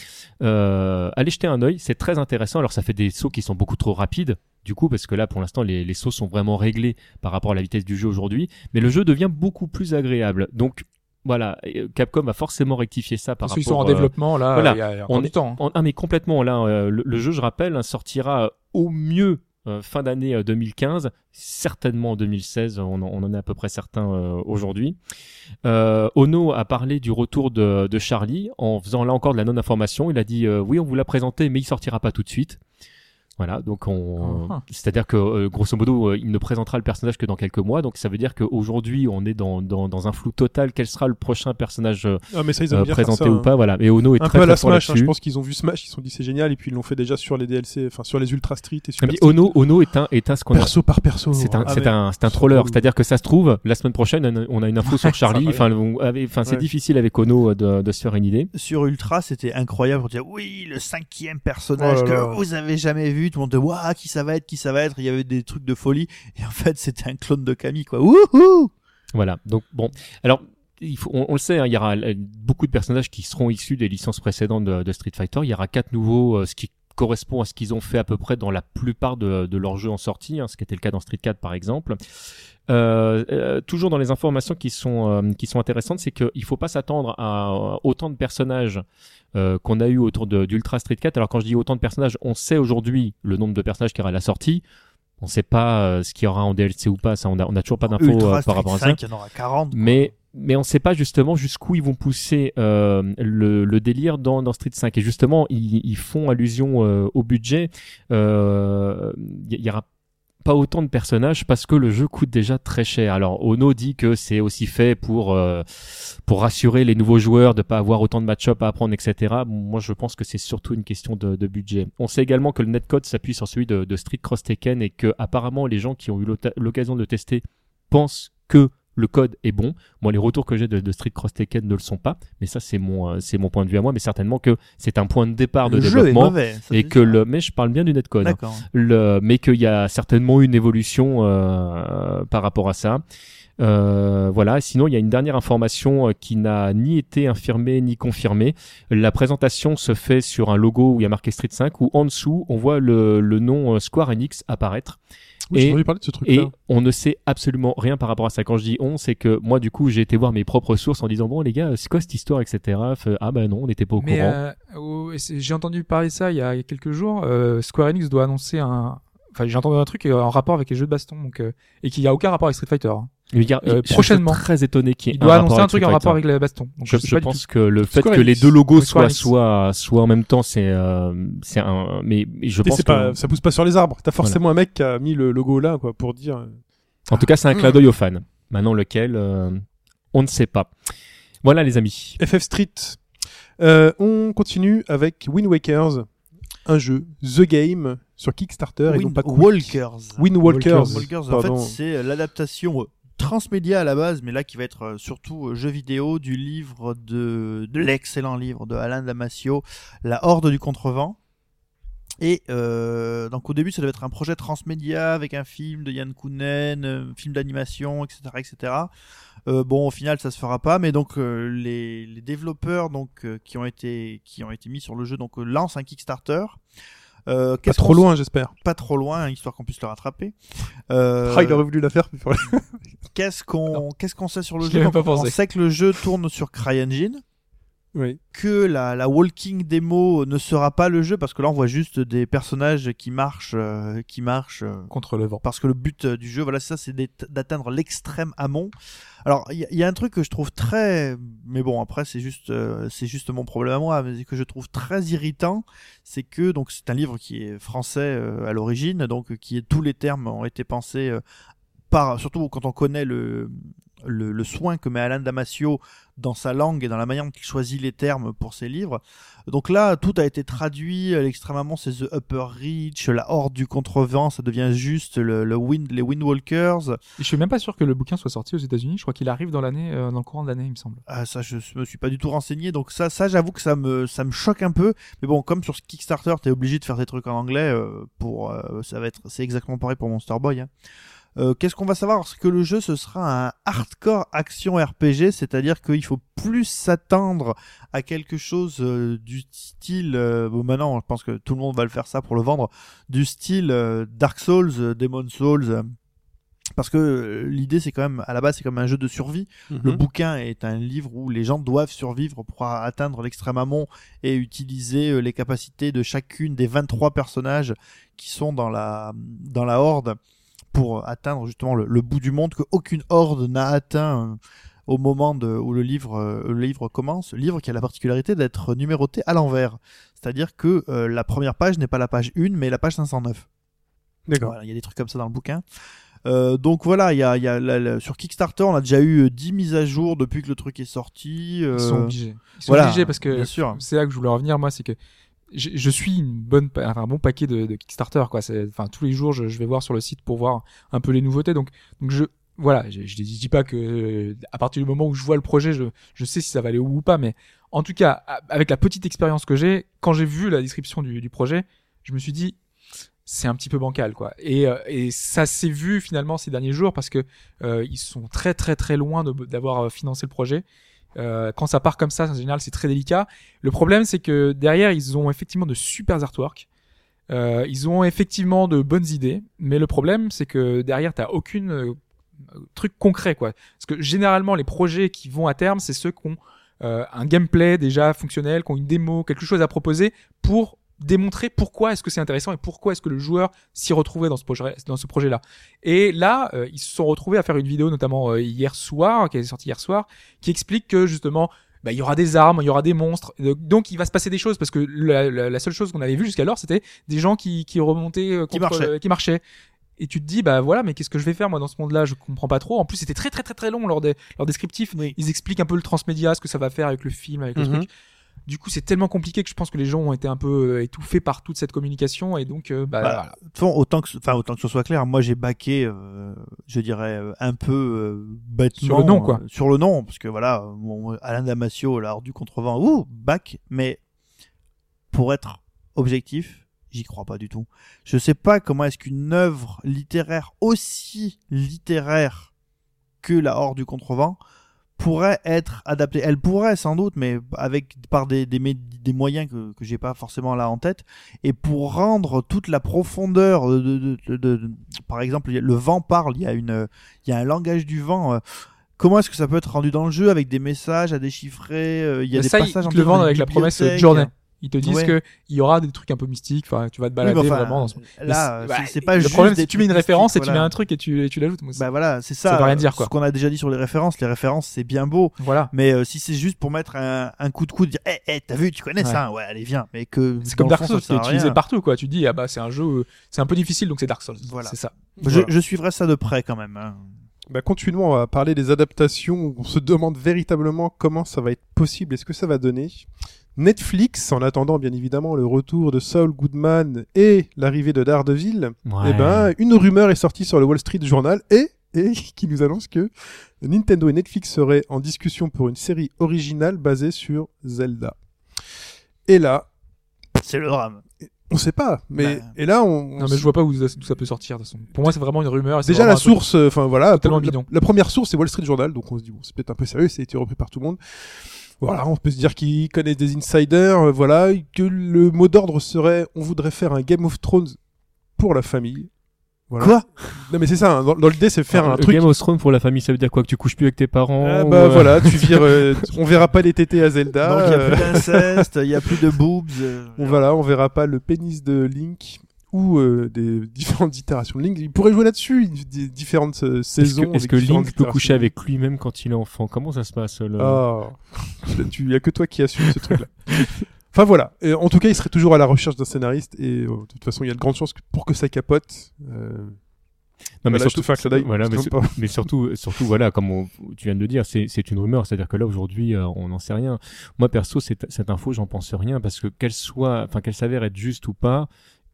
Euh, allez jeter un œil, c'est très intéressant. Alors ça fait des sauts qui sont beaucoup trop rapides, du coup, parce que là pour l'instant les, les sauts sont vraiment réglés par rapport à la vitesse du jeu aujourd'hui, mais le jeu devient beaucoup plus agréable. Donc voilà, euh, Capcom a forcément rectifié ça par Parce qu'ils rapport sont en euh, développement là. voilà. Il y a, On du est- temps. hein. en- ah mais complètement là, euh, le, le jeu, je rappelle, hein, sortira au mieux euh, fin d'année euh, 2015, certainement en 2016, on, en- on en est à peu près certain aujourd'hui. Ono a parlé du retour de, de Charlie en faisant là encore de la non-information. Il a dit oui, on vous l'a présenté, mais il sortira pas tout de suite. Voilà, donc on, Ah. c'est-à-dire que euh, grosso modo, euh, il ne présentera le personnage que dans quelques mois. Donc ça veut dire qu'aujourd'hui, on est dans, dans, dans un flou total. Quel sera le prochain personnage euh, Ah, mais ça, ils euh, présenté ça, ou hein. pas Voilà. Et Ono est Un très peu à la Smash, hein, je pense qu'ils ont vu Smash, ils se sont dit c'est génial, et puis ils l'ont fait déjà sur les DLC, enfin sur les Ultra Street et Street. Ono, Ono est un, est un ce qu'on a- Perso par perso. C'est un, Ah, c'est un, c'est un c'est troller. C'est-à-dire que ça se trouve, la semaine prochaine, on a- on une info sur Charlie. Enfin, on avait- enfin, c'est Ouais. difficile avec Ono de, de se faire une idée. Sur Ultra, c'était incroyable pour dire oui, le cinquième personnage Oh là que vous avez jamais vu. Tout le monde disait waouh, qui ça va être, qui ça va être? Il y avait des trucs de folie. Et en fait, c'était un clone de Camille, quoi. Wouhou! Voilà. Donc bon, alors il faut, on, le sait, hein, il y aura euh, beaucoup de personnages qui seront issus des licences précédentes de, de Street Fighter. Il y aura quatre nouveaux, euh, ce qui correspond à ce qu'ils ont fait à peu près dans la plupart de, de leurs jeux en sortie, hein, ce qui était le cas dans Street 4 par exemple. Euh, euh, toujours dans les informations qui sont euh, qui sont intéressantes, c'est qu'il faut pas s'attendre à autant de personnages qu'on a eu autour d'Ultra Street 4. Alors quand je dis autant de personnages, on sait aujourd'hui le nombre de personnages qu'il y aura à la sortie. On sait pas ce qu'il y aura en DLC ou pas, ça on a, on a toujours pas d'infos par rapport à ça. 5, il y en aura 40. quoi. Mais mais on sait pas justement jusqu'où ils vont pousser euh, le, le délire dans, dans Street 5 et justement ils, ils font allusion euh, au budget. Euh, Il y, y aura pas autant de personnages parce que le jeu coûte déjà très cher. Alors Ono dit que c'est aussi fait pour euh, pour rassurer les nouveaux joueurs de pas avoir autant de match-up à apprendre, etc. Moi je pense que c'est surtout une question de, de budget. On sait également que le netcode s'appuie sur celui de, de Street Cross Tekken et que apparemment les gens qui ont eu l'occasion de tester pensent que le code est bon. Moi, les retours que j'ai de, de Street Cross Tekken ne le sont pas, mais ça, c'est mon, euh, c'est mon point de vue à moi. Mais certainement que c'est un point de départ de le jeu est développement mauvais. ça, et que le, mais je parle bien du netcode. hein. Le, mais qu'il y a certainement une évolution euh, par rapport à ça. Euh, voilà. Sinon, il y a une dernière information euh, qui n'a ni été infirmée ni confirmée. La présentation se fait sur un logo où il y a marqué Street 5, où en dessous on voit le, le nom euh, Square Enix apparaître. Oui, Et- entendu parler de ce Et truc-là. on ne sait absolument rien par rapport à ça. Quand je dis on, c'est que moi, du coup, j'ai été voir mes propres sources en disant bon, les gars, c'est quoi cette histoire, etc. Fait, ah ben non, on n'était pas au Mais courant. euh, oh, j'ai entendu parler de ça il y a quelques jours. Euh, Square Enix doit annoncer un. Enfin, j'ai entendu un truc euh, en rapport avec les jeux de baston, donc euh, et qui a aucun rapport avec Street Fighter. hein. Mais regarde, euh, je suis prochainement. très étonné qu'il y ait Il doit annoncer un truc en Street rapport Fighter. avec les bastons. Donc Je, pense que le fait Square que les deux logos soient soit en même temps, c'est euh, c'est un. Mais je pense que pas, ça pousse pas sur les arbres. T'as forcément un mec qui a mis le logo là, quoi, pour dire. euh, en tout cas, c'est un Hmm. clin d'œil aux fans. Maintenant, lequel, euh, on ne sait pas. Voilà, les amis. FF Street. Euh, on continue avec Wind Wakers, un jeu The Game sur Kickstarter et non pas Quick. Walkers. Wind Walkers. Walkers, en fait, c'est euh, l'adaptation euh, transmédia à la base, mais là qui va être euh, surtout jeu vidéo du livre de, de l'excellent livre de Alain Damasio, La Horde du Contrevent. Et euh, donc au début, ça devait être un projet transmédia avec un film de Yann Kounen, un film d'animation, etc., etc. Euh, bon, au final, ça se fera pas, mais donc euh, les, les développeurs donc qui ont été qui ont été mis sur le jeu donc lancent un Kickstarter. Euh, Pas trop loin, j'espère. pas trop loin, histoire qu'on puisse le rattraper. Euh, Ah, il aurait voulu la faire. qu'est-ce qu'on qu'est-ce qu'on sait sur le Je jeu On sait que le jeu tourne sur CryEngine, oui. que la, la walking démo ne sera pas le jeu parce que là on voit juste des personnages qui marchent, euh, qui marchent. euh, contre le vent. parce que le but euh, du jeu, voilà, c'est ça, c'est d'atteindre l'extrême amont. Alors, il y, y a un truc que je trouve très, mais bon, après, c'est juste, c'est juste mon problème à moi, mais que je trouve très irritant, c'est que donc c'est un livre qui est français à l'origine, donc qui est tous les termes ont été pensés par, surtout quand on connaît le, le, le soin que met Alain Damasio dans sa langue et dans la manière dont il choisit les termes pour ses livres. Donc là, tout a été traduit. euh, L'extrêmement, c'est The Upper Reach, la Horde du Contrevent, ça devient juste le, le wind, les Windwalkers. Je suis même pas sûr que le bouquin soit sorti aux États-Unis. Je crois qu'il arrive dans l'année, euh, dans le courant de l'année, il me semble. Ah, ça, je me suis pas du tout renseigné. Donc ça, ça, j'avoue que ça me, ça me choque un peu. Mais bon, comme sur ce Kickstarter, t'es obligé de faire des trucs en anglais. euh, pour, euh, ça va être, c'est exactement pareil pour Monster Boy. Hein. Euh, Qu'est-ce qu'on va savoir C'est que le jeu ce sera un hardcore action RPG, c'est-à-dire qu'il faut plus s'attendre à quelque chose euh, du style. euh, bon, maintenant, je pense que tout le monde va le faire ça pour le vendre, du style Dark Souls, Demon Souls. parce que l'idée, c'est quand même, à la base, c'est comme un jeu de survie. Le Mhm. bouquin est un livre où les gens doivent survivre pour atteindre l'extrême amont et utiliser les capacités de chacune des 23 personnages qui sont dans la, dans la horde pour atteindre justement le, le bout du monde que aucune horde n'a atteint euh, au moment de, où le livre, euh, le livre commence. Le livre qui a la particularité d'être numéroté à l'envers. C'est-à-dire que euh, la première page n'est pas la page 1 mais la page 509. D'accord. Voilà, il y a des trucs comme ça dans le bouquin. Euh, donc voilà, il y a, y a la- la- sur Kickstarter, on a déjà eu euh, 10 mises à jour depuis que le truc est sorti. euh, Ils sont obligés. Ils sont voilà, obligés parce que c'est là que je voulais revenir. Moi, c'est que je, suis une bonne, un bon paquet de, de Kickstarter. Quoi. Enfin, tous les jours, je, vais voir sur le site pour voir un peu les nouveautés. Donc, donc je, voilà, je, je dis pas que à partir du moment où je vois le projet, je, je sais si ça va aller où ou pas. Mais en tout cas, avec la petite expérience que j'ai, quand j'ai vu la description du, projet, je me suis dit c'est un petit peu bancal quoi. Et, euh, et ça s'est vu finalement ces derniers jours parce que euh, ils sont très très très loin d'avoir euh, financé le projet. Euh, quand ça part comme ça, en général, c'est très délicat. Le problème, c'est que derrière, ils ont effectivement de super artworks. Euh, ils ont effectivement de bonnes idées, mais le problème, c'est que derrière, t'as aucune euh, truc concret, quoi. Parce que généralement, les projets qui vont à terme, c'est ceux qui ont euh, un gameplay déjà fonctionnel, qui ont une démo, quelque chose à proposer pour démontrer pourquoi est-ce que c'est intéressant et pourquoi est-ce que le joueur s'y retrouvait dans ce projet dans ce projet là et là euh, ils se sont retrouvés à faire une vidéo notamment euh, hier soir qui est sortie hier soir qui explique que justement bah, il y aura des armes, il y aura des monstres, donc il va se passer des choses parce que la, la- la seule chose qu'on avait vue jusqu'alors c'était des gens qui, qui remontaient, euh, Qui marchaient. euh, qui marchaient. Et tu te dis bah voilà mais qu'est-ce que je vais faire moi dans ce monde-là? Je comprends pas trop. En plus c'était très très très très long lors des leurs descriptifs. Oui. Ils expliquent un peu le transmédia, ce que ça va faire avec le film, avec le Mhm. truc. Du coup c'est tellement compliqué que je pense que les gens ont été un peu euh, étouffés par toute cette communication et donc euh, bah, Bah, voilà. Autant que, enfin, autant que ce soit clair, moi j'ai baqué, euh, je dirais, un peu euh, bêtement. Sur le nom, quoi. sur le nom, parce que voilà, Alain Damasio, l'art du contrevent, ouh, bac, mais pour être objectif, j'y crois pas du tout. Je sais pas comment est-ce qu'une œuvre littéraire aussi littéraire que la Horde du contrevent pourrait être adaptée. Elle pourrait sans doute, mais avec par des, des, des moyens que, que j'ai pas forcément là en tête. Et pour rendre toute la profondeur de, de, de- de- de- par exemple, le vent parle, il y a une, il y a un langage du vent. euh, Comment est-ce que ça peut être rendu dans le jeu avec des messages à déchiffrer euh, Il y a Mais des ça, passages en le dans avec la promesse euh, bibliothèques. Ils te disent Ouais. que il y aura des trucs un peu mystiques. Enfin, tu vas te balader enfin, vraiment dans ce... Là, c'est- c'est- bah, c'est pas le juste problème, c'est que tu mets une référence et tu mets un truc et tu, et tu l'ajoutes. C'est- Bah voilà, c'est ça. Ça veut rien dire, quoi. Ce qu'on a déjà dit sur les références, les références c'est bien beau, Voilà. mais euh, si c'est juste pour mettre un, un coup de coude, dire, eh, eh, t'as vu, tu connais Ouais. ça, ouais, allez viens, mais que C'est comme Dark Souls, ça qui est sert à utilisé partout, quoi. Tu dis, ah bah c'est un jeu, c'est un peu difficile, donc c'est Dark Souls. Voilà. C'est ça. Je, je suivrai ça de près quand même. Bah, continuons à parler des adaptations. On se demande véritablement comment ça va être possible et ce que ça va donner. Netflix, en attendant bien évidemment le retour de Saul Goodman et l'arrivée de Daredevil, Ouais. eh ben, une rumeur est sortie sur le Wall Street Journal et, et qui nous annonce que Nintendo et Netflix seraient en discussion pour une série originale basée sur Zelda. Et là, C'est le drame. On sait pas, mais Bah. et là on, Non, mais je vois pas où ça, peut sortir. De toute façon. Pour moi, c'est vraiment une rumeur. Déjà la source, euh, enfin voilà, totalement pour- la, bidon. la première source c'est Wall Street Journal, donc on se dit bon c'est peut-être un peu sérieux, ça a été repris par tout le monde. Voilà, on peut se dire qu'ils connaissent des insiders, euh, voilà, que le mot d'ordre serait on voudrait faire un Game of Thrones pour la famille. Voilà. Quoi Non mais c'est ça, hein, dans, dans l'idée c'est faire Alors, un le truc. Game of Thrones pour la famille, ça veut dire quoi Que tu couches plus avec tes parents Ah, ou, bah euh, voilà, tu vires, euh, on verra pas les tétés à Zelda. Donc il y a euh, plus d'inceste, il y a plus de boobs. euh, on voilà, on verra pas le pénis de Link ou euh, des différentes itérations de Link. Il pourrait jouer là-dessus, des différentes euh, Est-ce saisons. que, est-ce que Link peut coucher avec lui-même quand il est enfant? Comment ça se passe le... Ah, tu y a que toi qui assume ce truc-là. Enfin voilà. Et en tout cas, il serait toujours à la recherche d'un scénariste et euh, de toute façon, il y a de grandes chances que pour que ça capote. euh, Non, Voilà, fais un clin d'œil, voilà, mais, mais surtout, surtout, voilà, comme on- tu viens de le dire, c'est, c'est une rumeur. C'est-à-dire que là, aujourd'hui, euh, on n'en sait rien. Moi, perso, cette, cette info, j'en pense rien parce que qu'elle soit, enfin, qu'elle s'avère être juste ou pas,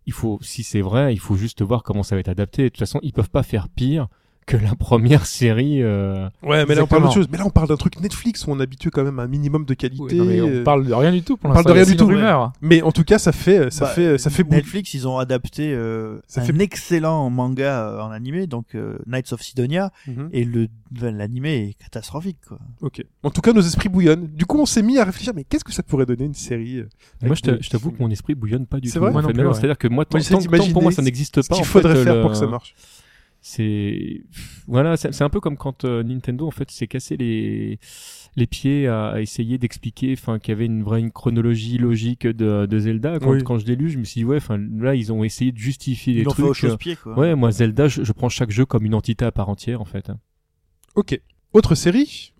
il faut, si c'est vrai, il faut juste voir comment ça va être adapté. De toute façon, ils peuvent pas faire pire que la première série. euh, Ouais, mais là on parle d'autre chose. Mais là on parle d'un truc Netflix où on est habitué quand même à un minimum de qualité. Oui, non, mais euh, on parle de rien du tout pour on parle l'instant. de rien C'est du tout, rumeur. Mais en tout cas, ça fait, ça Bah, fait, ça fait. Netflix, ils ont adapté euh, Ça un fait- excellent manga euh, en animé, donc euh, Knights of Sidonia, Mhm. et le enfin, l'animé est catastrophique. Quoi. Ok. En tout cas, nos esprits bouillonnent. Du coup, on s'est mis à réfléchir. Mais qu'est-ce que ça pourrait donner une série euh, Moi, je t'avoue que mon esprit bouillonne pas du C'est tout. vrai? plus, Non, ouais. C'est-à-dire que moi, tant, tant- tant pour moi, ça n'existe Ce pas. qu'il en faudrait faire le- pour que ça marche. C'est voilà c'est un peu comme quand euh, Nintendo en fait s'est cassé les les pieds à, à essayer d'expliquer enfin qu'il y avait une vraie une chronologie logique de, de Zelda quand, Oui. quand je l'ai lu je me suis dit ouais enfin là ils ont essayé de justifier Ils les l'ont fait trucs euh. Quoi. ouais moi Zelda je, je prends chaque jeu comme une entité à part entière en fait hein. Ok. Autre série,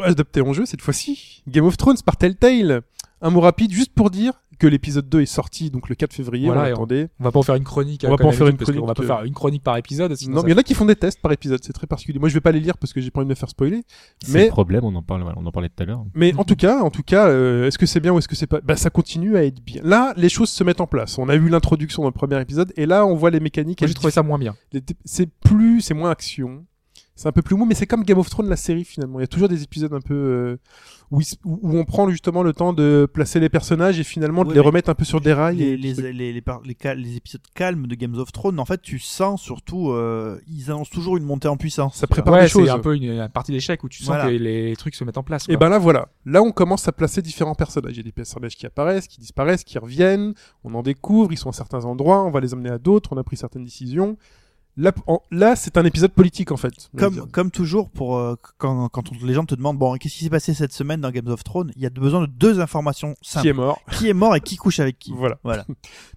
adaptée en jeu cette fois-ci, Game of Thrones par Telltale. Un mot rapide, juste pour dire que l'épisode 2 est sorti donc le 4 février. Voilà, on on- attendait. On va pas en faire une chronique. On va pas en faire une parce qu'on va chronique, pas euh, faire une chronique par épisode. sinon Non, mais il y en a qui font des tests par épisode, c'est très particulier. Moi, je vais pas les lire parce que j'ai pas envie de me faire spoiler. c'est Mais- le problème on en parle on en parlait tout à l'heure Mais en tout cas, en tout cas, euh, est-ce que c'est bien ou est-ce que c'est pas? Bah, ça continue à être bien. Là, les choses se mettent en place. On a eu l'introduction dans le premier épisode et là, on voit les mécaniques. Moi, j'ai trouvé ça moins bien. Les- C'est plus, c'est moins action. C'est un peu plus mou, mais c'est comme Game of Thrones, la série finalement. Il y a toujours des épisodes un peu euh, où, on prend justement le temps de placer les personnages et finalement de les remettre un peu sur des rails. les, et- les, les, les, par- les cal- les épisodes calmes de Games of Thrones, en fait, tu sens surtout, euh, ils annoncent toujours une montée en puissance. Ça prépare Ouais, des choses. c'est un peu une, une partie d'échec où tu sens Voilà. que les trucs se mettent en place. Et ben là voilà, là on commence à placer différents personnages. Il y a des personnages qui apparaissent, qui disparaissent, qui reviennent, on en découvre, ils sont à certains endroits, on va les emmener à d'autres, on a pris certaines décisions. Là, en- là c'est un épisode politique en fait. Comme, comme toujours, pour euh, quand, quand on- les gens te demandent bon, qu'est-ce qui s'est passé cette semaine dans Games of Thrones, il y a besoin de deux informations simples qui est mort. qui est mort et qui couche avec qui. Voilà. Voilà.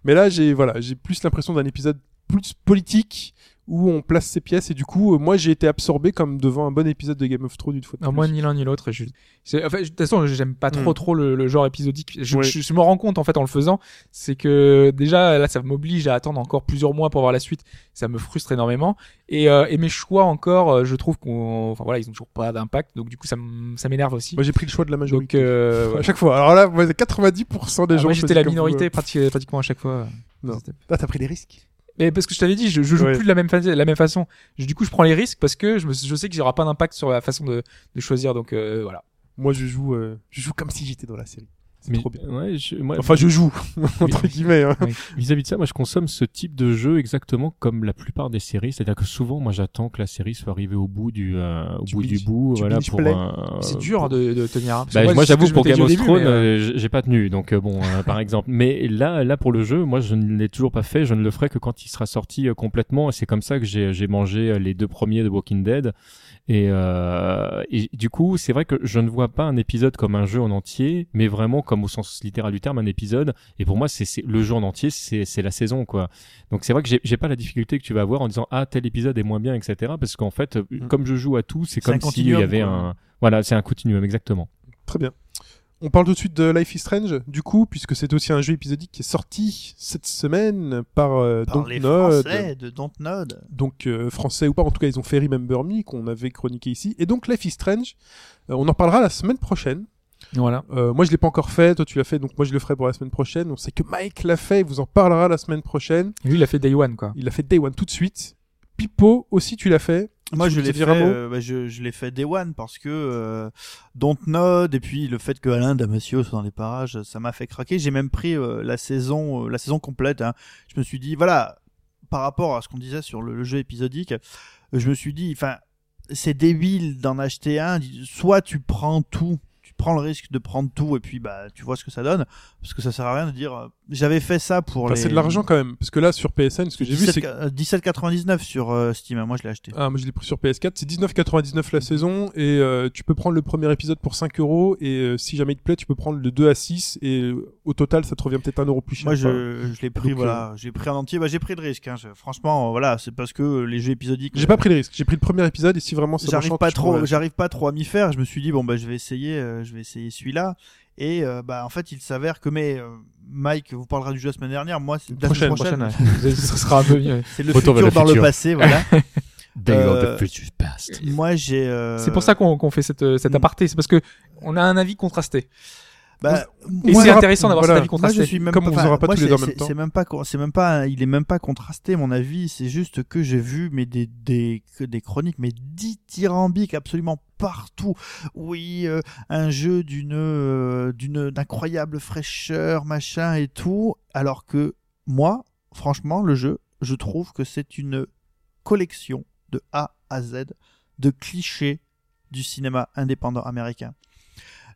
Mais là j'ai voilà, j'ai plus l'impression d'un épisode plus politique où on place ses pièces et du coup euh, moi j'ai été absorbé comme devant un bon épisode de Game of Thrones une fois de Non, plus. moi ni l'un ni l'autre. Je... c'est- enfin, de toute façon, j'aime pas trop Hmm. trop le, le genre épisodique. Je, Ouais. je, je me rends compte en fait en le faisant, c'est que déjà là, ça m'oblige à attendre encore plusieurs mois pour voir la suite. Ça me frustre énormément. Et, euh, et mes choix encore, euh, je trouve qu'on, enfin voilà, ils ont toujours pas d'impact. Donc du coup, ça m'énerve aussi. Moi j'ai pris le choix de la Donc majorité. euh, à chaque fois. Alors là, moi, 90% des Ah, gens. moi j'étais la minorité vous. pratiquement, à chaque fois. Non. Ah t'as pris des risques. Mais parce que je t'avais dit, je, je joue Ouais. plus de la même, fa- la même façon. Je- du coup, je prends les risques parce que je, me, je sais qu'il n'y aura pas d'impact sur la façon de, de choisir. Donc euh, voilà. Moi je joue, euh, je joue comme si j'étais dans la série. Mais- trop bien. ouais, je- moi, Enfin je joue entre guillemets. hein. Vis-à-vis de ça, moi je consomme ce type de jeu exactement comme la plupart des séries, c'est-à-dire que souvent moi j'attends que la série soit arrivée au bout du euh, au Tu bout binge- du bout, voilà pour un- c'est dur de, de tenir. hein. Bah, moi, ce j'avoue pour Game of Thrones, euh, euh, j'ai pas tenu. Donc euh, bon, euh, par exemple. Mais là, là pour le jeu, moi je ne l'ai toujours pas fait. Je ne le ferai que quand il sera sorti euh, complètement. Et c'est comme ça que j'ai mangé euh, les deux premiers de Walking Dead. Et, euh, et du coup, c'est vrai que je ne vois pas un épisode comme un jeu en entier, mais vraiment comme au sens littéral du terme un épisode. Et pour moi, c'est le jeu en entier, c'est la saison quoi. Donc c'est vrai que j'ai pas la difficulté que tu vas avoir en disant ah tel épisode est moins bien, etc. Parce qu'en fait, Mm. comme je joue à tout, c'est comme s'il y avait quoi. un voilà, c'est un continuum exactement. Très bien. On parle tout de suite de Life is Strange, du coup, puisque c'est aussi un jeu épisodique qui est sorti cette semaine par, euh, Par les. Français de Dontnod. donc euh, français ou pas, en tout cas ils ont fait Remember Me qu'on avait chroniqué ici. Et donc Life is Strange, euh, on en parlera la semaine prochaine. Voilà. Euh, moi je l'ai pas encore fait, toi tu l'as fait, donc moi je le ferai pour la semaine prochaine. On sait que Mike l'a fait, il vous en parlera la semaine prochaine. Lui, il a fait Day One, quoi. Il a fait Day One tout de suite. Pipo aussi tu l'as fait. Moi, je l'ai fait, euh, bah, je, je l'ai fait Day One parce que euh, Dontnod et puis le fait que Alain Damasio soit dans les parages, ça m'a fait craquer. J'ai même pris euh, la saison, euh, la saison complète. hein. Je me suis dit, voilà, par rapport à ce qu'on disait sur le, le jeu épisodique, je me suis dit, enfin, c'est débile d'en acheter un. Soit tu prends tout, prends le risque de prendre tout et puis bah tu vois ce que ça donne, parce que ça sert à rien de dire, euh, j'avais fait ça pour Enfin, les. c'est de l'argent quand même, parce que là sur PSN, ce que j'ai vu c'est 17 euh, 17,99 sur euh, Steam. hein. Moi, je l'ai acheté. Ah, moi je l'ai pris sur PS4, c'est 19,99 la saison et euh, tu peux prendre le premier épisode pour 5 euros et si jamais il te plaît, tu peux prendre le 2 à 6 et au total ça te revient peut-être un euro plus cher. Moi, je, je l'ai pris, Donc, voilà, j'ai pris en entier. Bah, j'ai pris le risque. Hein. Je- franchement, voilà, c'est parce que les jeux épisodiques. J'ai pas pris le risque, j'ai pris le premier épisode et si vraiment ça J'arrive pas je trop, j'arrive pas trop à m'y faire. Je me suis dit bon bah je vais essayer, euh, je vais essayer celui-là. Et euh, bah en fait il s'avère que mais euh, Mike vous parlera du jeu la semaine dernière. Moi c'est la Prochaine, semaine prochaine. Prochaine. Ce sera un peu mieux. C'est le Retour futur le dans le passé, voilà. Euh. Moi j'ai. euh, C'est pour ça qu'on qu'on fait cette, cet Mm. aparté. C'est parce que on a un avis contrasté. Bah, Et c'est intéressant d'avoir voilà. cet avis Moi, contrasté. je suis même Comme pas, on vous aura pas moi, tous les deux en même c'est- temps. C'est même pas, con- c'est même pas, il est même pas contrasté mon avis. C'est juste que j'ai vu mais des des que des chroniques mais dithyrambiques absolument partout. Oui, euh, un jeu d'une euh, d'une d'incroyable fraîcheur, machin et tout. Alors que moi, franchement, le jeu, je trouve que c'est une collection de A à Z de clichés du cinéma indépendant américain.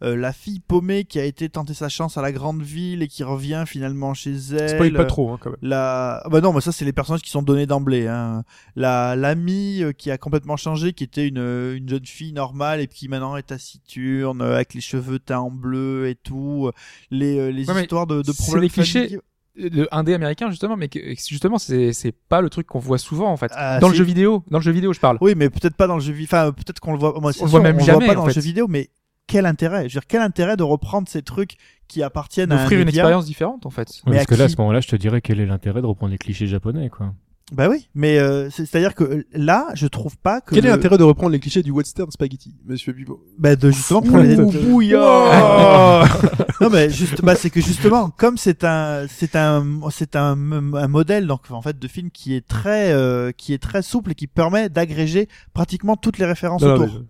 Euh, la fille paumée qui a été tenter sa chance à la grande ville et qui revient finalement chez elle. Spoil pas trop hein, quand même. La... ah Bah non, mais ça c'est les personnages qui sont donnés d'emblée. Hein. La l'amie euh, qui a complètement changé, qui était une, euh, une jeune fille normale et qui maintenant est taciturne euh, avec les cheveux teints en bleu et tout. Les, euh, les Ouais, histoires de, de c'est problèmes les clichés. de indé américain justement mais que, justement c'est c'est pas le truc qu'on voit souvent en fait Ah, dans le jeu vidéo dans le jeu vidéo je parle Oui, mais peut-être pas dans le jeu vidéo. Enfin, peut-être qu'on le voit. Moi, c'est On le voit même on jamais, voit pas en dans le jeu vidéo, mais quel intérêt? Je veux dire, quel intérêt de reprendre ces trucs qui appartiennent à un d'offrir une média? expérience différente en fait. Mais parce à que là, à qui ce moment-là, je te dirais quel est l'intérêt de reprendre les clichés japonais, quoi. Bah oui, mais euh, c'est- c'est-à-dire que là, je trouve pas que Quel est le- l'intérêt de reprendre les clichés du western spaghetti, monsieur Bibo? Bah, de justement prendre les non mais juste bah c'est que justement comme c'est un c'est un c'est un, un modèle donc en fait de film qui est très euh, qui est très souple et qui permet d'agréger pratiquement toutes les références Non, non, autour. mais-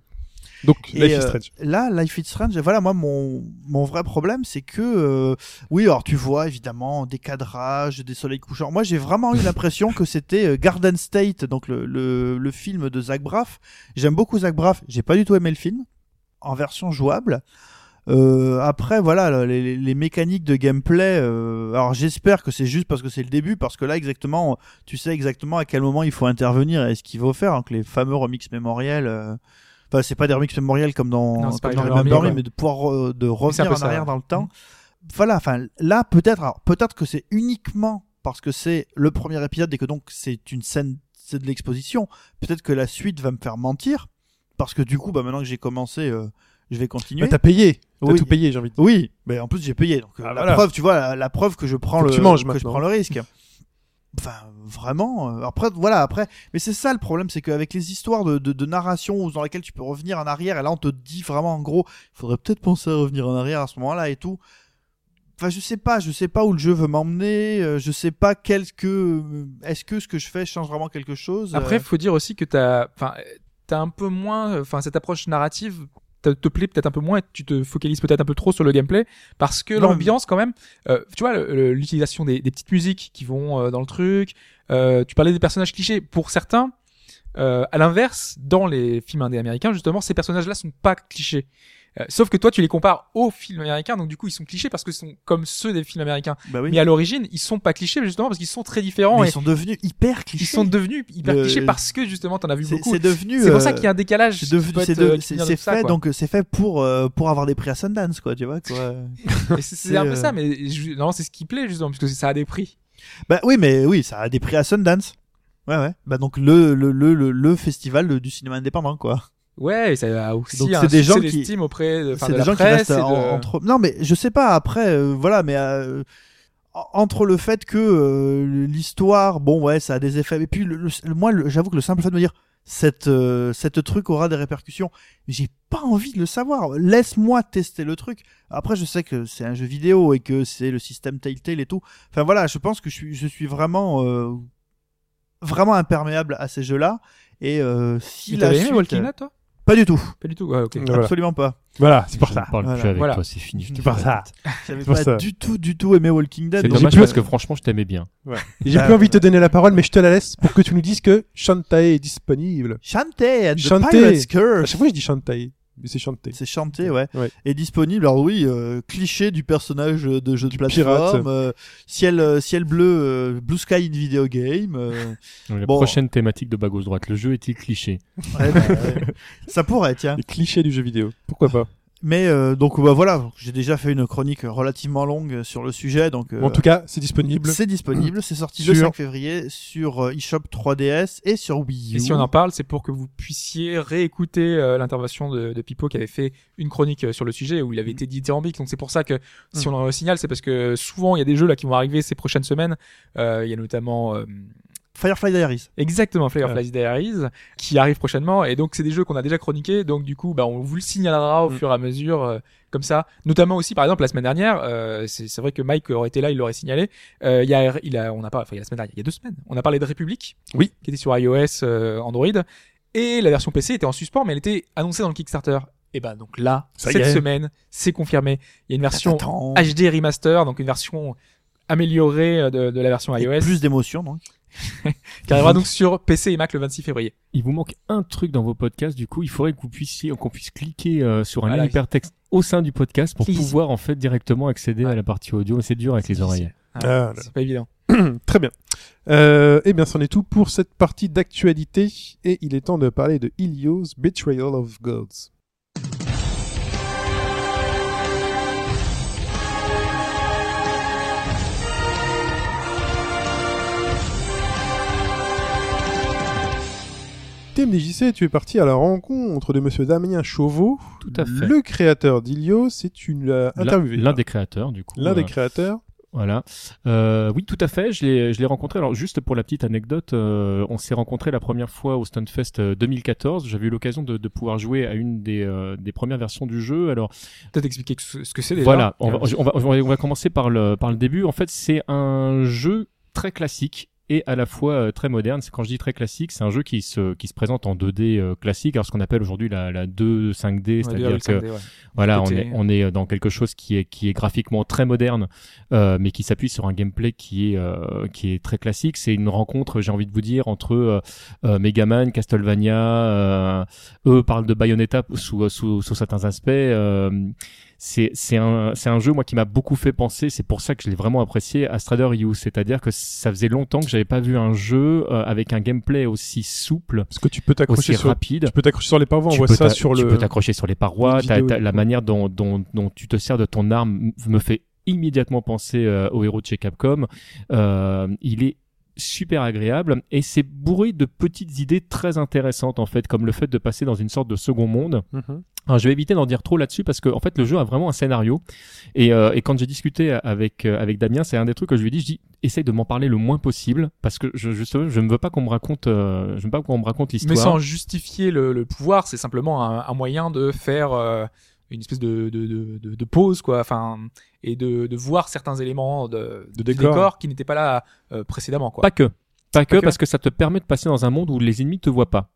Donc, Et, Life is euh, Strange. Là, Life is Strange, voilà, moi, mon, mon vrai problème, c'est que, euh, oui, alors tu vois, évidemment, des cadrages, des soleils couchants. Moi, j'ai vraiment eu l'impression que c'était euh, Garden State, donc le, le, le film de Zach Braff. J'aime beaucoup Zach Braff, j'ai pas du tout aimé le film, en version jouable. Euh, après, voilà, les, les- les mécaniques de gameplay. euh, alors, j'espère que c'est juste parce que c'est le début, parce que là, exactement, tu sais exactement à quel moment il faut intervenir et ce qu'il faut faire. Donc, les fameux remix mémoriels. euh, Enfin, c'est pas des remix mémoriels comme dans, Non, c'est pas comme dans les Remember Remember, Me, mais de pouvoir euh, de revenir en ça, arrière ouais. dans le temps. Mhm. Voilà, enfin, là, peut-être, peut-être que c'est uniquement parce que c'est le premier épisode et que donc c'est une scène, c'est de l'exposition. Peut-être que la suite va me faire mentir, parce que du coup, bah, maintenant que j'ai commencé, euh, je vais continuer. Bah, t'as payé. T'as Oui. tout payé, j'ai envie de dire. Oui, mais en plus j'ai payé. Donc euh, Ah, la voilà. preuve, tu vois, la, la preuve que je prends Faut que le tu manges que je prends le risque. Enfin, vraiment. euh, Après, voilà, après. Mais c'est ça le problème, c'est qu'avec les histoires de, de, de narration dans lesquelles tu peux revenir en arrière, et là on te dit vraiment en gros, il faudrait peut-être penser à revenir en arrière à ce moment-là et tout. Enfin, je sais pas, je sais pas où le jeu veut m'emmener, euh, je sais pas quel que. Est-ce que ce que je fais change vraiment quelque chose Après, euh, faut dire aussi que t'as, enfin, t'as un peu moins, enfin, cette approche narrative te, te plaît peut-être un peu moins et tu te focalises peut-être un peu trop sur le gameplay parce que l'ambiance quand même, euh, tu vois, l'utilisation des, des petites musiques qui vont euh, dans le truc. euh, tu parlais des personnages clichés. Pour certains, euh, à l'inverse, dans les films indés américains, justement, ces personnages-là sont pas clichés. Euh, sauf que toi, tu les compares aux films américains, donc du coup, ils sont clichés parce que sont comme ceux des films américains. bah oui. Mais à l'origine, ils sont pas clichés justement parce qu'ils sont très différents Mais et ils sont devenus hyper clichés. ils sont devenus hyper Le- clichés parce que justement, t'en as vu beaucoup. c'est devenu. C'est pour ça euh, qu'il y a un décalage. C'est devenu- c'est de- euh, c'est- de ça, fait donc c'est fait pour euh, pour avoir des prix à Sundance quoi tu vois c'est- un peu ça, mais je- non, c'est ce qui plaît justement parce que ça a des prix. bah oui mais oui ça a des prix à Sundance. Ouais ouais. Bah donc le le le le, le festival du cinéma indépendant quoi. Ouais, ça a aussi Donc un c'est des gens qui- d'estime auprès de, enfin, C'est de des la gens qui restent de- entre. Non mais je sais pas après euh, voilà mais euh, en- entre le fait que euh, l'histoire bon ouais ça a des effets et puis le, le- moi j'avoue que le simple fait de me dire cette euh, cette truc aura des répercussions j'ai pas envie de le savoir. Laisse-moi tester le truc. Après je sais que c'est un jeu vidéo et que c'est le système Telltale et tout. Enfin voilà je pense que je suis je suis vraiment euh, vraiment imperméable à ces jeux là et euh, si la aimé suite- Walking Dead, toi? Pas du tout Pas du tout. Ouais, ok. Voilà. absolument pas Voilà, c'est pour Je ça. ne parle Voilà. plus avec Voilà. toi, c'est fini. je C'est pour ça. J'avais pas ça. du tout, du tout aimé Walking Dead. C'est dommage j'ai parce que franchement, je t'aimais bien. J'ai Bah, plus envie de te donner la parole, mais je te la laisse pour que tu nous dises que Shantae est disponible. Shantae and the Shantae. Pirate's À Curse. chaque fois, je dis Shantae, c'est Shantae. C'est chanté, ouais. Ouais. Et disponible, alors oui, euh, cliché du personnage de jeu de Du plateforme, pirate. euh, ciel, euh, ciel bleu, euh, blue sky in video game. euh, La Bon. prochaine thématique de bas gauche droite, le jeu est-il cliché? Ouais, bah, ouais. Ça pourrait, tiens. Les clichés du jeu vidéo. Pourquoi pas? Mais euh, donc bah, voilà, j'ai déjà fait une chronique relativement longue sur le sujet, donc euh, En tout cas, c'est disponible. c'est disponible. C'est sorti le Sur- 5 février sur euh, eShop 3DS et sur Wii U. Et si on en parle, c'est pour que vous puissiez réécouter euh, l'intervention de, de Pipo qui avait fait une chronique sur le sujet où il avait été dithyrambique. Donc c'est pour ça que si on en signale, c'est parce que souvent il y a des jeux là qui vont arriver ces prochaines semaines. Euh, il y a notamment euh, Firefly Diaries. exactement Firefly Diaries qui arrive prochainement et donc c'est des jeux qu'on a déjà chroniqués. Donc du coup, bah on vous le signalera au Mm. fur et à mesure. euh, comme ça, notamment aussi par exemple la semaine dernière, euh, c'est vrai que Mike aurait été là, il l'aurait signalé. Euh, il y a, il a, on a pas, enfin il y a la semaine dernière, il y a deux semaines, on a parlé de République, Oui. qui était sur iOS, euh, Android, et la version PC était en suspens, mais elle était annoncée dans le Kickstarter. Et ben donc là, Ça cette semaine, c'est confirmé. Il y a une version Attends. HD remaster, donc une version améliorée euh, de, de la version Et iOS, Plus d'émotion, donc. qui arrivera donc sur PC et Mac le 26 février. Il vous manque un truc dans vos podcasts, du coup, il faudrait que vous puissiez, qu'on puisse cliquer euh, sur un Voilà. lien hypertexte au sein du podcast pour Please. pouvoir en fait directement accéder à la partie audio. C'est dur avec les oreilles. Ah, Ah, c'est pas évident. Très bien. Euh, eh bien, c'en est tout pour cette partie d'actualité. Et il est temps de parler de Ilios Betrayal of Gods. Tu es parti à la rencontre de monsieur Damien Chauveau, Tout à fait. le créateur d'Ilios, c'est une euh, L'un- interviewé. L'un des créateurs, du coup. L'un des euh, créateurs. Voilà. Euh, oui, tout à fait. Je l'ai, rencontré. Alors, juste pour la petite anecdote, euh, on s'est rencontré la première fois au Stunfest euh, 2014. J'avais eu l'occasion de, de pouvoir jouer à une des, euh, des premières versions du jeu. Alors, Peut-être expliquer ce ce que c'est déjà. voilà. On va, on va, on va- on va commencer par le, par le début. En fait, c'est un jeu très classique et à la fois euh, très moderne. C'est quand je dis très classique, c'est un jeu qui se, qui se présente en 2D euh, classique, alors ce qu'on appelle aujourd'hui la, la 2 5D, Ouais, c'est-à-dire que 5D, ouais. voilà, on est, on est dans quelque chose qui est, qui est graphiquement très moderne, euh, mais qui s'appuie sur un gameplay qui est, euh, qui est très classique. C'est une rencontre, j'ai envie de vous dire, entre euh, euh, Megaman, Castlevania. Euh, eux parlent de Bayonetta sous, sous, sous certains aspects. C'est, c'est un, c'est un jeu moi qui m'a beaucoup fait penser. C'est pour ça que je l'ai vraiment apprécié à Strider U. C'est-à-dire que ça faisait longtemps que j'avais pas vu un jeu euh, avec un gameplay aussi souple, Parce que tu peux t'accrocher aussi sur, rapide. tu peux t'accrocher sur les parois. On Tu voit peux ça sur tu le. peux t'accrocher sur les parois. Vidéo, t'as- la manière dont, dont, dont tu te sers de ton arme me fait immédiatement penser euh, au héros de chez Capcom. Euh, il est super agréable et c'est bourré de petites idées très intéressantes en fait, comme le fait de passer dans une sorte de second monde. Mhm. Alors, je vais éviter d'en dire trop là-dessus parce que en fait le jeu a vraiment un scénario et, euh, et quand j'ai discuté avec euh, avec Damien c'est un des trucs que je lui ai dit je dis essaye de m'en parler le moins possible parce que je justement je ne veux pas qu'on me raconte euh, je veux pas qu'on me raconte Mais l'histoire sans justifier le, le pouvoir, c'est simplement un, un moyen de faire euh, une espèce de, de, de, de, de pause, quoi. Enfin, et de, de voir certains éléments de, De décor. qui n'étaient pas là euh, précédemment, quoi. Pas que. Pas que, que. parce que ça te permet de passer dans un monde où les ennemis te voient pas.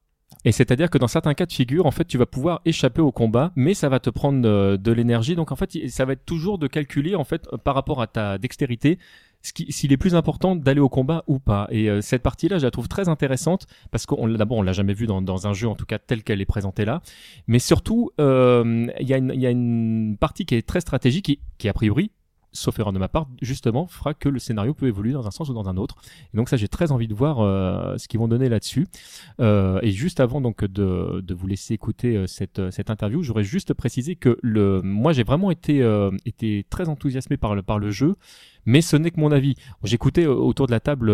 Et c'est-à-dire que dans certains cas de figure, en fait, tu vas pouvoir échapper au combat, mais ça va te prendre euh, de l'énergie. Donc en fait, ça va être toujours de calculer en fait euh, par rapport à ta dextérité, s'il est plus important d'aller au combat ou pas. Et euh, cette partie-là, je la trouve très intéressante parce qu'on d'abord on l'a jamais vu dans, un jeu, en tout cas tel qu'elle est présentée là. Mais surtout, il y a une partie qui est très stratégique, qui, qui a priori sauf erreur de ma part, justement, fera que le scénario peut évoluer dans un sens ou dans un autre. Et donc ça, j'ai très envie de voir euh, ce qu'ils vont donner là-dessus. Euh, et juste avant donc de, de vous laisser écouter euh, cette, cette interview, j'aurais juste précisé que le, moi, j'ai vraiment été, été très enthousiasmé par le, par le jeu. Mais ce n'est que mon avis. J'écoutais autour de la table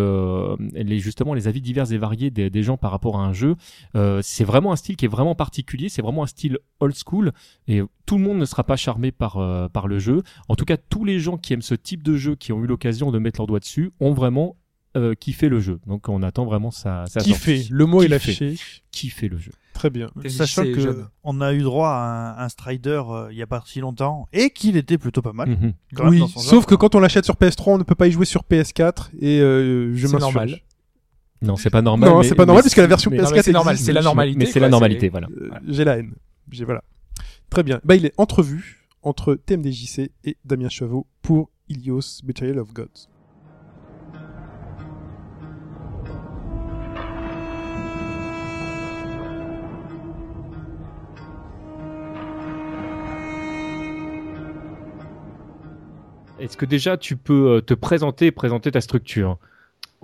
les, justement les avis divers et variés des, des gens par rapport à un jeu. C'est vraiment un style qui est vraiment particulier. C'est vraiment un style old school. Et tout le monde ne sera pas charmé par, euh, par le jeu. En tout cas, tous les gens qui aiment ce type de jeu, qui ont eu l'occasion de mettre leur doigt dessus, ont vraiment euh, kiffé le jeu. Donc on attend vraiment sa, sa Qui sortie. fait Le mot est Kiffé. lâché. Kiffer le jeu. Très bien. Sachant que jeune. on a eu droit à un, un Strider euh, il y a pas si longtemps et qu'il était plutôt pas mal. Mhm. Oui, sauf genre. que quand on l'achète sur PS3, on ne peut pas y jouer sur PS4 et euh, je C'est m'insurge. normal. Non, c'est pas normal. Non, c'est pas normal mais- puisque la version mais- PS4 Non, mais c'est normal, c'est la normalité. Mais c'est la normalité, voilà. Euh, J'ai la haine. J'ai voilà. Très bien. Bah, il est entrevu entre TMDJC et Damien Chavot pour Ilios Betrayal of Gods. Est-ce que déjà tu peux euh, te présenter présenter ta structure?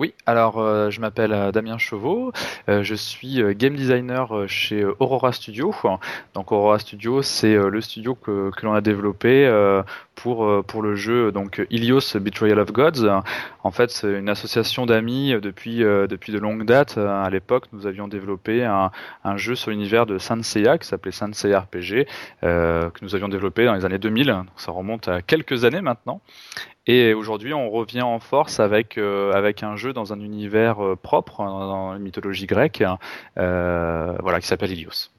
Oui, alors euh, je m'appelle euh, Damien Chauveau, euh, je suis game designer chez Aurora Studio. Donc Aurora Studio, c'est le studio que, l'on a développé pour euh, pour le jeu donc Ilios Betrayal of Gods. En fait, c'est une association d'amis depuis euh, depuis de longues dates. À l'époque, nous avions développé un, jeu sur l'univers de Saint Seiya qui s'appelait Saint Seiya RPG euh, que nous avions développé dans les années 2000. Donc ça remonte à quelques années maintenant. Et aujourd'hui, on revient en force avec avec un jeu dans un univers propre, dans, dans la mythologie grecque, voilà, qui s'appelle Ilios.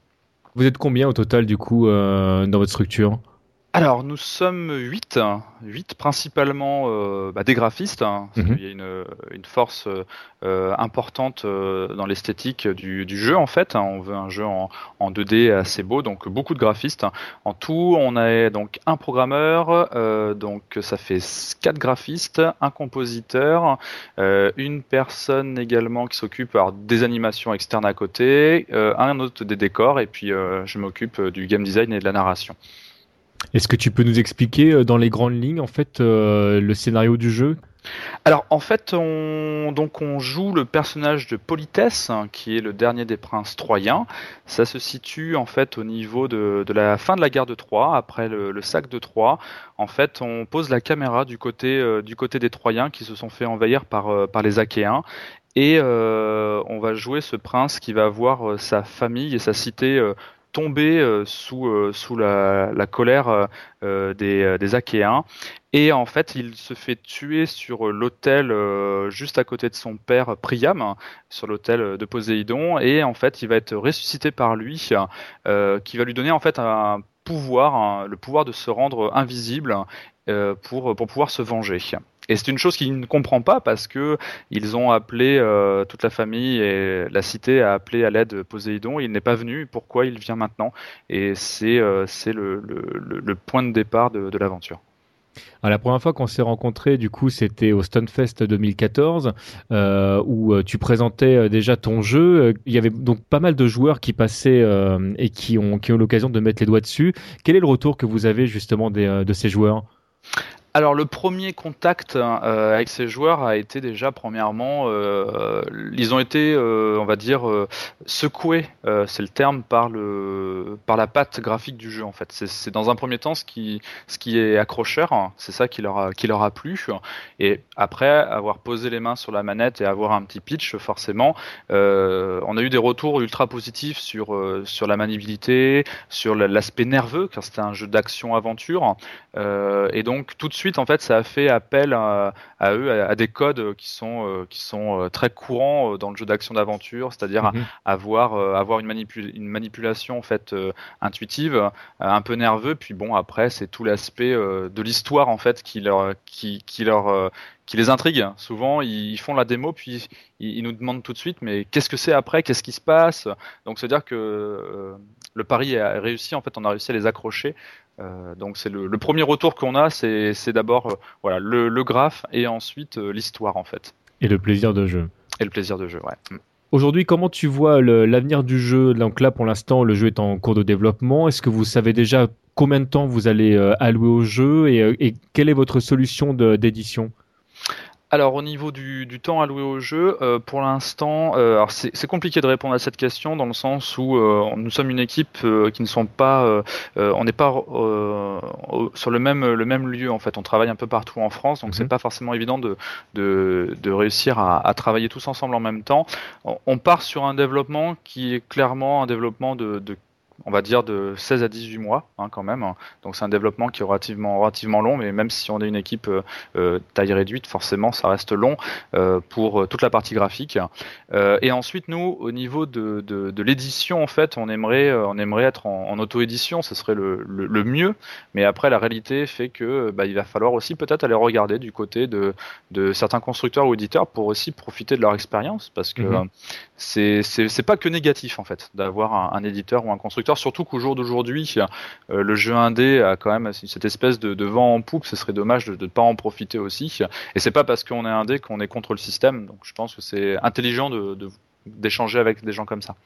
Vous êtes combien au total du coup dans votre structure? Alors, nous sommes 8, 8 principalement euh, bah, des graphistes, hein, parce Mhm. qu'il y a une, une force euh, euh, importante euh, dans l'esthétique du, du jeu en fait. hein. On veut un jeu en, en 2D assez beau, donc beaucoup de graphistes. En tout, on a donc un programmeur, euh, donc ça fait 4 graphistes, un compositeur, euh, une personne également qui s'occupe des animations externes à côté, euh, un autre des décors, et puis euh, je m'occupe euh, du game design et de la narration. Est-ce que tu peux nous expliquer euh, dans les grandes lignes en fait euh, le scénario du jeu? Alors en fait, on, donc on joue le personnage de Politès, hein, qui est le dernier des princes troyens. Ça se situe en fait au niveau de, de la fin de la guerre de Troie, après le, sac de Troie. En fait, on pose la caméra du côté euh, du côté des Troyens qui se sont fait envahir par par les Achéens. Et on va jouer ce prince qui va voir sa famille et sa cité tomber euh, sous, euh, sous la, colère euh, des, Achéens. Et en fait, il se fait tuer sur l'autel juste à côté de son père Priam, sur l'autel de Poséidon, et en fait, il va être ressuscité par lui, qui va lui donner en fait un pouvoir, le pouvoir de se rendre invisible pour pouvoir se venger. Et c'est une chose qu'il ne comprend pas parce que ils ont appelé euh, toute la famille et la cité a appelé à l'aide Poséidon. Il n'est pas venu. Pourquoi il vient maintenant? Et c'est euh, c'est le, le, point de départ de, l'aventure. la première fois qu'on s'est rencontrés, du coup, c'était au Stunfest 2014, euh, où tu présentais déjà ton jeu. Il y avait donc pas mal de joueurs qui passaient et qui ont, qui ont l'occasion de mettre les doigts dessus. Quel est le retour que vous avez justement des, de ces joueurs? Alors le premier contact euh, avec ces joueurs a été déjà premièrement, euh, ils ont été, euh, on va dire, secoués, c'est le terme, par le, par la patte graphique du jeu en fait. C'est dans un premier temps ce qui, ce qui est accrocheur, hein. c'est ça qui leur a, qui leur a plu. Et après avoir posé les mains sur la manette et avoir un petit pitch, forcément, on a eu des retours ultra positifs sur, sur la maniabilité, sur l'aspect nerveux, car c'était un jeu d'action aventure. et donc tout de suite en fait, ça a fait appel à, eux, à, des codes qui sont, euh, qui sont euh, très courants euh, dans le jeu d'action d'aventure, c'est-à-dire mhm. avoir, avoir une, une, manipulation en fait intuitive, un peu nerveux. Puis bon, après, c'est tout l'aspect de l'histoire en fait qui leur, qui, qui leur qui les intrigue. Souvent, ils font la démo, puis ils, nous demandent tout de suite, mais qu'est-ce que c'est après? Qu'est-ce qui se passe? Donc, c'est-à-dire que le pari a réussi. En fait, on a réussi à les accrocher euh, donc c'est le, premier retour qu'on a, c'est d'abord euh, voilà le, le, graphe et ensuite euh, l'histoire en fait. Et le plaisir de jeu. Et le plaisir de jeu, ouais. Mm. Aujourd'hui, comment tu vois l'avenir du jeu? Donc là, pour l'instant, le jeu est en cours de développement. Est-ce que vous savez déjà combien de temps vous allez allouer au jeu? Et, et quelle est votre solution d'édition? Alors au niveau du, du, temps alloué au jeu, euh, pour l'instant, euh, c'est compliqué de répondre à cette question dans le sens où euh, nous sommes une équipe euh, qui ne sont pas, euh, on n'est pas sur le même le même lieu en fait. On travaille un peu partout en France, donc c'est mhm. pas forcément évident de de, de réussir à, à, travailler tous ensemble en même temps. On, on part sur un développement qui est clairement un développement de, de on va dire de 16 à 18 mois hein, quand même. Donc c'est un développement qui est relativement, relativement long, mais même si on est une équipe euh, euh taille réduite, forcément ça reste long euh, pour toute la partie graphique. Euh, et ensuite nous, au niveau de, de, de l'édition, en fait, on aimerait, on aimerait être en, en auto-édition, ce serait le, le, le, mieux. Mais après la réalité fait que bah, il va falloir aussi peut-être aller regarder du côté de, de certains constructeurs ou éditeurs pour aussi profiter de leur expérience, parce que mm -hmm. c'est pas que négatif en fait d'avoir un, un éditeur ou un constructeur surtout qu'au jour d'aujourd'hui, euh, le jeu indé a quand même cette espèce de, vent en poupe. Ce serait dommage de ne pas en profiter aussi. Et c'est pas parce qu'on est indé qu'on est contre le système. Donc je pense que c'est intelligent d'échanger avec des gens comme ça.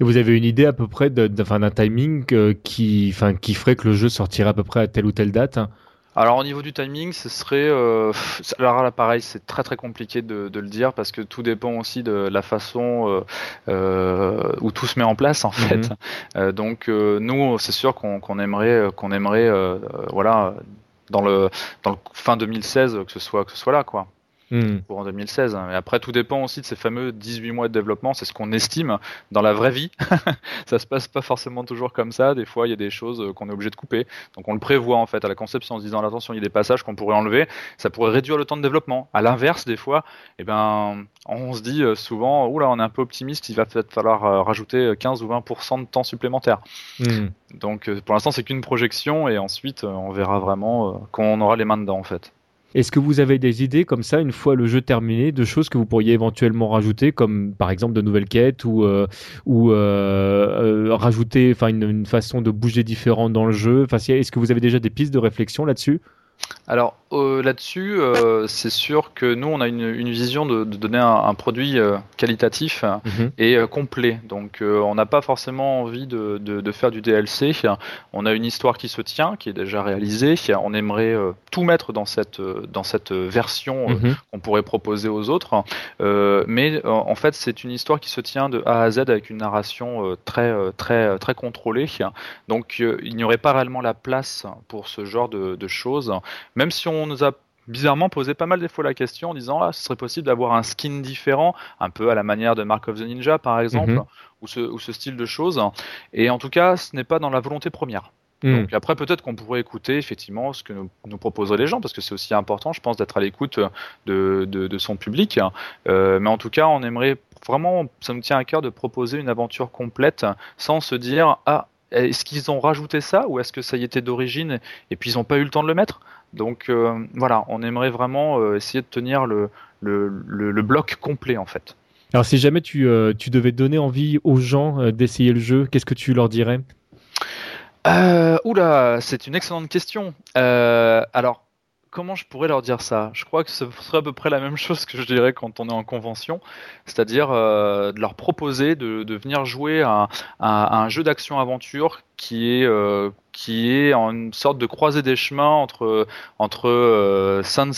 Et vous avez une idée à peu près d'un timing euh, qui, qui ferait que le jeu sortirait à peu près à telle ou telle date? Alors au niveau du timing, ce serait euh, alors là pareil, c'est très très compliqué de, de, le dire parce que tout dépend aussi de la façon euh, euh, où tout se met en place en fait. Mhm. Euh, donc euh, nous, c'est sûr qu'on qu'on aimerait qu'on aimerait voilà dans le dans le fin 2016 que ce soit que ce soit là quoi. Hmm. pour en 2016. Et après, tout dépend aussi de ces fameux 18 mois de développement. C'est ce qu'on estime dans la vraie vie. ça se passe pas forcément toujours comme ça. Des fois, il y a des choses qu'on est obligé de couper. Donc, on le prévoit en fait à la conception en se disant attention, il y a des passages qu'on pourrait enlever. Ça pourrait réduire le temps de développement. À l'inverse, des fois, eh ben, on se dit euh, souvent, oula, on est un peu optimiste. Il va peut-être falloir euh, rajouter 15 ou 20% de temps supplémentaire. Hmm. Donc, euh, pour l'instant, c'est qu'une projection et ensuite, on verra vraiment quand on aura les mains dedans en fait. Est-ce que vous avez des idées comme ça, une fois le jeu terminé, de choses que vous pourriez éventuellement rajouter, comme par exemple de nouvelles quêtes ou, euh, ou euh, euh, rajouter enfin, une, façon de bouger différente dans le jeu? Est-ce que vous avez déjà des pistes de réflexion là-dessus? Alors euh, là-dessus, euh, c'est sûr que nous, on a une, une vision de, de donner un, un produit euh, qualitatif mhm. et euh, complet. Donc, euh, on n'a pas forcément envie de, de, de, faire du DLC. On a une histoire qui se tient, qui est déjà réalisée. On aimerait tout mettre dans cette dans cette version mhm. qu'on pourrait proposer aux autres. mais en fait, c'est une histoire qui se tient de A à Z avec une narration très très très contrôlée. Donc, il n'y aurait pas réellement la place pour ce genre de, de choses. Même si on nous a bizarrement posé pas mal des fois la question en disant ah ce serait possible d'avoir un skin différent un peu à la manière de Mark of the Ninja par exemple mm -hmm. ou, ce, ou, ce, style de choses et en tout cas ce n'est pas dans la volonté première Hmm. Donc après, peut-être qu'on pourrait écouter effectivement ce que nous, nous proposeraient les gens, parce que c'est aussi important, je pense, d'être à l'écoute de, de, de son public. Euh, mais en tout cas, on aimerait vraiment, ça nous tient à cœur de proposer une aventure complète sans se dire ah est-ce qu'ils ont rajouté ça ou est-ce que ça y était d'origine et puis ils n'ont pas eu le temps de le mettre? Donc euh, voilà, on aimerait vraiment euh, essayer de tenir le, le, le, le bloc complet en fait. Alors si jamais tu, euh, tu devais donner envie aux gens d'essayer le jeu, qu'est-ce que tu leur dirais? Oula, c'est une excellente question. Alors, comment je pourrais leur dire ça? Je crois que ce serait à peu près la même chose que je dirais quand on est en convention, c'est-à-dire euh, de leur proposer de, de venir jouer à, à- à un jeu d'action-aventure qui est euh, qui est en une sorte de croisée des chemins entre entre euh, Saint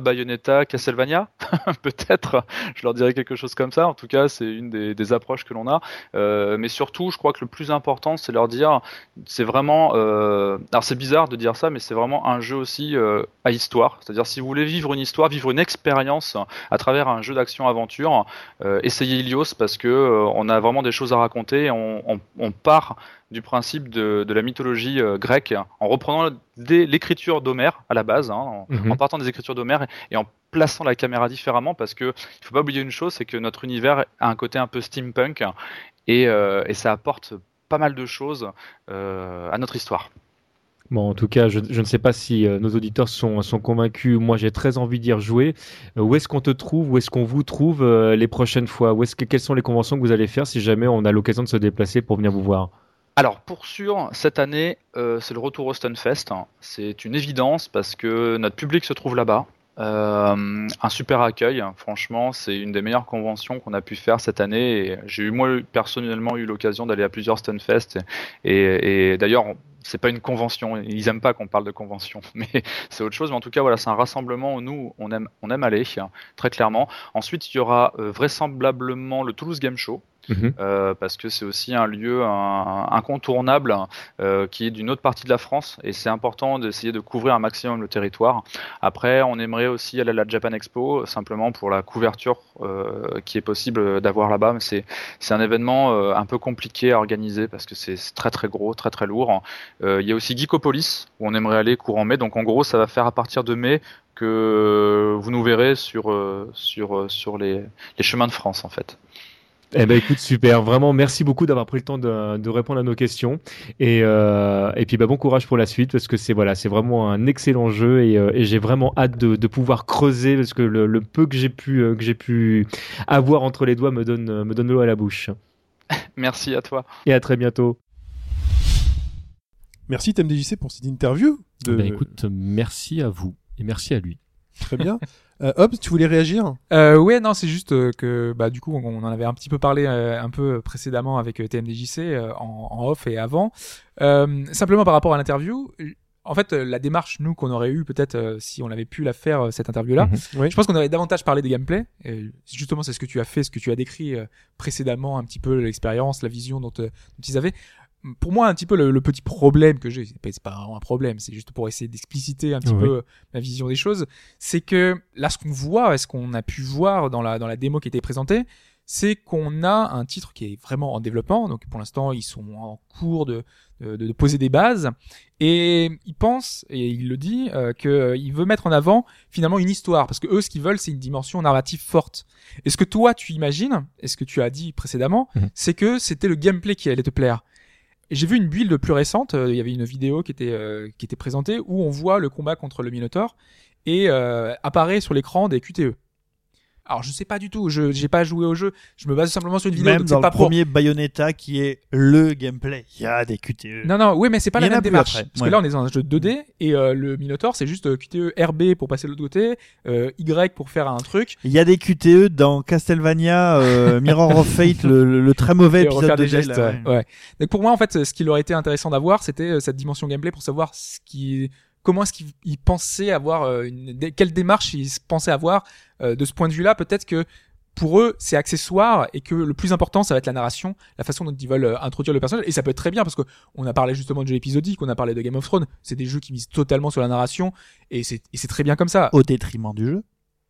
Bayonetta, Castlevania, peut-être. Je leur dirais quelque chose comme ça. En tout cas, c'est une des, des approches que l'on a. Euh, mais surtout, je crois que le plus important, c'est leur dire, c'est vraiment. euh, alors c'est bizarre de dire ça, mais c'est vraiment un jeu aussi à histoire. C'est-à-dire, si vous voulez vivre une histoire, vivre une expérience à travers un jeu d'action-aventure, essayez Ilios parce que on a vraiment des choses à raconter. On part du principe de, de la mythologie euh, grecque en reprenant l'écriture d'Homère à la base, hein, en, Mhm. en partant des écritures d'Homère et en plaçant la caméra différemment parce que il faut pas oublier une chose, c'est que notre univers a un côté un peu steampunk et, euh, et ça apporte pas mal de choses euh, à notre histoire. Bon, en tout cas, je, je ne sais pas si euh, nos auditeurs sont, sont convaincus. Moi, j'ai très envie d'y rejouer. Euh, où est-ce qu'on te trouve? Où est-ce qu'on vous trouve euh, les prochaines fois? Où est-ce que, Quelles sont les conventions que vous allez faire si jamais on a l'occasion de se déplacer pour venir vous voir? Alors pour sûr, cette année, euh, c'est le retour au Stunfest. C'est une évidence parce que notre public se trouve là-bas. Euh, un super accueil, franchement, c'est une des meilleures conventions qu'on a pu faire cette année. J'ai eu moi personnellement eu l'occasion d'aller à plusieurs Stunfest et d'ailleurs c'est pas une convention, ils aiment pas qu'on parle de convention, mais c'est autre chose. Mais en tout cas, voilà, c'est un rassemblement où nous on aime on aime aller très clairement. Ensuite, il y aura euh, vraisemblablement le Toulouse Game Show Mhm. euh, parce que c'est aussi un lieu un- incontournable euh, qui est d'une autre partie de la France et c'est important d'essayer de couvrir un maximum le territoire. Après, on aimerait aussi aller à la Japan Expo simplement pour la couverture euh, qui est possible d'avoir là-bas, mais c'est un événement un peu compliqué à organiser parce que c'est très très gros, très très lourd. Euh, Il y a aussi Geekopolis où on aimerait aller courant mai, donc en gros ça va faire à partir de mai que vous nous verrez sur euh, sur euh, sur les, les chemins de France en fait. Eh ben écoute super, vraiment merci beaucoup d'avoir pris le temps de, de répondre à nos questions et euh, et puis bah, bon courage pour la suite parce que c'est voilà c'est vraiment un excellent jeu et, euh, et j'ai vraiment hâte de, de pouvoir creuser parce que le, le peu que j'ai pu euh, que j'ai pu avoir entre les doigts me donne me donne l'eau à la bouche Merci à toi. et à très bientôt. Merci TMDJC pour cette interview. De... Ben écoute merci à vous et merci à lui. Très bien. Euh, Hobbs, tu voulais réagir Euh, ouais, non, c'est juste euh, que bah du coup on, on en avait un petit peu parlé euh, un peu précédemment avec euh, TMDJC euh, en, en off et avant. Euh, simplement par rapport à l'interview, en fait la démarche nous qu'on aurait eu peut-être euh, si on avait pu la faire euh, cette interview là, Mhm. Oui. je pense qu'on aurait davantage parlé des gameplays. Et justement, c'est ce que tu as fait, ce que tu as décrit euh, précédemment, un petit peu l'expérience, la vision dont, euh, dont ils avaient. Pour moi, un petit peu le, le petit problème que j'ai, c'est pas, vraiment un problème, c'est juste pour essayer d'expliciter un petit Oui. peu euh, ma vision des choses, c'est que là, ce qu'on voit, ce qu'on a pu voir dans la, dans la démo qui était présentée, c'est qu'on a un titre qui est vraiment en développement. Donc pour l'instant, ils sont en cours de, de, de poser des bases. Et il pense, et il le dit, euh, qu'il veut mettre en avant finalement une histoire. Parce que eux, ce qu'ils veulent, c'est une dimension narrative forte. Et ce que toi, tu imagines, et ce que tu as dit précédemment, Mhm. c'est que c'était le gameplay qui allait te plaire. J'ai vu une build plus récente, euh, il y avait une vidéo qui était, euh, qui était présentée où on voit le combat contre le Minotaur et euh, apparaît sur l'écran des QTE. Alors je sais pas du tout, je j'ai pas joué au jeu, je me base simplement sur une vidéo. Même donc dans pas le premier Bayonetta qui est le gameplay, il y a des QTE. Non, non, oui, mais c'est pas la même démarche. après, Parce ouais. que là, on est dans un jeu 2D et euh, le Minotaur, c'est juste euh, QTE RB pour passer de l'autre côté, euh, Y pour faire un truc. Il y a des QTE dans Castlevania, euh, Mirror of Fate, le, le- le très mauvais et épisode de des gestes. là, ouais. ouais. Donc pour moi, en fait, ce qu'il aurait été intéressant d'avoir, c'était euh, cette dimension gameplay pour savoir ce qui, comment est-ce qu'il il pensait avoir, euh, une, quelle démarche il se pensait avoir euh, de ce point de vue-là. Peut-être que pour eux, c'est accessoire et que le plus important, ça va être la narration, la façon dont ils veulent euh, introduire le personnage. Et ça peut être très bien parce que on a parlé justement de jeux épisodiques, on a parlé de Game of Thrones. C'est des jeux qui misent totalement sur la narration et c'est et c'est très bien comme ça. Au détriment du jeu.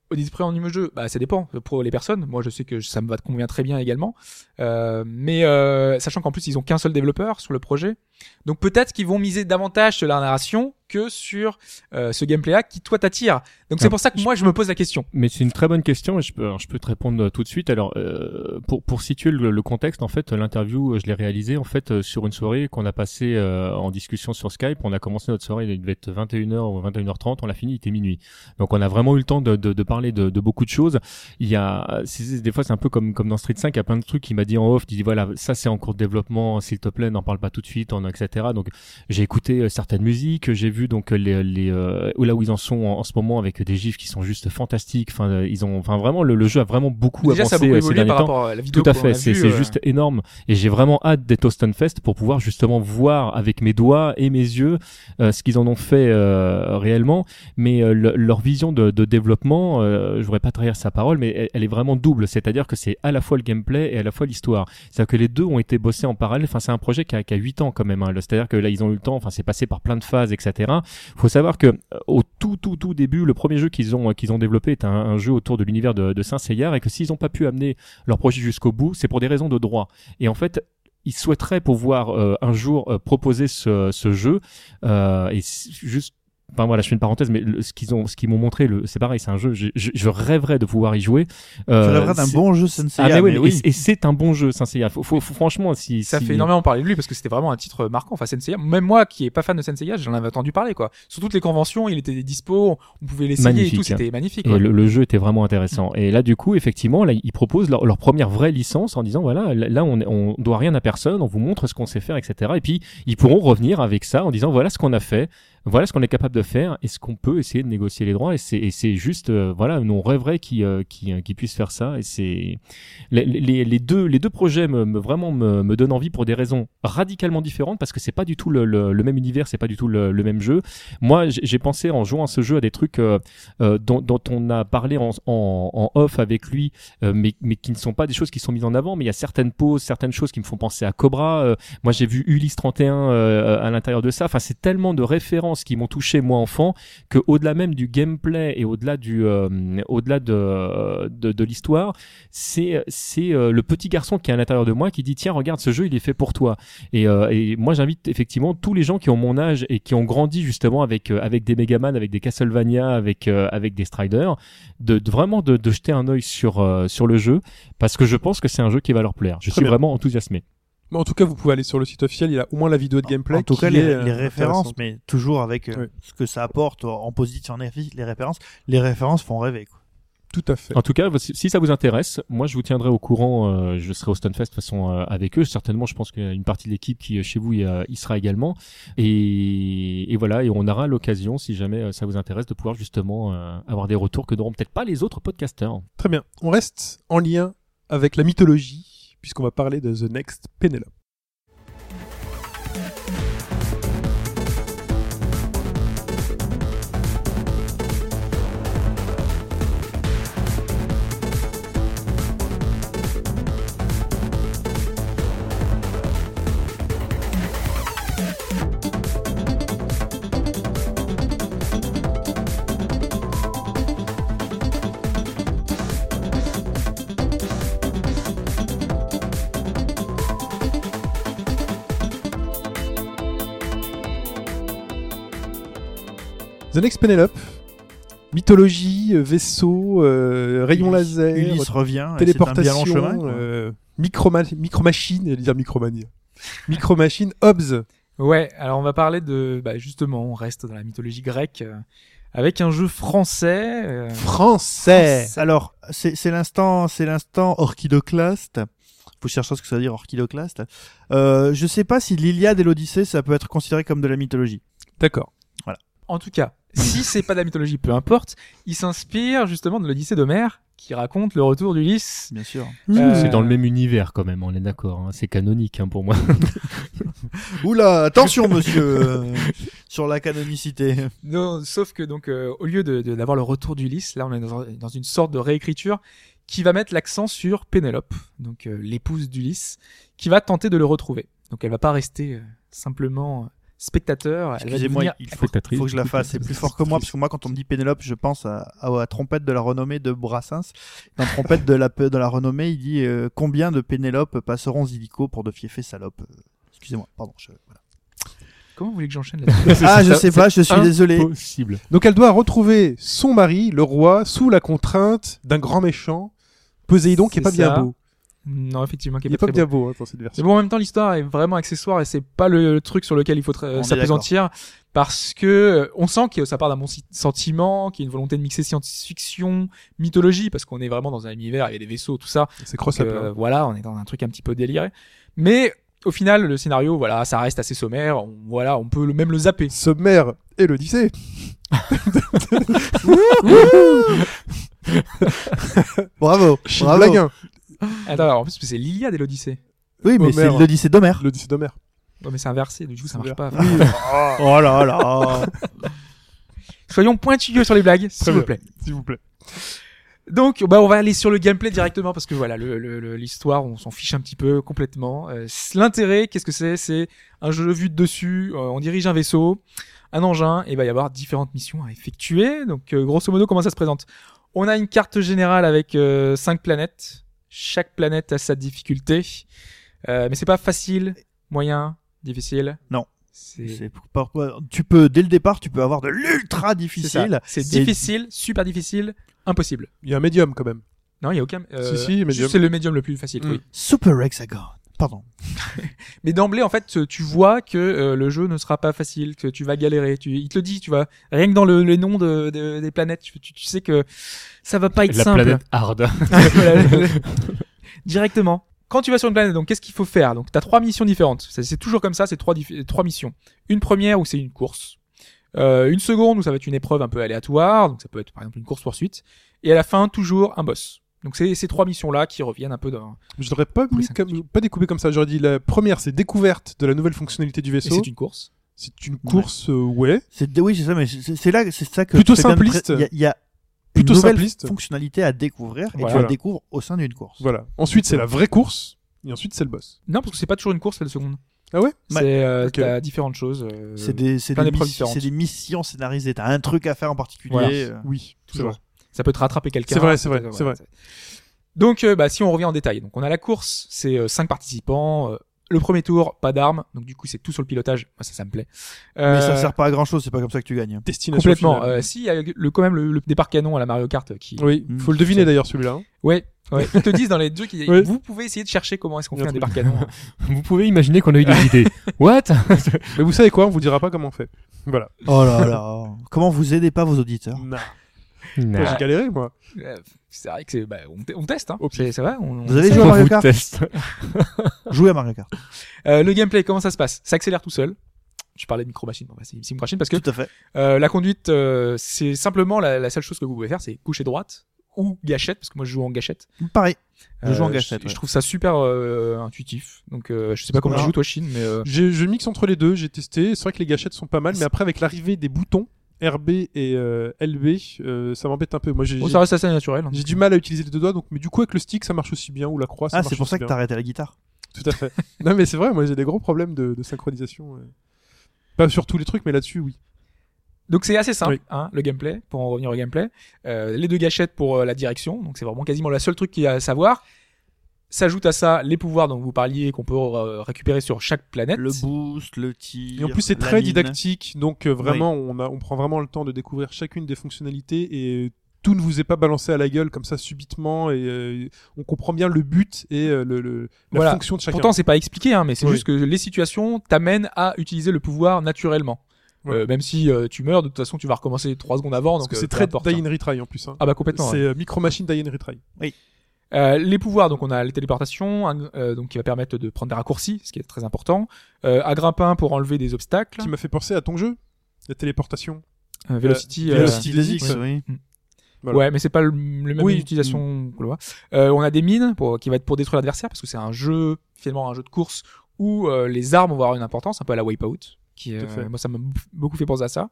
Au en niveau jeu, bah ça dépend pour les personnes. Moi, je sais que ça me va convient très bien également. Euh, mais euh, sachant qu'en plus ils ont qu'un seul développeur sur le projet, Donc peut-être qu'ils vont miser davantage sur la narration que sur euh, ce gameplay-là qui toi t'attire. Donc c'est Ah, pour ça que moi je me pose la question. Mais c'est une très bonne question et je peux, alors, je peux te répondre euh, tout de suite. Alors, euh, pour, pour situer le, le contexte, en fait, l'interview, je l'ai réalisée en fait sur une soirée qu'on a passée euh, en discussion sur Skype. On a commencé notre soirée, il devait être 21h ou 21h30, on l'a fini, il était minuit. Donc, on a vraiment eu le temps de, de, de parler de, de beaucoup de choses. Il y a, des fois, c'est un peu comme, comme dans Street 5, il y a plein de trucs qu'il m'a dit en off, il dit voilà, ça c'est en cours de développement, s'il te plaît, n'en parle pas tout de suite, etc. Donc, j'ai écouté euh, certaines musiques, j'ai vu donc les, les euh, là où ils en sont en, en ce moment avec des gifs qui sont juste fantastiques. Enfin, euh, ils ont, enfin vraiment, le, le jeu a vraiment beaucoup Déjà ça a avancé beaucoup euh, ces derniers par temps. rapport à la vidéo Tout à fait, c'est juste énorme. Et j'ai vraiment hâte d'être au Stunfest pour pouvoir justement voir avec mes doigts et mes yeux euh, ce qu'ils en ont fait euh, réellement. Mais euh, le- leur vision de, de développement, euh, je voudrais pas trahir sa parole, mais elle, elle est vraiment double. C'est-à-dire que c'est à la fois le gameplay et à la fois l'histoire. C'est-à-dire que les deux ont été bossés en parallèle. Enfin, c'est un projet qui a, qui a 8 ans quand même. Hein. C'est-à-dire que là, ils ont eu le temps. Enfin, c'est passé par plein de phases, etc. Faut savoir que euh, au tout, tout, tout début, le premier jeu qu'ils ont, qu'ils ont développé est un, jeu autour de l'univers de, de Saint Seiya et que s'ils n'ont pas pu amener leur projet jusqu'au bout, c'est pour des raisons de droit. Et en fait, ils souhaiteraient pouvoir euh, un jour euh, proposer ce, jeu euh, et juste Enfin voilà, je fais une parenthèse, mais le- ce qu'ils ont, ce qu'ils m'ont montré, le, c'est pareil, c'est un jeu. Je, je, je rêverais de pouvoir y jouer. Euh, Ça rêverait d'un bon jeu Sensei. Ah mais, oui, mais et, et c'est un bon jeu, Saint Seiya. Faut, faut, faut- franchement, si Ça si- fait énormément parler de lui parce que c'était vraiment un titre marquant. Enfin, Senseiya, même moi qui est pas fan de Senseiya, j'en avais entendu parler quoi. Sur toutes les conventions, il était dispo, on pouvait l'essayer et tout, c'était magnifique. Et le jeu était vraiment intéressant. Et là, du coup, effectivement, là, ils proposent leur, leur première vraie licence en disant voilà, là, on, on doit rien à personne, on vous montre ce qu'on sait faire, etc. Et puis, ils pourront revenir avec ça en disant voilà ce qu'on a fait, voilà ce qu'on est capable de faire, et ce qu'on peut essayer de négocier les droits. Et c'est, juste, euh, voilà, on rêverait qu'ils, euh, euh, puissent faire ça. Et c'est les, deux, les deux projets me, me- vraiment me, me donnent envie pour des raisons radicalement différentes parce que c'est pas du tout le, le, même univers, c'est pas du tout le, même jeu. Moi, j'ai pensé en jouant à ce jeu à des trucs euh, dont, dont on a parlé en, en, off avec lui, mais, mais qui ne sont pas des choses qui sont mises en avant. Mais il y a certaines poses, certaines choses qui me font penser à Cobra. Moi, j'ai vu Ulysse 31 euh, à l'intérieur de ça. Enfin, c'est tellement de références qui m'ont touché moi enfant que au-delà même du gameplay et au-delà du, euh, au-delà de, de, de l'histoire, c'est c'est euh, le petit garçon qui est à l'intérieur de moi qui dit tiens regarde ce jeu il est fait pour toi. Et, euh, et moi, j'invite effectivement tous les gens qui ont mon âge et qui ont grandi justement avec avec des Megaman, avec des Castlevania, avec avec des Striders, de, de vraiment de, de jeter un œil sur sur le jeu parce que je pense que c'est un jeu qui va leur plaire. Je Très suis bien. vraiment enthousiasmé. Mais en tout cas, vous pouvez aller sur le site officiel, il y a au moins la vidéo de gameplay. En tout cas, les, euh, les références, mais toujours avec euh, Oui. ce que ça apporte en positif, en négatif, les références. Les références font rêver. Quoi. Tout à fait. En tout cas, si ça vous intéresse, moi je vous tiendrai au courant. euh, je serai au Stunfest de toute façon euh, avec eux. Certainement, je pense qu'il y a une partie de l'équipe qui chez vous y, y sera également. Et, et voilà, et on aura l'occasion, si jamais ça vous intéresse, de pouvoir justement euh, avoir des retours que n'auront peut-être pas les autres podcasters. Très bien. On reste en lien avec la mythologie, puisqu'on va parler de The Next Penelope. The Next Penelope. Mythologie, vaisseau, euh, rayon Ulysse- laser, Ulysse revient. et c'est un téléportation, bien long chemin. euh, micro-machine, j'allais dire micromanie. Micro-machine, Hobbs. Ouais, alors on va parler de, bah justement, on reste dans la mythologie grecque euh, avec un jeu français. euh, Français. Alors, c'est l'instant, c'est l'instant orchidoclaste. Faut chercher ce que ça veut dire orchidoclaste. Euh, je sais pas si l'Iliade et l'Odyssée, ça peut être considéré comme de la mythologie. D'accord. En tout cas, si c'est pas de la mythologie, peu importe, il s'inspire justement de l'Odyssée d'Homère qui raconte le retour d'Ulysse. Bien sûr. Euh, C'est dans le même univers quand même, on est d'accord. hein. C'est canonique hein, pour moi. Oula, attention monsieur euh, sur la canonicité. Non, sauf que donc euh, au lieu de de- d'avoir le retour d'Ulysse, là on est dans, dans une sorte de réécriture qui va mettre l'accent sur Pénélope, donc euh, l'épouse d'Ulysse, qui va tenter de le retrouver. Donc elle va pas rester euh, simplement euh, spectateur. Excusez-moi, il faut, que je la fasse. C'est plus fort que moi parce que moi, quand on me dit Pénélope, je pense à, à la trompette de la renommée de Brassens. Dans la trompette de la de la renommée, il dit euh, combien de Pénélope passeront illico pour de fiefés salopes? Excusez-moi, pardon. Je, voilà. Comment vous voulez que j'enchaîne là-dessus Ah, je ça, sais pas, je suis désolé. Possible. Donc elle doit retrouver son mari, le roi, sous la contrainte d'un grand méchant, Poséidon, qui est C'est pas bien beau. Non, effectivement, qui Il est est pas bien beau. hein, dans cette Mais version. bon, en même temps, l'histoire est vraiment accessoire et c'est pas le, le truc sur lequel il faut est s'apesantir parce que euh, on sent que ça part d'un bon sentiment, qu'il y a une volonté de mixer science-fiction, mythologie, parce qu'on est vraiment dans un univers, il y a des vaisseaux, tout ça. C'est cross euh, voilà, on est dans un truc un petit peu déliré. Mais au final, le scénario, voilà, ça reste assez sommaire. On, voilà, on peut le- même le zapper. Sommaire et l'Odyssée. Bravo. Bravo. Blaguin. Attends, alors, en plus, c'est l'Iliade et l'Odyssée. Oui, mais c'est Homère. l'Odyssée d'Homère. L'Odyssée d'Homère. Ouais, mais c'est inversé, du coup, ça marche pas. Oh là là. Soyons pointilleux sur les blagues, s'il vous plaît. S'il vous plaît. Donc, bah, on va aller sur le gameplay directement parce que voilà, le- le- le- l'histoire, on s'en fiche un petit peu complètement. Euh, L'intérêt, qu'est-ce que c'est? C'est un jeu vu de dessus. euh, on dirige un vaisseau, un engin, et il va y avoir différentes missions à effectuer. Donc, euh, grosso modo, comment ça se présente? On a une carte générale avec euh, cinq planètes. Chaque planète a sa difficulté, Euh, mais c'est pas facile, moyen, difficile. Non. C'est C'est par- Tu peux, dès le départ, tu peux avoir de l'ultra difficile. C'est difficile, super difficile, impossible. Il y a un médium quand même. Non, il y a aucun. euh, Si, si, médium. C'est le médium le plus facile. Mm. Oui. Super Hexagon. Pardon. Mais d'emblée, en fait, tu vois que euh, le jeu ne sera pas facile, que tu vas galérer. Tu, il te le dit, tu vois. Rien que dans le, les noms de, de- des planètes, tu, sais que ça va pas être La simple. planète hard. Directement. Quand tu vas sur une planète, donc qu'est-ce qu'il faut faire? Donc, tu as trois missions différentes. C'est toujours comme ça, c'est trois, trois missions. Une première où c'est une course. Euh, une seconde où ça va être une épreuve un peu aléatoire, donc ça peut être par exemple une course poursuite. Et à la fin, toujours un boss. Donc c'est ces trois missions-là qui reviennent un peu dans... Je l'aurais pas, mis c'est comme- pas découpé comme ça. J'aurais dit la première, c'est découverte de la nouvelle fonctionnalité du Et vaisseau. c'est une course. C'est une course, euh, ouais. C'est oui, c'est ça, mais c'est c'est là, c'est ça que Plutôt c'est simpliste. Il y a, il y a Plutôt une nouvelle simpliste. fonctionnalité à découvrir et Voilà. tu la découvres au sein d'une course. Voilà. Ensuite, c'est la vraie course. Et ensuite, c'est le boss. Non, parce que c'est pas toujours une course, la seconde. Ah ouais? C'est euh, différentes choses. euh, C'est des, c'est des, c'est des missions scénarisées. T'as un truc à faire en particulier. Voilà. euh. Oui, c'est toujours. Ça peut te rattraper quelqu'un. C'est vrai, c'est vrai, c'est vrai. Donc, euh, bah, si on revient en détail, donc on a la course, c'est euh, cinq participants. euh, le premier tour, pas d'armes, donc du coup c'est tout sur le pilotage. Moi ça, ça me plaît. Mais Euh, ça sert pas à grand chose. C'est pas comme ça que tu gagnes. Destination complètement. Euh, si, il y a le, quand même le, le départ canon à la Mario Kart qui. Oui, Mm. faut le deviner d'ailleurs celui-là. hein. Ouais. Ouais. Ils te disent dans les deux qui, Oui. vous pouvez essayer de chercher comment est-ce qu'on fait un départ canon. Vous pouvez imaginer qu'on a eu des idées. What? Mais vous savez quoi? On vous dira pas comment on fait. Voilà. Oh là là. Comment vous aidez pas vos auditeurs? Nah. Nah. J'ai galéré moi. C'est vrai que c'est, bah, on, te- on teste, hein. Pif. C'est, vrai. On, Vous on avez joué à Mario vous Kart. Jouez à Mario Kart. Euh, le gameplay, comment ça se passe? Ça accélère tout seul. Je parlais de micro machine, bon, bah, c'est Sim Machine parce que Tout à fait. euh, la conduite, euh, c'est simplement la, la seule chose que vous pouvez faire, c'est gauche et droite ou gâchette parce que moi je joue en gâchette. Pareil. Je joue en Euh, gâchette, Je, ouais. je trouve ça super euh, intuitif. Donc euh, je sais pas comment tu joues toi, Chine, mais euh, J'ai- Je mixe entre les deux, j'ai testé. C'est vrai que les gâchettes sont pas mal, mais après avec l'arrivée des boutons RB et euh, LB, euh, ça m'embête un peu. Moi j'ai bon, ça reste assez naturel. hein. j'ai du mal à utiliser les deux doigts, donc mais du coup avec le stick ça marche aussi bien ou la croix. Ça Ah, marche c'est pour ça que t'as arrêté la guitare. Tout à fait. non mais c'est vrai, moi j'ai des gros problèmes de, de synchronisation. Pas sur tous les trucs, mais là-dessus oui. Donc c'est assez simple, Oui. hein, le gameplay, pour en revenir au gameplay. Euh, les deux gâchettes pour euh, la direction, donc c'est vraiment quasiment le seul truc qu'il y a à savoir. S'ajoute à ça les pouvoirs dont vous parliez qu'on peut euh, récupérer sur chaque planète. Le boost, le tir. Et en plus c'est très mine. didactique, donc euh, vraiment on, a, on prend vraiment le temps de découvrir chacune des fonctionnalités et tout ne vous est pas balancé à la gueule comme ça subitement et euh, on comprend bien le but et euh, le, le- la Voilà. fonction de chacun. Pourtant c'est pas expliqué, hein, mais c'est Oui. juste que les situations t'amènent à utiliser le pouvoir naturellement. Ouais. Euh, même si euh, tu meurs, de toute façon tu vas recommencer trois secondes avant. Parce Donc que c'est très die hein. and retry en plus. hein. Ah bah complètement. c'est ouais. euh, Micro Machine die and retry. Euh, les pouvoirs, donc on a les téléportations, un- euh, donc qui va permettre de prendre des raccourcis, ce qui est très important. Euh, à grimpin pour enlever des obstacles. Qui m'a fait penser à ton jeu, la téléportation. Euh, Velocity. Euh, euh, Velocity des X, oui. Voilà. Ouais, mais c'est pas le, le même Oui. utilisation qu'on le voit. Euh, on a des mines pour, qui va être pour détruire l'adversaire parce que c'est un jeu finalement un jeu de course où euh, les armes vont avoir une importance, un peu à la Wipeout. Qui, euh, fait. moi, ça m'a beaucoup fait penser à ça.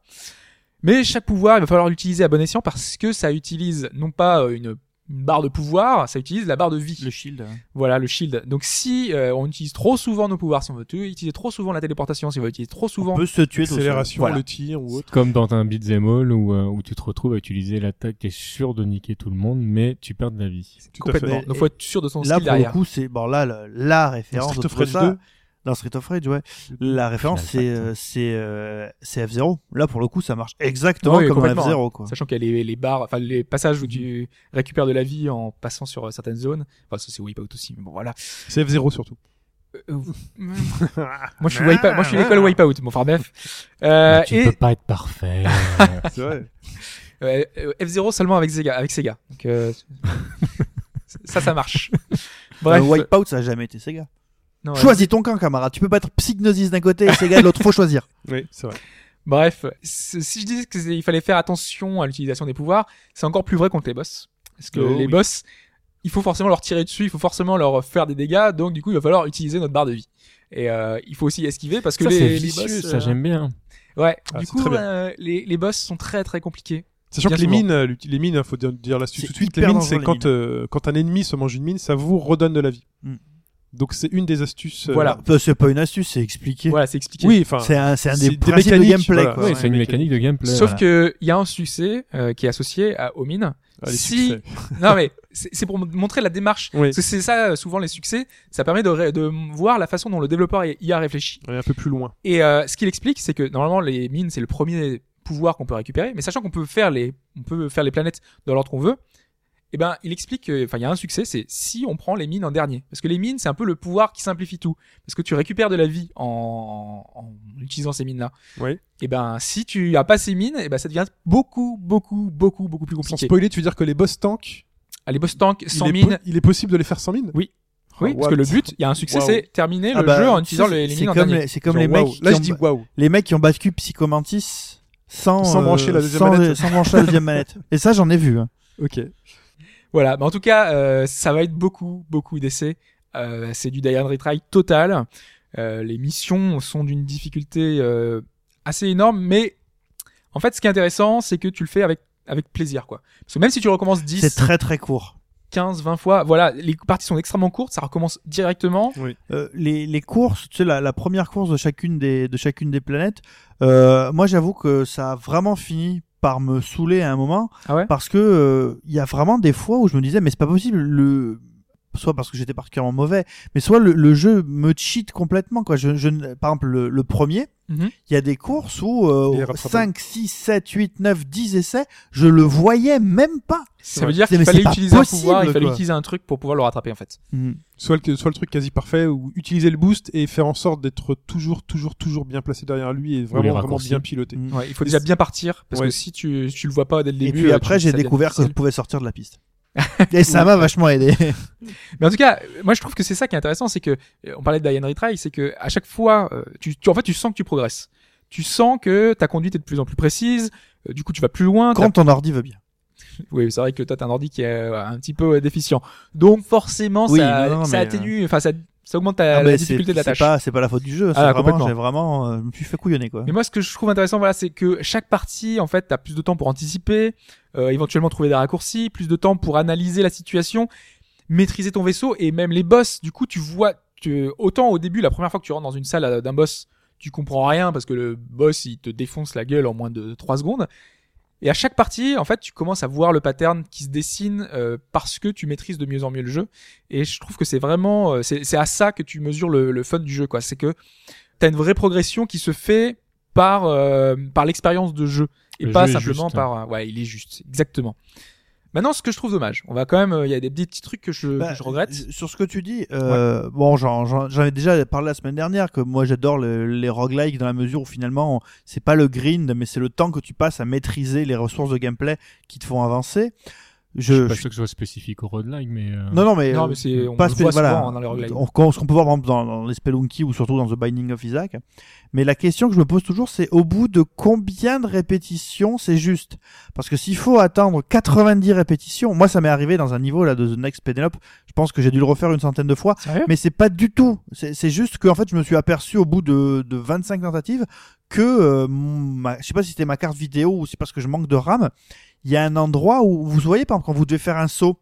Mais chaque pouvoir, il va falloir l'utiliser à bon escient parce que ça utilise non pas euh, une, une barre de pouvoir, ça utilise la barre de vie. Le shield. Voilà, le shield. Donc si euh, on utilise trop souvent nos pouvoirs, si on veut utiliser trop souvent la téléportation, si on veut utiliser trop souvent On peut se tuer. Accélération, Voilà. le tir ou autre. Comme dans un beat'em all où, euh, où tu te retrouves à utiliser l'attaque, t'es sûr de niquer tout le monde, mais tu perds de la vie. Tout à fait. complètement. Donc faut être sûr de son Là, skill pour le derrière. coup, c'est bon là le- la référence de ça. 2. Dans Street of Rage, ouais. La référence, c'est euh, c'est euh, c'est F0. Là, pour le coup, ça marche exactement Oui, comme dans complètement. F0, quoi. Sachant qu'il y a les, les barres, enfin les passages où tu récupères de la vie en passant sur euh, certaines zones. Enfin, ça c'est Wipeout aussi, mais bon voilà. C'est F0 surtout. Euh, moi je suis Wipeout, moi je suis l'école Wipeout. Bon, enfin bref. Euh, tu et peux pas être parfait. C'est vrai. euh, euh, F0 seulement avec Sega, avec Sega. Donc euh, ça, ça marche. Bref. Euh, Wipeout, ça a jamais été Sega. Non, Choisis ton camp, camarade. Tu peux pas être Psygnosis d'un côté et Sega de l'autre. Faut choisir. Oui, c'est vrai. Bref, si je disais qu'il fallait faire attention à l'utilisation des pouvoirs, c'est encore plus vrai contre les boss. Parce que Oh les oui. boss, il faut forcément leur tirer dessus, il faut forcément leur faire des dégâts, donc du coup il va falloir utiliser notre barre de vie. Et euh, il faut aussi esquiver parce que ça, les, c'est les vicieux, boss... ça euh, j'aime bien. Ouais, Ah, du coup euh, les, les boss sont très très compliqués. Sachant que les mines, euh, les mines, faut dire, dire C'est tout de suite. Les mines, c'est quand, euh, un ennemi se mange une mine, ça vous redonne de la vie. Mm. Donc c'est une des astuces. euh, Voilà. Bah, c'est pas une astuce, c'est expliqué. Voilà, c'est expliqué. Oui, enfin. C'est un, c'est un des des principes de gameplay, voilà. Ouais, c'est une mécanique de gameplay. Sauf voilà. que il y a un succès euh, qui est associé à, aux mines. ah, si non mais c'est pour montrer la démarche. Oui. Parce que c'est ça euh, souvent les succès, ça permet de, de voir la façon dont le développeur y a réfléchi. Un peu plus loin. Et euh, ce qu'il explique, c'est que normalement les mines c'est le premier pouvoir qu'on peut récupérer, mais sachant qu'on peut faire les, on peut faire les planètes dans l'ordre qu'on veut. Et ben, il explique que, enfin, il y a un succès, c'est si on prend les mines en dernier, parce que les mines c'est un peu le pouvoir qui simplifie tout, parce que tu récupères de la vie en, en utilisant ces mines là. Oui. Et ben, si tu as pas ces mines, et ben ça devient beaucoup, beaucoup, beaucoup, beaucoup plus Sans compliqué. spoiler, tu veux dire que les boss tanks, Ah, les boss tanks il sans est, mines, il est possible de les faire sans mines? Oui. oui, Oh, parce que le but, il y a un succès, Wow. c'est terminer Ah le bah, jeu en utilisant les, mines en comme dernier. C'est comme Genre, les mecs, Là, qui je ont, dis waouh. les mecs qui ont battu Psychomantis sans, Sans euh, brancher la deuxième sans, manette. sans brancher la deuxième manette. Et ça, j'en ai vu. hein. Ok. Voilà, mais en tout cas, euh, ça va être beaucoup, beaucoup d'essais. Euh, c'est du die and retry total. Euh, les missions sont d'une difficulté euh, assez énorme, mais en fait, ce qui est intéressant, c'est que tu le fais avec avec plaisir, quoi. Parce que même si tu recommences 10, C'est très très court. 15, 20 fois, voilà, les parties sont extrêmement courtes, ça recommence directement. Euh, les, les courses, tu sais, la, la première course de chacune des, de chacune des planètes, euh, moi j'avoue que ça a vraiment fini par me saouler à un moment. Ah ouais? Parce que euh, il y a vraiment des fois où je me disais, mais c'est pas possible, le soit parce que j'étais particulièrement mauvais, mais soit le, le jeu me cheat complètement. Quoi. Je, je, ne- par exemple, le, le premier, il Mhm. y a des courses où euh, Il est rattrapable. 5, 6, 7, 8, 9, 10 essais, je le voyais même pas. Ça veut dire qu'il fallait utiliser un possible, pouvoir, il fallait quoi. utiliser un truc pour pouvoir le rattraper, en fait. Soit le, soit le truc quasi parfait, ou utiliser le boost et faire en sorte d'être toujours, toujours, toujours bien placé derrière lui et vraiment, bien piloté. Mm. Ouais, il faut déjà bien partir, parce Ouais. que si tu, tu le vois pas dès le Et début. puis euh, après, j'ai découvert que je pouvais sortir de la piste. Et ça m'a vachement aidé. Mais en tout cas, moi je trouve que c'est ça qui est intéressant, c'est que euh, on parlait de Diane Retry, c'est que à chaque fois, euh, tu, tu- en fait, tu sens que tu progresses. Tu sens que ta conduite est de plus en plus précise. euh, du coup, tu vas plus loin. Quand ton ordi veut bien. Oui, c'est vrai que toi, t'as un ordi qui est un petit peu déficient. Donc forcément, Oui, ça, non, non, ça atténue, enfin ça, ça augmente ta, Ah, la difficulté de la c'est tâche. pas, c'est pas la faute du jeu. C'est Ah, vraiment, j'ai vraiment, euh, je me suis fait couillonner, quoi. Mais moi, ce que je trouve intéressant, voilà, c'est que chaque partie, en fait, t'as plus de temps pour anticiper, euh, éventuellement trouver des raccourcis, plus de temps pour analyser la situation, maîtriser ton vaisseau et même les boss. Du coup, tu vois, tu, autant au début, la première fois que tu rentres dans une salle euh, d'un boss, tu comprends rien parce que le boss il te défonce la gueule en moins de 3 secondes. Et à chaque partie, en fait, tu commences à voir le pattern qui se dessine euh, parce que tu maîtrises de mieux en mieux le jeu. Et je trouve que c'est vraiment, euh, c'est à ça que tu mesures le, le fun du jeu, quoi. C'est que t'as une vraie progression qui se fait par euh, par l'expérience de jeu et Le pas jeu simplement par, euh, ouais, il est juste, exactement. Maintenant, ce que je trouve dommage, on va quand même, euh, il y a des petits trucs que je, Bah, que je regrette. euh, Sur ce que tu dis, euh, bon, j'en, ai déjà parlé la semaine dernière que moi j'adore le- les roguelikes dans la mesure où finalement c'est pas le grind, mais c'est le temps que tu passes à maîtriser les ressources de gameplay qui te font avancer. Je suis Je, pas je- sûr que ce soit spécifique au roguelike, mais. euh, non, non, mais, Non, euh, mais c'est, on pas le voit voilà. souvent dans les roguelikes. On- qu'on- ce qu'on peut voir par exemple dans, dans les Spelunky ou surtout dans The Binding of Isaac. Mais la question que je me pose toujours, c'est au bout de combien de répétitions c'est juste? Parce que s'il faut attendre 90 répétitions, moi ça m'est arrivé dans un niveau là de The Next Penelope, je pense que j'ai dû le refaire une centaine de fois, Sérieux? Mais c'est pas du tout. C'est c'est juste que en fait je me suis aperçu au bout de, de 25 tentatives que euh, ma- je sais pas si c'était ma carte vidéo ou c'est parce que je manque de RAM. Il y a un endroit où vous voyez par exemple quand vous devez faire un saut,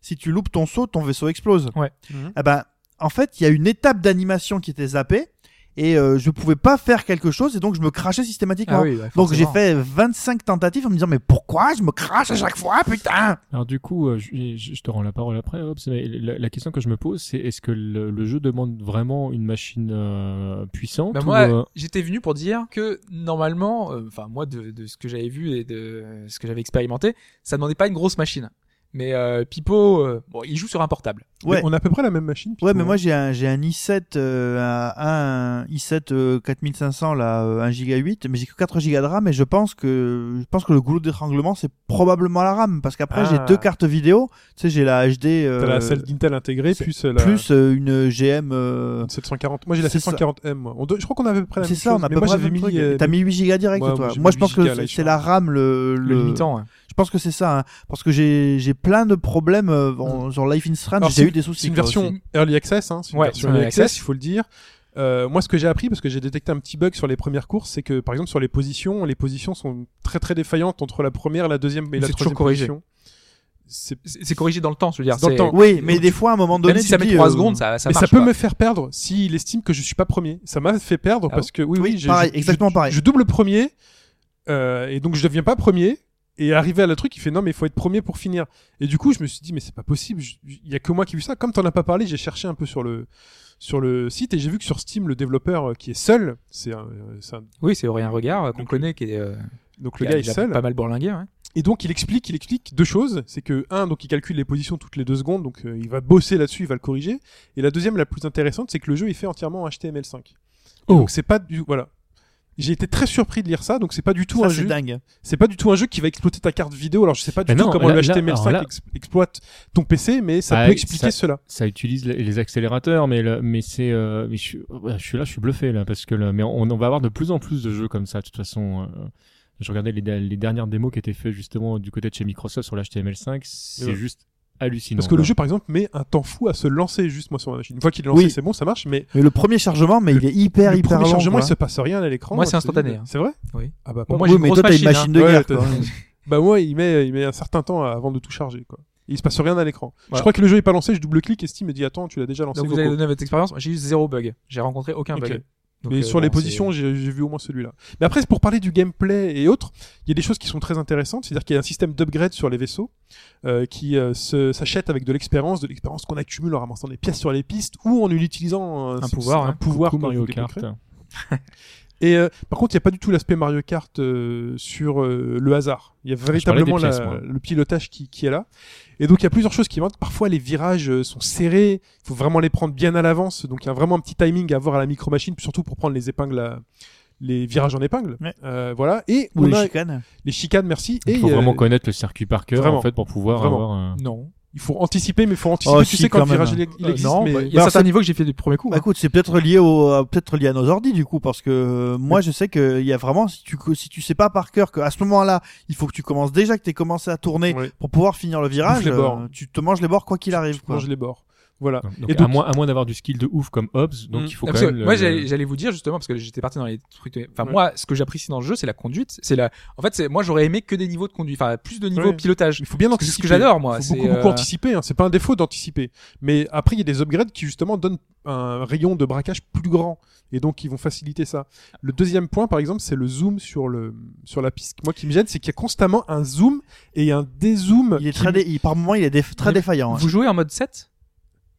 si tu loupes ton saut, ton vaisseau explose. Ouais. Mhm. Eh ben, en fait, il y a une étape d'animation qui était zappée. Et euh, je pouvais pas faire quelque chose et donc je me crachais systématiquement. Ah oui, bah, donc j'ai fait 25 tentatives en me disant mais pourquoi je me crache à chaque fois putain? Alors du coup, euh, je, te rends la parole après. La, la question que je me pose, c'est est-ce que le, le jeu demande vraiment une machine euh, puissante Bah, ou, moi, euh, j'étais venu pour dire que normalement, euh, enfin moi de, de ce que j'avais vu et de ce que j'avais expérimenté, ça demandait pas une grosse machine. Mais euh, Pipo, euh, bon, il joue sur un portable. Ouais. On a à peu près la même machine. Ouais, mais hein. moi j'ai un j'ai un i7 euh, un, un i7 euh, 4500 là, euh, 1 giga 8, mais j'ai que 4 gigas de RAM et je pense que je pense que le goulot d'étranglement c'est probablement la RAM parce qu'après Ah. j'ai deux cartes vidéo, tu sais j'ai la HD euh, T'as la celle d'Intel intégrée plus euh, la plus euh, une GM euh, une 740. Moi j'ai la c'est ça. 740M. Moi. On doit- Je crois qu'on avait à peu près la c'est même ça, chose. on a mais pas moi près j'avais le mis. truc. euh, T'as mis 8 gigas direct Ouais, moi, toi. Moi mis je pense 8 que là, c'est- la RAM le, Le, limitant. ouais. Je pense que c'est ça hein, parce que j'ai j'ai plein de problèmes euh, bon, sur Life in Strange, j'ai eu des soucis. C'est une version aussi. Early Access, hein, c'est une Ouais, version Early Access, Access. il faut le dire. Euh, moi, ce que j'ai appris, parce que j'ai détecté un petit bug sur les premières courses, c'est que, par exemple, sur les positions, les positions sont très très défaillantes entre la première, la deuxième et la C'est troisième toujours corrigé. position. C'est corrigé dans le temps, je veux dire. Dans le temps. Oui, mais Donc, des fois à un moment donné si ça met dis, 3 euh, secondes, ça, ça mais marche. ça peut quoi. me faire perdre s'il estime que je suis pas premier. Ça m'a fait perdre Ah parce que oui, Oui, oui, j'ai- pareil, je- exactement je- pareil. Je double premier euh, et donc je deviens pas premier. Et arrivé à le truc, il fait non mais il faut être premier pour finir. Et du coup, je me suis dit mais c'est pas possible. Il y a que moi qui ai vu ça. Comme t'en as pas parlé, j'ai cherché un peu sur le sur le site et j'ai vu que sur Steam, le développeur euh, qui est seul, c'est un, euh, un- Oui, c'est Aurélien Regard qu'on connaît, qui est. euh, donc le gars est seul. Pas mal bourlingué, ouais. Et donc il explique, il explique deux choses. C'est que un, donc il calcule les positions toutes les deux secondes, donc euh, il va bosser là-dessus, il va le corriger. Et la deuxième, la plus intéressante, c'est que le jeu est fait entièrement en HTML5. Et Oh. Donc c'est pas du voilà. J'ai été très surpris de lire ça, donc c'est pas du tout ça un c'est jeu. dingue. C'est pas du tout un jeu qui va exploiter ta carte vidéo. Alors je sais pas du Mais tout non, comment là- le là- HTML5 alors là- ex- exploite ton PC, mais ça Ah, peut expliquer ça- cela. ça utilise les, accélérateurs, mais le- mais c'est euh, je, suis- ouais, je suis là, je suis bluffé là parce que le- mais on, on va avoir de plus en plus de jeux comme ça. De toute façon, euh, je regardais les, les dernières démos qui étaient faites justement du côté de chez Microsoft sur l'HTML5, c'est Ouais. juste hallucinant. Parce que le jeu, par exemple, met un temps fou à se lancer juste moi sur ma machine. Une fois qu'il est lancé, Oui. c'est bon, ça marche. Mais Mais le premier chargement, mais il est hyper le hyper premier long. chargement, quoi. il se passe rien à l'écran. Moi, c'est instantané, hein. C'est vrai Oui. Ah bah, Bon, pas moi, oui, une mais grosse toi t'as une machine, hein. de Ouais, guerre. quoi. Bah moi, il met, il met un certain temps avant de tout charger. Quoi. Et il se passe rien à l'écran. Je crois que le jeu est pas lancé, je double-clique et Steam me dit attends, tu l'as déjà lancé. Donc vous avez donné votre expérience. J'ai eu zéro bug. J'ai rencontré aucun bug. Donc, mais euh, sur les bon, positions, j'ai j'ai vu au moins celui-là. Mais après, pour parler du gameplay et autres, il y a des choses qui sont très intéressantes. C'est-à-dire qu'il y a un système d'upgrade sur les vaisseaux euh, qui euh, se- s'achète avec de l'expérience, de l'expérience qu'on accumule en ramassant des pièces sur les pistes ou en utilisant un, Un pouvoir, un hein. pouvoir comme Mario Kart. Et euh, par contre, il n'y a pas du tout l'aspect Mario Kart euh, sur euh, le hasard. Il y a véritablement pièces, la- le pilotage qui, qui est là. Et donc, il y a plusieurs choses qui manquent. Parfois, les virages euh, sont serrés. Il faut vraiment les prendre bien à l'avance. Donc, il y a vraiment un petit timing à avoir à la micro machine, surtout pour prendre les épingles, à- les virages en épingle. Ouais. Euh, voilà. Et Ou on les a chicanes. les chicanes, merci. Il et faut euh, vraiment connaître le circuit par cœur vraiment. en fait pour pouvoir Vraiment. avoir un... Non. Il faut anticiper, mais il faut anticiper. Oh, tu si, sais quand, quand le virage même. il, il Euh, existe. non, mais... bah, il y a Alors, certains niveaux que j'ai fait du premier coup. Bah hein. écoute, c'est peut-être lié au, à- peut-être lié à nos ordi du coup, parce que euh, moi je sais qu'il y a vraiment, si tu, si tu sais pas par cœur qu'à ce moment-là, il faut que tu commences déjà que tu commencé à tourner Ouais. pour pouvoir finir le virage, les bords. euh, tu te manges les bords quoi qu'il arrive. tu Quoi. manges les bords. Voilà. Donc, Et à donc- moins, à moins d'avoir du skill de ouf comme Hobbs, donc Mm. il faut quand même. le- moi, le- j'allais j'allais vous dire justement parce que j'étais parti dans les trucs. de- Enfin, Ouais. moi, ce que j'apprécie dans le jeu, c'est la conduite. C'est la. En fait, c'est moi, j'aurais aimé que des niveaux de conduite, enfin, plus de niveaux Ouais. pilotage. Il faut bien anticiper. c'est ce que j'adore, moi, Il faut beaucoup, beaucoup anticiper. Hein. C'est pas un défaut d'anticiper. Mais après, il y a des upgrades qui justement donnent un rayon de braquage plus grand. Et donc, ils vont faciliter ça. Le deuxième point, par exemple, c'est le zoom sur le sur la piste. Moi, qui me gêne, c'est qu'il y a constamment un zoom et un dézoom. Il est qui très, dé- il, par moment, il est déf- très Il- défaillant. hein. Vous jouez en mode 7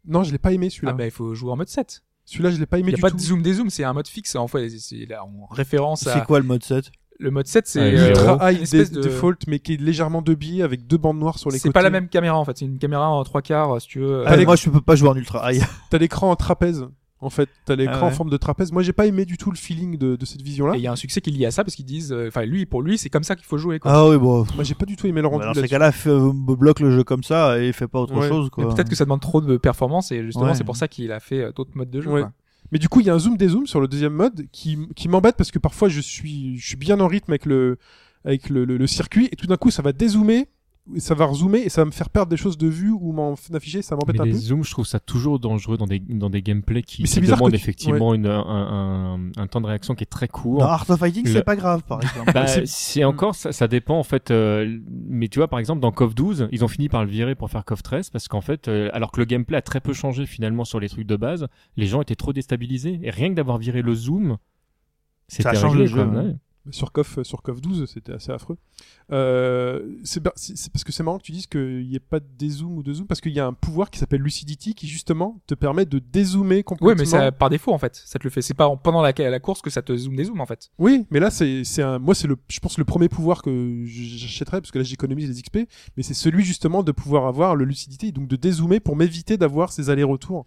Non, je l'ai pas aimé Ah celui-là. bah, il faut jouer en mode 7. Celui-là, je l'ai pas Il aimé n'y a du pas tout. de zoom dézoom, c'est un mode fixe. En fait, c'est- là, en référence à. C'est quoi le mode 7 Le mode 7, c'est Ah, euh, Ultra une high espèce de... de. default, mais qui est légèrement de biais avec deux bandes noires sur les côtés. C'est pas la même caméra en fait, c'est une caméra en trois quarts si tu veux. Ah, Euh, les- Moi je peux pas jouer en ultra high. T'as l'écran en trapèze. En fait, t'as l'écran Ah ouais. en forme de trapèze. Moi, j'ai pas aimé du tout le feeling de, de cette vision-là. Et il y a un succès qui est lié à ça parce qu'ils disent, euh, enfin lui pour lui c'est comme ça qu'il faut jouer. Quoi. Ah oui, bon. Moi, j'ai pas du tout aimé le rendu Bah, dans ces fais- euh, bloque le jeu comme ça et fais pas autre Ouais. chose. Peut-être que ça demande trop de performance et justement Ouais. c'est pour ça qu'il a fait euh, d'autres modes de jeu. Ouais. quoi. Mais du coup, il y a un zoom dézoom sur le deuxième mode qui, qui m'embête parce que parfois je suis, je suis bien en rythme avec le, avec le, le, le circuit et tout d'un coup ça va dézoomer ça va rezoomer et ça va me faire perdre des choses de vue ou m'en afficher, ça m'embête Mais un les peu. zooms, je trouve ça toujours dangereux dans des, dans des gameplays qui, Mais c'est qui bizarre demandent tu- effectivement une, un, un, un temps de réaction qui est très court. Dans Art of Fighting, Le- c'est pas grave, par exemple. Bah, C'est- encore ça, ça dépend en fait euh, mais tu vois par exemple dans KOF 12 ils ont fini par le virer pour faire KOF 13 parce qu'en fait euh, alors que le gameplay a très peu changé finalement sur les trucs de base les gens étaient trop déstabilisés et rien que d'avoir viré le zoom c'était réglé, le jeu, hein. ouais. Sur KOF, sur KOF 12, c'était assez affreux. Euh, c'est parce que c'est marrant que tu dises qu'il n'y ait pas de dézoom ou de zoom, parce qu'il y a un pouvoir qui s'appelle Lucidity qui justement te permet de dézoomer complètement. Ouais, mais c'est par défaut en fait. Ça te le fait. C'est pas en- pendant la, la course que ça te zoom des zooms en fait. Oui, mais là, c'est c'est un. Moi, c'est le. Je pense le premier pouvoir que j'achèterais parce que là, j'économise les XP, mais c'est celui justement de pouvoir avoir le lucidité, donc de dézoomer pour m'éviter d'avoir ces allers-retours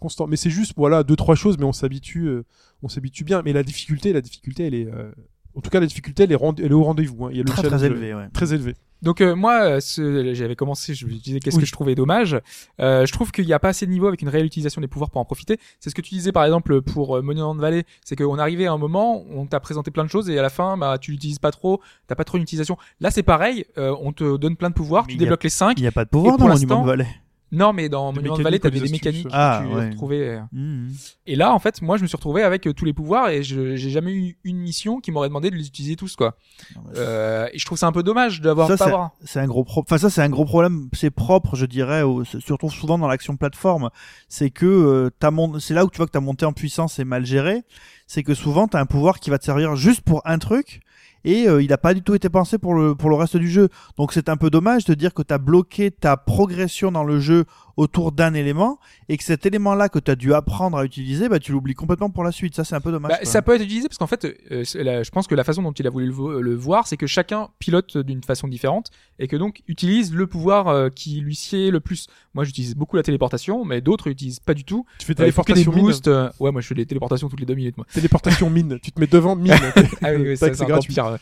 constants. Mais c'est juste, voilà, deux trois choses, mais on s'habitue, euh, on s'habitue bien. Mais la difficulté, la difficulté, elle est. euh, En tout cas, la difficulté, elle est, rend- elle est au rendez-vous. hein. Il y a le Très challenge, très euh, élevé, ouais. Très élevé. Donc euh, moi, euh, ce- j'avais commencé, je me disais qu'est-ce Oui. que je trouvais dommage. Euh, je trouve qu'il n'y a pas assez de niveau avec une réelle utilisation des pouvoirs pour en profiter. C'est ce que tu disais par exemple pour euh, Monument Valley, c'est qu'on arrivait à un moment, on t'a présenté plein de choses et à la fin, bah tu l'utilises pas trop, t'as pas trop une utilisation. Là c'est pareil, euh, on te donne plein de pouvoirs, Mais tu a- débloques les 5 Il n'y a pas de pouvoir dans Monument Valley. Non, mais dans Monument mécaniques Valley, t'avais des mécaniques que Ah, tu ouais. retrouvais. euh. Mhm. Et là, en fait, moi, je me suis retrouvé avec euh, tous les pouvoirs et je j'ai jamais eu une mission qui m'aurait demandé de les utiliser tous, quoi. Non, Euh, et je trouve ça un peu dommage d'avoir pas c'est- un gros pro... enfin ça c'est un gros problème c'est propre je dirais au- surtout souvent dans l'action plateforme c'est que euh, ta mon... c'est là où tu vois que ta montée en puissance est mal gérée c'est que souvent tu as un pouvoir qui va te servir juste pour un truc et euh, il n'a pas du tout été pensé pour le pour le reste du jeu. Donc c'est un peu dommage de dire que tu as bloqué ta progression dans le jeu autour d'un élément et que cet élément là que tu as dû apprendre à utiliser bah tu l'oublies complètement pour la suite ça c'est un peu dommage Bah, ça peut être utilisé parce qu'en fait, euh, la- je pense que la façon dont il a voulu le, vo- le voir, c'est que chacun pilote d'une façon différente et que donc utilise le pouvoir euh, qui lui sied le plus. Moi, j'utilise beaucoup la téléportation, mais d'autres utilisent pas du tout. Tu fais Euh, des téléportation mine. boosts. euh, Ouais, moi, je fais des téléportations toutes les deux minutes, moi. Téléportation mine. Tu te mets devant mine. Ah oui, oui, c'est gratuit. pire.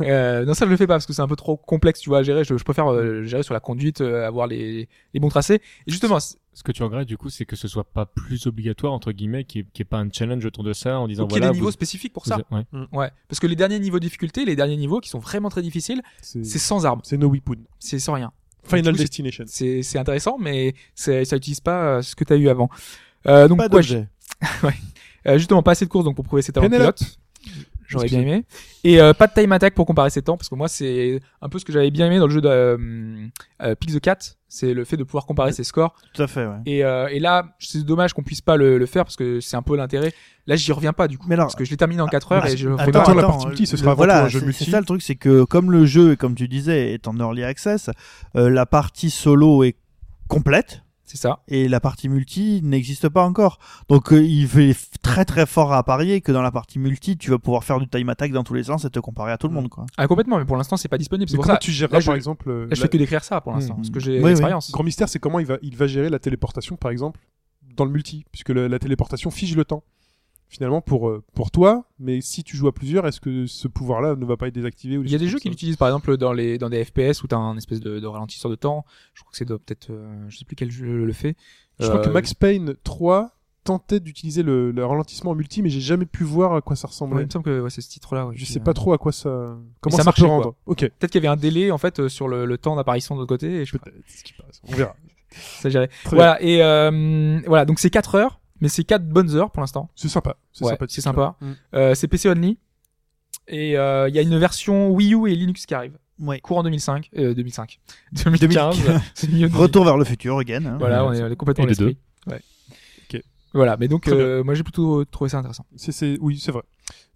euh, non, ça je le fais pas parce que c'est un peu trop complexe, tu vois, à gérer. Je, je préfère euh, gérer sur la conduite, euh, avoir les, les bons tracés. Et justement, ce que tu regrettes du coup c'est que ce soit pas plus obligatoire entre guillemets qu'il n'y ait, pas un challenge autour de ça en disant faut qu'il y ait voilà des niveaux vous- spécifiques pour ça. êtes- ouais. Ouais, parce que les derniers niveaux de difficulté, les derniers niveaux qui sont vraiment très difficiles, c'est sans armes, c'est no weapon. c'est sans rien. Final coup, Destination. C'est intéressant, mais ça utilise pas euh, ce que tu as eu avant. Euh, donc pas quoi, d'objet. Euh, justement, pas assez de courses donc pour prouver de Pénélope. pilote. J'aurais bien aimé. Et euh, pas de time attack pour comparer ses temps, parce que moi c'est un peu ce que j'avais bien aimé dans le jeu de euh, euh, Pick the Cat, c'est le fait de pouvoir comparer ses scores. tout à fait ouais Et, euh, et là, c'est dommage qu'on puisse pas le, le faire parce que c'est un peu l'intérêt. Là, j'y reviens pas du coup, Mais alors- parce que je l'ai terminé en 4 heures Ah, et je reviens pas. la partie multi, ce sera voilà, tout un jeu c'est- multi. C'est ça le truc, c'est que comme le jeu, comme tu disais, est en early access, euh, la partie solo est complète C'est ça. et la partie multi n'existe pas encore. Donc euh, il fait très très fort à parier que dans la partie multi, tu vas pouvoir faire du time attack dans tous les sens et te comparer à tout le monde quoi. Ah, complètement, mais pour l'instant, c'est pas disponible. C'est pour comment ça. tu géreras là, je- par exemple euh, Là, je fais que décrire ça pour l'instant, Hmm. parce que j'ai Oui, oui. l'expérience. Grand mystère, c'est comment il va, il va gérer la téléportation, par exemple, dans le multi, puisque le- la téléportation fige le temps. Finalement, pour, euh, pour toi, mais si tu joues à plusieurs, est-ce que ce pouvoir-là ne va pas être désactivé ou Il y a des jeux qui l'utilisent par exemple dans les dans des FPS où t'as un espèce de, de ralentisseur de temps. Je crois que c'est peut-être, euh, je sais plus quel jeu le fait. Je crois que Euh, Max Payne 3 tentait d'utiliser le, le ralentissement en multi, mais j'ai jamais pu voir à quoi ça ouais, ressemblait. il me semble que ouais, c'est ce titre-là. ouais, je sais euh, pas trop à quoi ça. Comment ça ça, marchait, peut rendre. Ok. Peut-être qu'il y avait un délai en fait euh, sur le, le temps d'apparition de l'autre côté. Et je Peut-être ce qui passe. On verra. ça gérait. Voilà et voilà donc c'est 4 heures, mais c'est 4 bonnes heures pour l'instant. C'est sympa. C'est Ouais, sympathique, c'est sympa. Mm. Euh, c'est PC only. Et euh, il y a une version Wii U et Linux qui arrive. Ouais. Courant 2005, euh, 2005, 2015. c'est mieux. de- Retour vers le futur again. hein. Voilà, on est, on est complètement Et de l'esprit. Ouais. Ok. Voilà, mais donc euh, moi j'ai plutôt trouvé ça intéressant. C'est, c'est- oui, c'est vrai.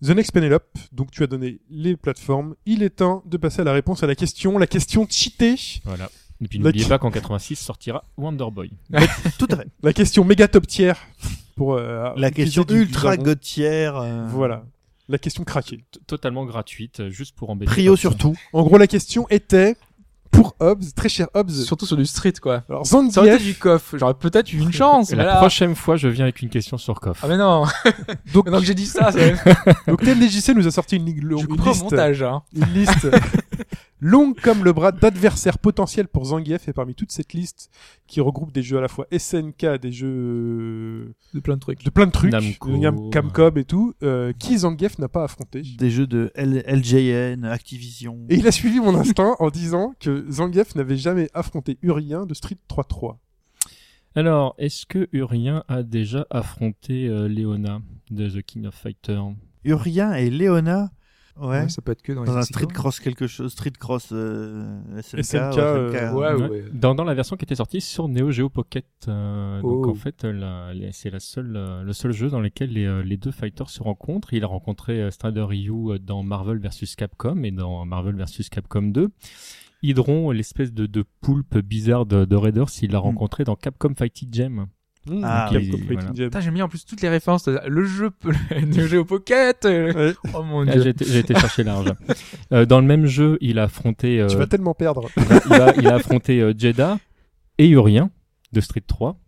The Next Penelope, donc tu as donné les plateformes. Il est temps de passer à la réponse à la question, la question cheatée, voilà et puis La n'oubliez pas qu'en 86 sortira Wonder Boy Tout à fait. la question méga top tier pour euh, La question ultra gotière. euh, Voilà, la question craquée. Totalement gratuite euh, juste pour embêter Prio surtout. En gros, la question était pour Hobbs, très cher Hobbs. Surtout sur du street quoi. Alors Ça aurait été Zangief, du coff, j'aurais peut-être eu une chance. Et la voilà. prochaine fois je viens avec une question sur KOF Ah mais non, donc, que j'ai dit ça, donc TMDJC nous a sorti une, une au liste, montage. Hein. une liste longue comme le bras d'adversaires potentiels pour Zangief et parmi toute cette liste qui regroupe des jeux à la fois SNK, des jeux De plein de trucs. de plein de trucs, Namco. de Camcom et tout, euh, qui Zangief n'a pas affronté. Des jeux de L- LJN, Activision. Et il a suivi mon instinct en disant que Zangief n'avait jamais affronté Urien de Street 3-3. Alors, est-ce que Urien a déjà affronté euh, Leona de The King of Fighters? Urien et Léona. Ouais. Ouais, ça peut être que dans, Dans les un Mexicains. street cross quelque chose, street cross euh, SNK, SNK, ou euh, SNK. Ouais, Ouais. ouais. dans, dans la version qui était sortie sur Neo Geo Pocket. euh, Donc Oh. en fait, euh, c'est la seule, euh, le seul jeu dans lequel les, les deux fighters se rencontrent. Il a rencontré Strider Ryu dans Marvel vs Capcom et dans Marvel vs Capcom 2. Hydron, l'espèce de, de poulpe bizarre de, de Raiders, il l'a rencontré dans Capcom Fighting Gem. Mmh, Ah, voilà. Putain, j'aime bien en plus toutes les références. Le jeu, le jeu au pocket. euh, Ouais, Oh mon Ah, dieu. J'ai été, j'ai été chercher large. Euh, dans le même jeu, il a affronté, euh, Tu vas tellement perdre. il a, il a affronté euh, Jeddah et Urien de Street 3.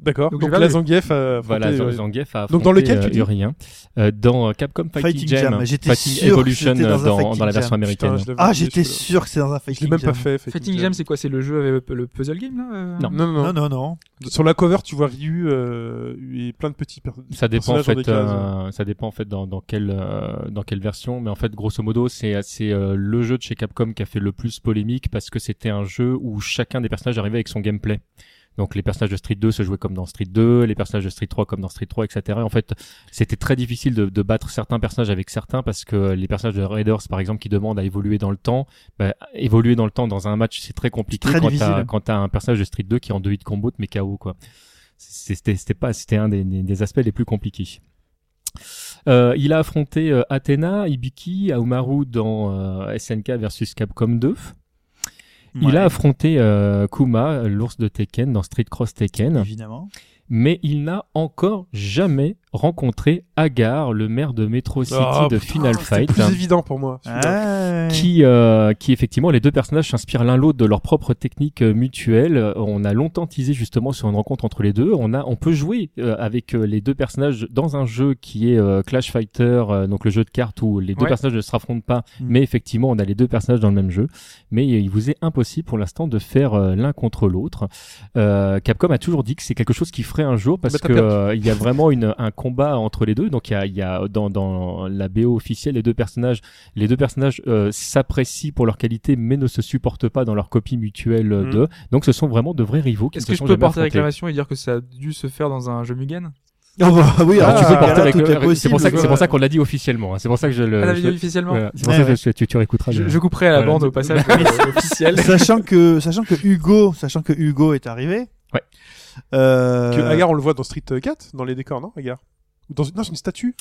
D'accord. Donc, Donc, vu. Zangief a Voilà, euh, Zangief a Donc, dans lequel, tu euh, dis Urien. Euh, dans Capcom Fighting, Fighting Jam, Jam. J'étais Fighting sûr Evolution dans un dans, Fighting dans la version Jam. américaine. Putain, Ah, j'étais sûr que c'est dans un Je l'ai Fighting même pas Jam. fait. Fighting Jam, c'est quoi? C'est le jeu avec le puzzle game là Non. Non, non, Non, non. non, non. Sur la cover, tu vois Ryu euh, et plein de petits per- Ça dépend en personnages fait, des cases. euh, ça dépend en fait dans, dans quelle euh, dans quelle version, mais en fait grosso modo c'est c'est euh, le jeu de chez Capcom qui a fait le plus polémique parce que c'était un jeu où chacun des personnages arrivait avec son gameplay. Donc les personnages de Street 2 se jouaient comme dans Street 2, les personnages de Street 3 comme dans Street 3, etc. Et en fait, c'était très difficile de, de battre certains personnages avec certains parce que les personnages de Raiders, par exemple, qui demandent à évoluer dans le temps, bah, évoluer dans le temps dans un match, c'est très compliqué Très quand t'as quand t'as un personnage de Street 2 qui est en 2 hit combo te met KO quoi. C'était c'était pas c'était un des, des, des aspects les plus compliqués. Euh, il a affronté euh, Athena, Ibiki, Aumaru dans euh, SNK versus Capcom 2. Il a affronté euh, Kuma, l'ours de Tekken, dans Street Cross Tekken. Évidemment. Mais il n'a encore jamais rencontré Agar, le maire de Metro City Ah, de putain, Final Fight. plus évident pour moi. Ah, Qui, euh, qui effectivement, les deux personnages s'inspirent l'un l'autre de leur propre technique euh, mutuelle. On a longtemps teasé justement sur une rencontre entre les deux. On a, on peut jouer euh, avec euh, les deux personnages dans un jeu qui est euh, Clash Fighter, euh, donc le jeu de cartes où les deux Ouais. personnages ne se affrontent pas, Mm. mais effectivement, on a les deux personnages dans le même jeu. Mais il vous est impossible pour l'instant de faire euh, l'un contre l'autre. Euh, Capcom a toujours dit que c'est quelque chose qui ferait un jour parce Bah, que euh, il y a vraiment une, un combat entre les deux. Donc il y a, y a dans, dans la BO officielle les deux personnages, les deux personnages euh, s'apprécient pour leur qualité, mais ne se supportent pas dans leur copie mutuelle Mhm. d'eux. Donc ce sont vraiment de vrais rivaux. Est-ce que je peux porter réclamation et dire que ça a dû se faire dans un jeu Mugen? Oh, bah, oui, Alors, alors tu peux porter avec le- C'est pour ça que c'est pour ça qu'on l'a dit officiellement. hein. C'est pour ça que je le. Ah, la je- vidéo officiellement voilà. C'est pour Ouais, ça que je- tu, tu réécouteras. je, le- je couperai à la Voilà. bande au passage euh, officiel. sachant que sachant que Hugo sachant que Hugo est arrivé Ouais. Euh, Que Agar, on le voit dans Street 4, dans les décors, non Agar? Ou dans une... Non, c'est une statue.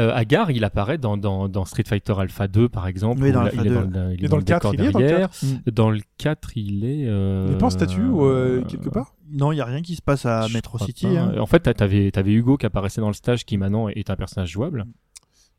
Euh, Agar, il apparaît dans, dans, dans Street Fighter Alpha 2, par exemple. Oui, dans il est 2. dans, le- il est Et dans dans le le 4, décor il est dans le derrière. 4 Dans le 4, il est. Euh... Il est pas en statue ou euh, quelque part? Non il y a rien qui se passe à Je Metro City hein. En fait, t'a- t'avais avais Hugo qui apparaissait dans le stage, qui maintenant est un personnage jouable.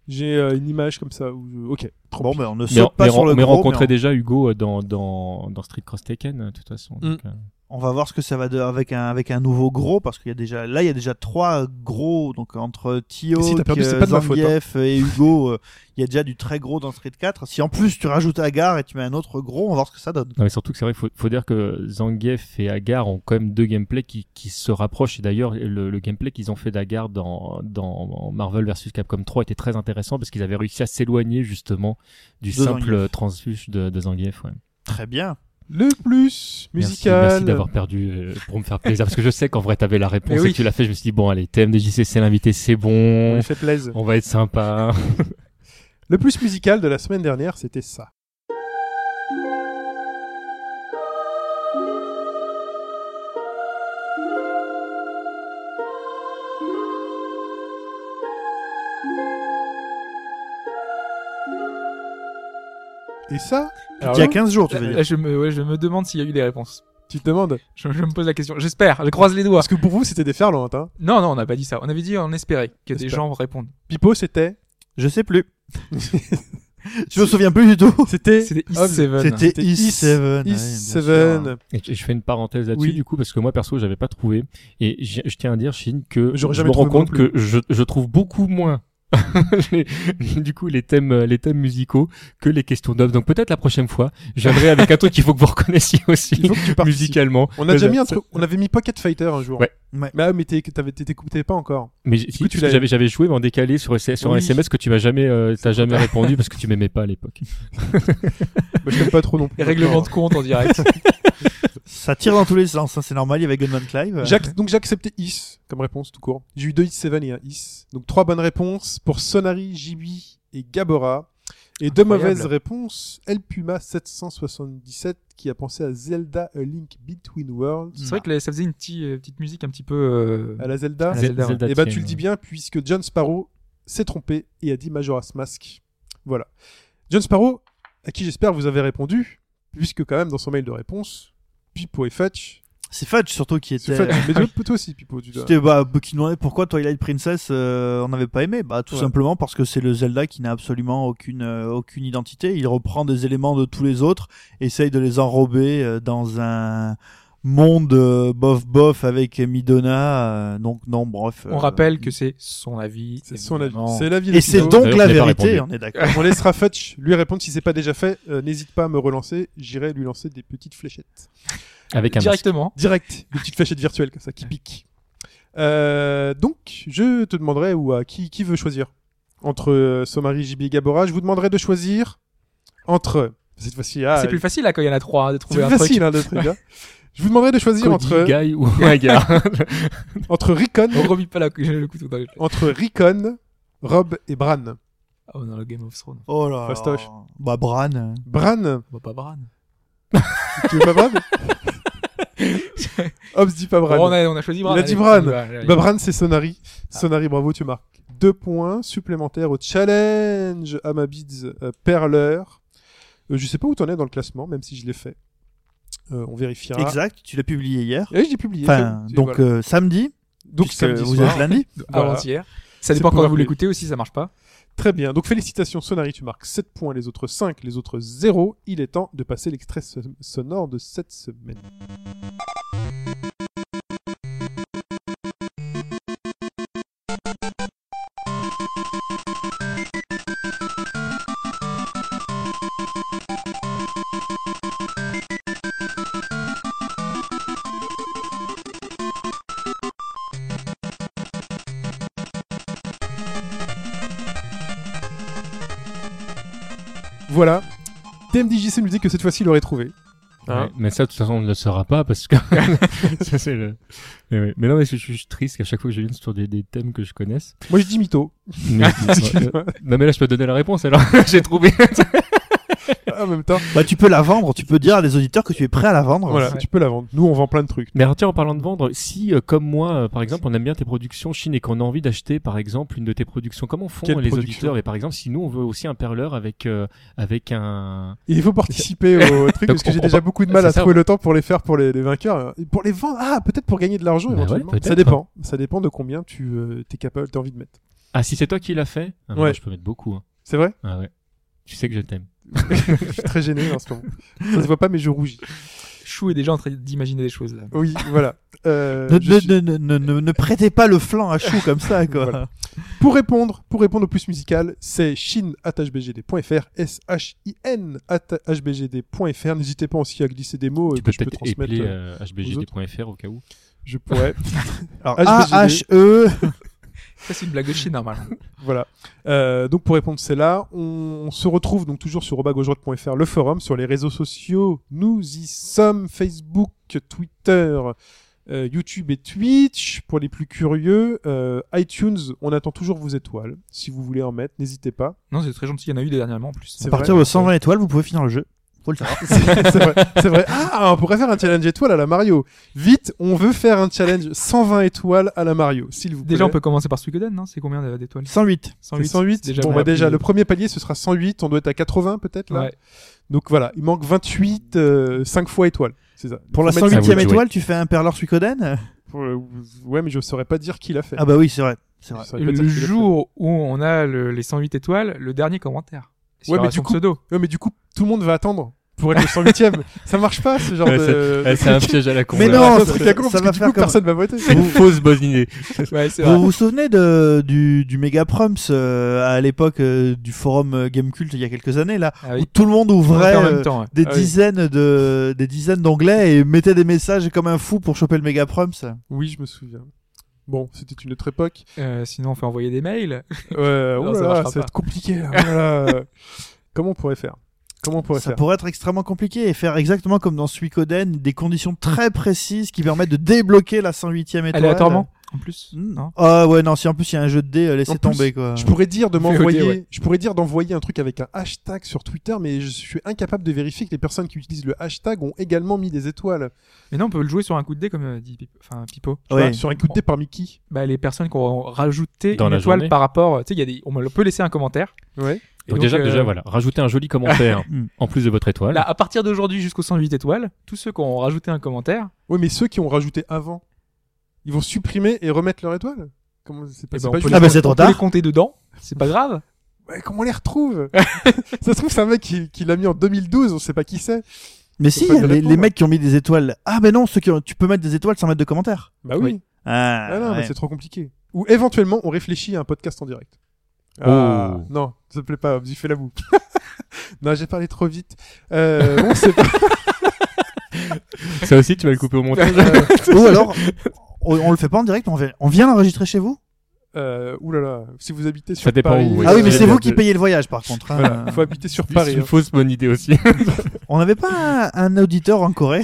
J'ai euh, une image comme ça. Où... Ok, trop bon mais on ne Mais, saute pas mais, sur le mais gros rencontrait mais déjà Hugo dans, dans, dans Street Cross Tekken, de toute façon. Mm. Donc, euh, on, va voir ce que ça va de, avec un avec un nouveau gros parce qu'il y a déjà là il y a déjà trois gros donc entre Tio Si faute, hein. Zangief et Hugo euh, il y a déjà du très gros dans Street 4 si en plus tu rajoutes Agar et tu mets un autre gros on va voir ce que ça donne Non, mais surtout que c'est vrai, il faut, faut dire que Zangief et Agar ont quand même deux gameplays qui, qui se rapprochent. Et d'ailleurs, le, le gameplay qu'ils ont fait d'Agar dans, dans Marvel vs Capcom 3 était très intéressant parce qu'ils avaient réussi à s'éloigner justement du De simple Zangief. transfuge de, de Zangief. Ouais. très bien Le plus Merci, musical. merci d'avoir perdu euh, pour me faire plaisir parce que je sais qu'en vrai t'avais la réponse et que tu l'as fait. Je me suis dit bon allez TMDJC c'est l'invité, c'est On bon, lui fait plaisir. on va être sympa. Le plus musical de la semaine dernière, c'était ça. Et ça, Alors il y a là, 15 jours tu veux dire là, je me, ouais, je me demande s'il y a eu des réponses. tu te demandes Je, je me pose la question. J'espère. Je croise les doigts. Parce que pour vous, c'était des ferlantes. Hein. Non, non, on n'a pas dit ça. On avait dit on espérait que des gens répondent. Pipo, c'était. je sais plus je me souviens plus du tout C'était. C'était Hobbs. E7. c'était C'était E7 E7. Et je je fais une parenthèse là-dessus Oui. du coup parce que moi perso j'avais pas trouvé et je, je tiens à dire Chine que J'aurais je jamais me rends trouvé non compte que je, je trouve beaucoup moins les- du coup les thèmes euh, les thèmes musicaux que les questions d'œuvres. Donc peut-être la prochaine fois, viendrai avec un truc qu'il faut que vous reconnaissiez aussi Il faut que tu participes. musicalement. On a déjà Ça- mis un truc, on avait mis Pocket Fighter un jour. Ouais. Ouais. Mais, ah, mais t'étais pas encore. Mais si, coup, tu j'avais j'avais joué mais en décalé sur, un. SMS que tu m'as jamais euh, t'as jamais répondu parce que tu m'aimais pas à l'époque. Bah, je t'aime pas trop non plus. Et règlement de compte en direct. Ça tire dans tous les sens, hein, c'est normal, il y avait Gunman Clive. Donc j'ai accepté Is comme réponse tout court. J'ai eu deux Is 7 et un Is. Donc trois bonnes réponses pour Sonari, Jibi et Gabora. Et deux mauvaises réponses, El Puma 777 qui a pensé à Zelda A Link Between Worlds. C'est vrai que là, ça faisait une petite, euh, petite musique un petit peu. euh, À la Zelda. À la Zelda, ouais. Et bah tienne, tu le dis bien puisque John Sparrow s'est trompé et a dit Majora's Mask. Voilà. John Sparrow, à qui j'espère vous avez répondu, puisque quand même dans son mail de réponse, Pipo et Fetch. C'est Fudge surtout qui C'est était. Fetch. Mais toi toi aussi, Pipo, tu dois. C'était bah, qui demandait pourquoi Twilight Princess euh, on n'avait pas aimé. Bah tout Ouais. simplement parce que c'est le Zelda qui n'a absolument aucune euh, aucune identité. Il reprend des éléments de tous les autres, essaye de les enrober euh, dans un monde euh, bof bof avec Midona. euh, donc non, bref. On euh, rappelle que c'est son avis. C'est son avis. C'est l'avis de Et c'est donc la vérité, on est d'accord. On laissera Fetch lui répondre si c'est pas déjà fait. Euh, N'hésite pas à me relancer. J'irai lui lancer des petites fléchettes. Avec un masque. Directement. Direct. Des petites fléchettes virtuelles comme ça qui piquent. Euh, donc, je te demanderai ou à qui, qui veut choisir entre euh, Somari, JB et Gabora. Je vous demanderai de choisir entre cette fois-ci. Ah, c'est plus facile là quand il y en a trois hein, de c'est trouver plus un facile truc. hein, de truc, hein. Je vous demanderai de choisir Cody, entre Guy ou entre Rikon, On remit pas la- le couteau dans les entre Rikon, Rob et Bran. Oh non, le Game of Thrones. Oh là. Fastoche. là. Bah Bran. Bran, Bah, pas Bran. tu veux pas Bran Hobbs dit pas Bran. Bon, on, a, on a choisi Bran. Il a dit Bran. Bah, Bran, c'est Sonari. Sonari, bravo, tu marques deux points supplémentaires au challenge Amabids euh, Perleur. Euh, je sais pas où t'en es dans le classement, même si je l'ai fait. Euh, on vérifiera. Exact, tu l'as publié hier. Et je l'ai publié. Enfin, donc voilà. euh, samedi, donc samedi vous soir. êtes lundi. Voilà. Avant-hier. Ça C'est dépend quand vous l'écoutez aussi, ça marche pas. Très bien. Donc félicitations Sonari, tu marques 7 points, les autres 5, les autres 0. Il est temps de passer l'extrait so- sonore de cette semaine. Voilà. TMDJC nous dit que cette fois-ci il aurait trouvé. Hein Ouais, mais ça, de toute façon, on ne le saura pas parce que ça, c'est le. Mais, ouais. mais non, mais je, je suis triste qu'à chaque fois que je viens sur des, des thèmes que je connaisse. Moi je dis mytho. Mais- non, mais là, je peux donner la réponse alors. J'ai trouvé. En même temps, Bah tu peux la vendre, tu peux dire à des auditeurs que tu es prêt à la vendre. voilà, tu peux la vendre. Nous on vend plein de trucs. Mais alors, tiens, en parlant de vendre, si, euh, comme moi, euh, par exemple, on aime bien tes productions Chine et qu'on a envie d'acheter, par exemple, une de tes productions, comment font Quelle les auditeurs? Et par exemple, si nous, on veut aussi un perleur avec, euh, avec un. Il faut participer au truc parce que j'ai déjà pas- beaucoup de mal à ça, trouver le temps pour les faire pour les, les vainqueurs. Et Pour les vendre, ah peut-être pour gagner de l'argent Bah éventuellement. ça dépend. Ça dépend de combien tu euh, t'es capable, t'as envie de mettre. Ah, si c'est toi qui l'as fait? Ah, Ouais. moi, Je peux mettre beaucoup. hein. C'est vrai? Ah ouais. Tu sais que je t'aime. Je suis très gêné en ce moment. Ça se voit pas mais je rougis. Chou est déjà en train d'imaginer des choses là. Oui, voilà. Euh, Ne, je ne, suis- ne, ne, ne- ne prêtez pas le flanc à chou comme ça quoi. Voilà. Pour répondre, pour répondre au plus musical, c'est shin@hbgd.fr, s h i n hbgd.fr. N'hésitez pas aussi à glisser des mots tu que peux je peux peut-être transmettre. épeler euh, euh, hbgd.fr au cas où. Je pourrais. Alors. A H E Ça, c'est une blague de Chine normalement. Voilà. Euh, donc pour répondre, c'est là. On se retrouve donc toujours sur robagaujoie.fr, le forum, sur les réseaux sociaux. Nous y sommes Facebook, Twitter, euh, YouTube et Twitch pour les plus curieux. Euh, iTunes, on attend toujours vos étoiles. Si vous voulez en mettre, n'hésitez pas. Non, c'est très gentil. Il y en a eu des dernièrement en plus. C'est À partir vrai. de 120 étoiles, vous pouvez finir le jeu. Faut le savoir. c'est vrai, c'est vrai. Ah, on pourrait faire un challenge étoile à la Mario. Vite, on veut faire un challenge 120 étoiles à la Mario, s'il vous plaît. Déjà, on peut commencer par Suikoden, non? C'est combien d'étoiles? 108. C'est 108. Déjà, bon, on bah déjà, le premier palier, ce sera 108. On doit être à 80 peut-être là. Ouais. Donc voilà, il manque 28, euh, 5 fois étoile. C'est ça. Pour la Faut mettre- à vous 108e de jouer. étoile, tu fais un perleur Suikoden? Euh, ouais, mais je saurais pas dire qui l'a fait. Ah bah oui, c'est vrai. C'est vrai. Le jour où on a le- les 108 étoiles, le dernier commentaire. Ouais, mais du coup-. Ouais, mais du coup, tout le monde va attendre pour être le 108ème. ça marche pas ce genre Ouais, de. Ouais, c'est un piège à la con. Mais là. non, c'est un ça- truc à con, ça parce va que du faire coup, comme- personne va voter. C'est une fausse bonne idée. Ouais, Vous vrai. vous souvenez de, du, du méga proms euh, à l'époque euh, du forum euh, Gamecult il y a quelques années là Ah où oui. tout le monde ouvrait euh, même temps. ouais. des Ah oui. dizaines de des dizaines d'onglets et mettait des messages comme un fou pour choper le méga proms. Oui, je me souviens. Bon, c'était une autre époque. Euh, sinon, on fait envoyer des mails. Ouais, Non, ça ça va être compliqué. là. Oh là. Comment on pourrait faire? Comment on pourrait Ça faire pourrait être extrêmement compliqué et faire exactement comme dans Suikoden des conditions très précises qui permettent de débloquer la 108e étoile. Aléatoirement, en plus. Hmm. Non Ah ouais non si en plus il y a un jeu de dés euh, laissez tomber quoi. Je pourrais dire de m'envoyer, ouais. je pourrais dire d'envoyer un truc avec un hashtag sur Twitter, mais je suis incapable de vérifier que les personnes qui utilisent le hashtag ont également mis des étoiles. Mais non, on peut le jouer sur un coup de dé, comme euh, dit Pip- enfin, Pipo. Ouais. vois, sur un coup de dé par Mickey. Bah, les personnes qui ont rajouté Dans une étoile journée. par rapport. Tu sais, il y a des... on peut laisser un commentaire. Ouais. Donc, déjà, euh, déjà, voilà, rajoutez un joli commentaire Hmm. en plus de votre étoile. Là, à partir d'aujourd'hui jusqu'au 108 étoiles, tous ceux qui ont rajouté un commentaire, Oui, mais ceux qui ont rajouté avant, ils vont supprimer et remettre leur étoile? Comment c'est pas, eh c'est ben, pas on peut juste. Ah les- bah, c'est trop on peut les tard. compter dedans. C'est pas grave. Ouais, comment on les retrouve? Ça se trouve, c'est un mec qui, qui l'a mis en 2012, on sait pas qui c'est. Mais si pas les, répondre. les mecs qui ont mis des étoiles. Ah mais non ceux qui ont- tu peux mettre des étoiles sans mettre de commentaires. Bah oui. Ah, Ah non, ouais. mais c'est trop compliqué. Ou éventuellement, on réfléchit à un podcast en direct. Ah, Oh. non, ça te plaît pas, vous y fait la boue. non, j'ai parlé trop vite. Euh, on sait pas. Ça aussi, tu vas le couper au montage. Ou alors on, on le fait pas en direct, on vient, on vient l'enregistrer chez vous. Euh, ouh là là, si vous habitez sur Ça dépend Paris. où, oui. ah oui mais c'est vous qui payez le voyage par contre. hein. Voilà, faut habiter sur C'est Paris. une hein. fausse bonne idée aussi. On n'avait pas un, un auditeur en Corée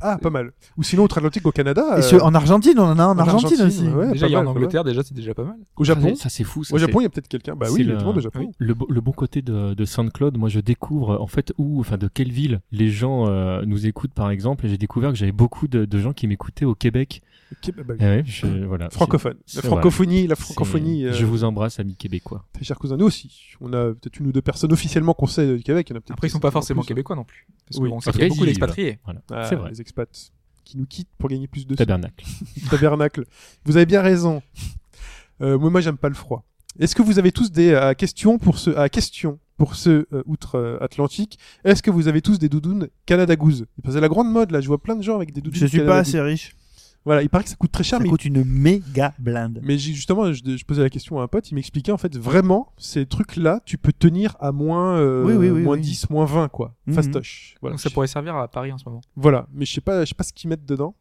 Ah, pas mal. Ou sinon, outre-Atlantique au Canada. Et euh, sur- En Argentine on en a un en, en Argentine, aussi. ouais, déjà, pas il y a en mal, Angleterre, déjà, c'est déjà pas mal. Au Japon. Ça, c'est fou. ça, Au c'est- Japon, il y a peut-être quelqu'un. Bah c'est oui, il y a le- tout le monde au Japon. oui. Le, beau- le bon côté de, de SoundCloud, moi je découvre en fait où, enfin de quelle ville les gens euh, nous écoutent par exemple. Et j'ai découvert que j'avais beaucoup de, de gens qui m'écoutaient au Québec. Bah, Eh ouais, je- voilà. Francophone. La c'est- francophonie, la C'est- francophonie. euh, Je vous embrasse, amis québécois. Très chers cousins, nous aussi. On a peut-être une ou deux personnes officiellement qu'on sait du Québec. Il y en a peut-être Après, ils sont pas en forcément plus. québécois non plus. Parce Oui. qu'on sait En tout qu'il y a cas, beaucoup ils y vivent, d'expatriés. Voilà. Ah, c'est vrai. Les expats qui nous quittent pour gagner plus de sous. Tabernacle. Tabernacle. Vous avez bien raison. Euh, moi, moi, j'aime pas le froid. Est-ce que vous avez tous des euh, questions pour ceux à question pour ceux euh, outre-Atlantique Est-ce que vous avez tous des doudounes Canada Goose? C'est la grande mode là. Je vois plein de gens avec des doudounes. Je suis Canada pas Goose. assez riche. Voilà, il paraît que ça coûte très cher, Ça mais coûte une méga blinde. Mais justement, je, je posais la question à un pote, il m'expliquait en fait vraiment ces trucs-là, tu peux tenir à moins, euh, Oui, oui, oui, moins oui. 10, moins 20 quoi, Mhm. fastoche. Voilà. Donc ça pourrait servir à Paris en ce moment. Voilà, mais je sais pas, je sais pas ce qu'ils mettent dedans.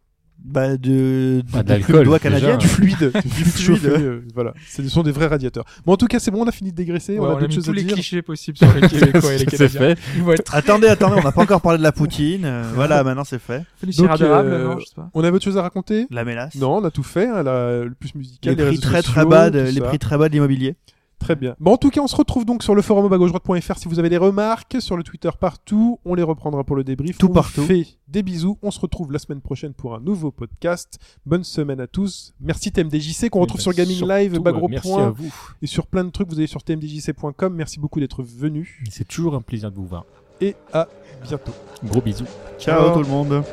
Bah de, de, de l'alcool, doigts déjà. canadiennes. Du fluide, du fluide Fluide. chauffé, euh, voilà. Ce sont des vrais radiateurs. Bon, en tout cas, c'est bon, on a fini de dégraisser, Ouais, on a on a d'autres mis choses tous à les dire. clichés possibles sur les Québécois et les c'est Canadiens. fait. Ils vont être Attendez, attendez, on n'a pas encore parlé de la poutine. euh, voilà, maintenant c'est fait. Donc, euh, non, je sais pas. On avait autre chose à raconter La mélasse. Non, on a tout fait, hein, la- le plus musical, Les les, prix très sociaux, très bas, de, les prix très bas de l'immobilier. Très bien. Bon, en tout cas, on se retrouve donc sur le forum au droite.fr si vous avez des remarques, sur le Twitter partout. On les reprendra pour le débrief. Tout on vous partout. fait des bisous. On se retrouve la semaine prochaine pour un nouveau podcast. Bonne semaine à tous. Merci TMDJC qu'on retrouve Eh sur ben, Gaming surtout, Live, euh, Bagro Merci à vous. et sur plein de trucs. Vous allez sur tmdjc.com. Merci beaucoup d'être venus C'est toujours un plaisir de vous voir. et à bientôt. Gros bisous. Ciao Ciao. tout le monde.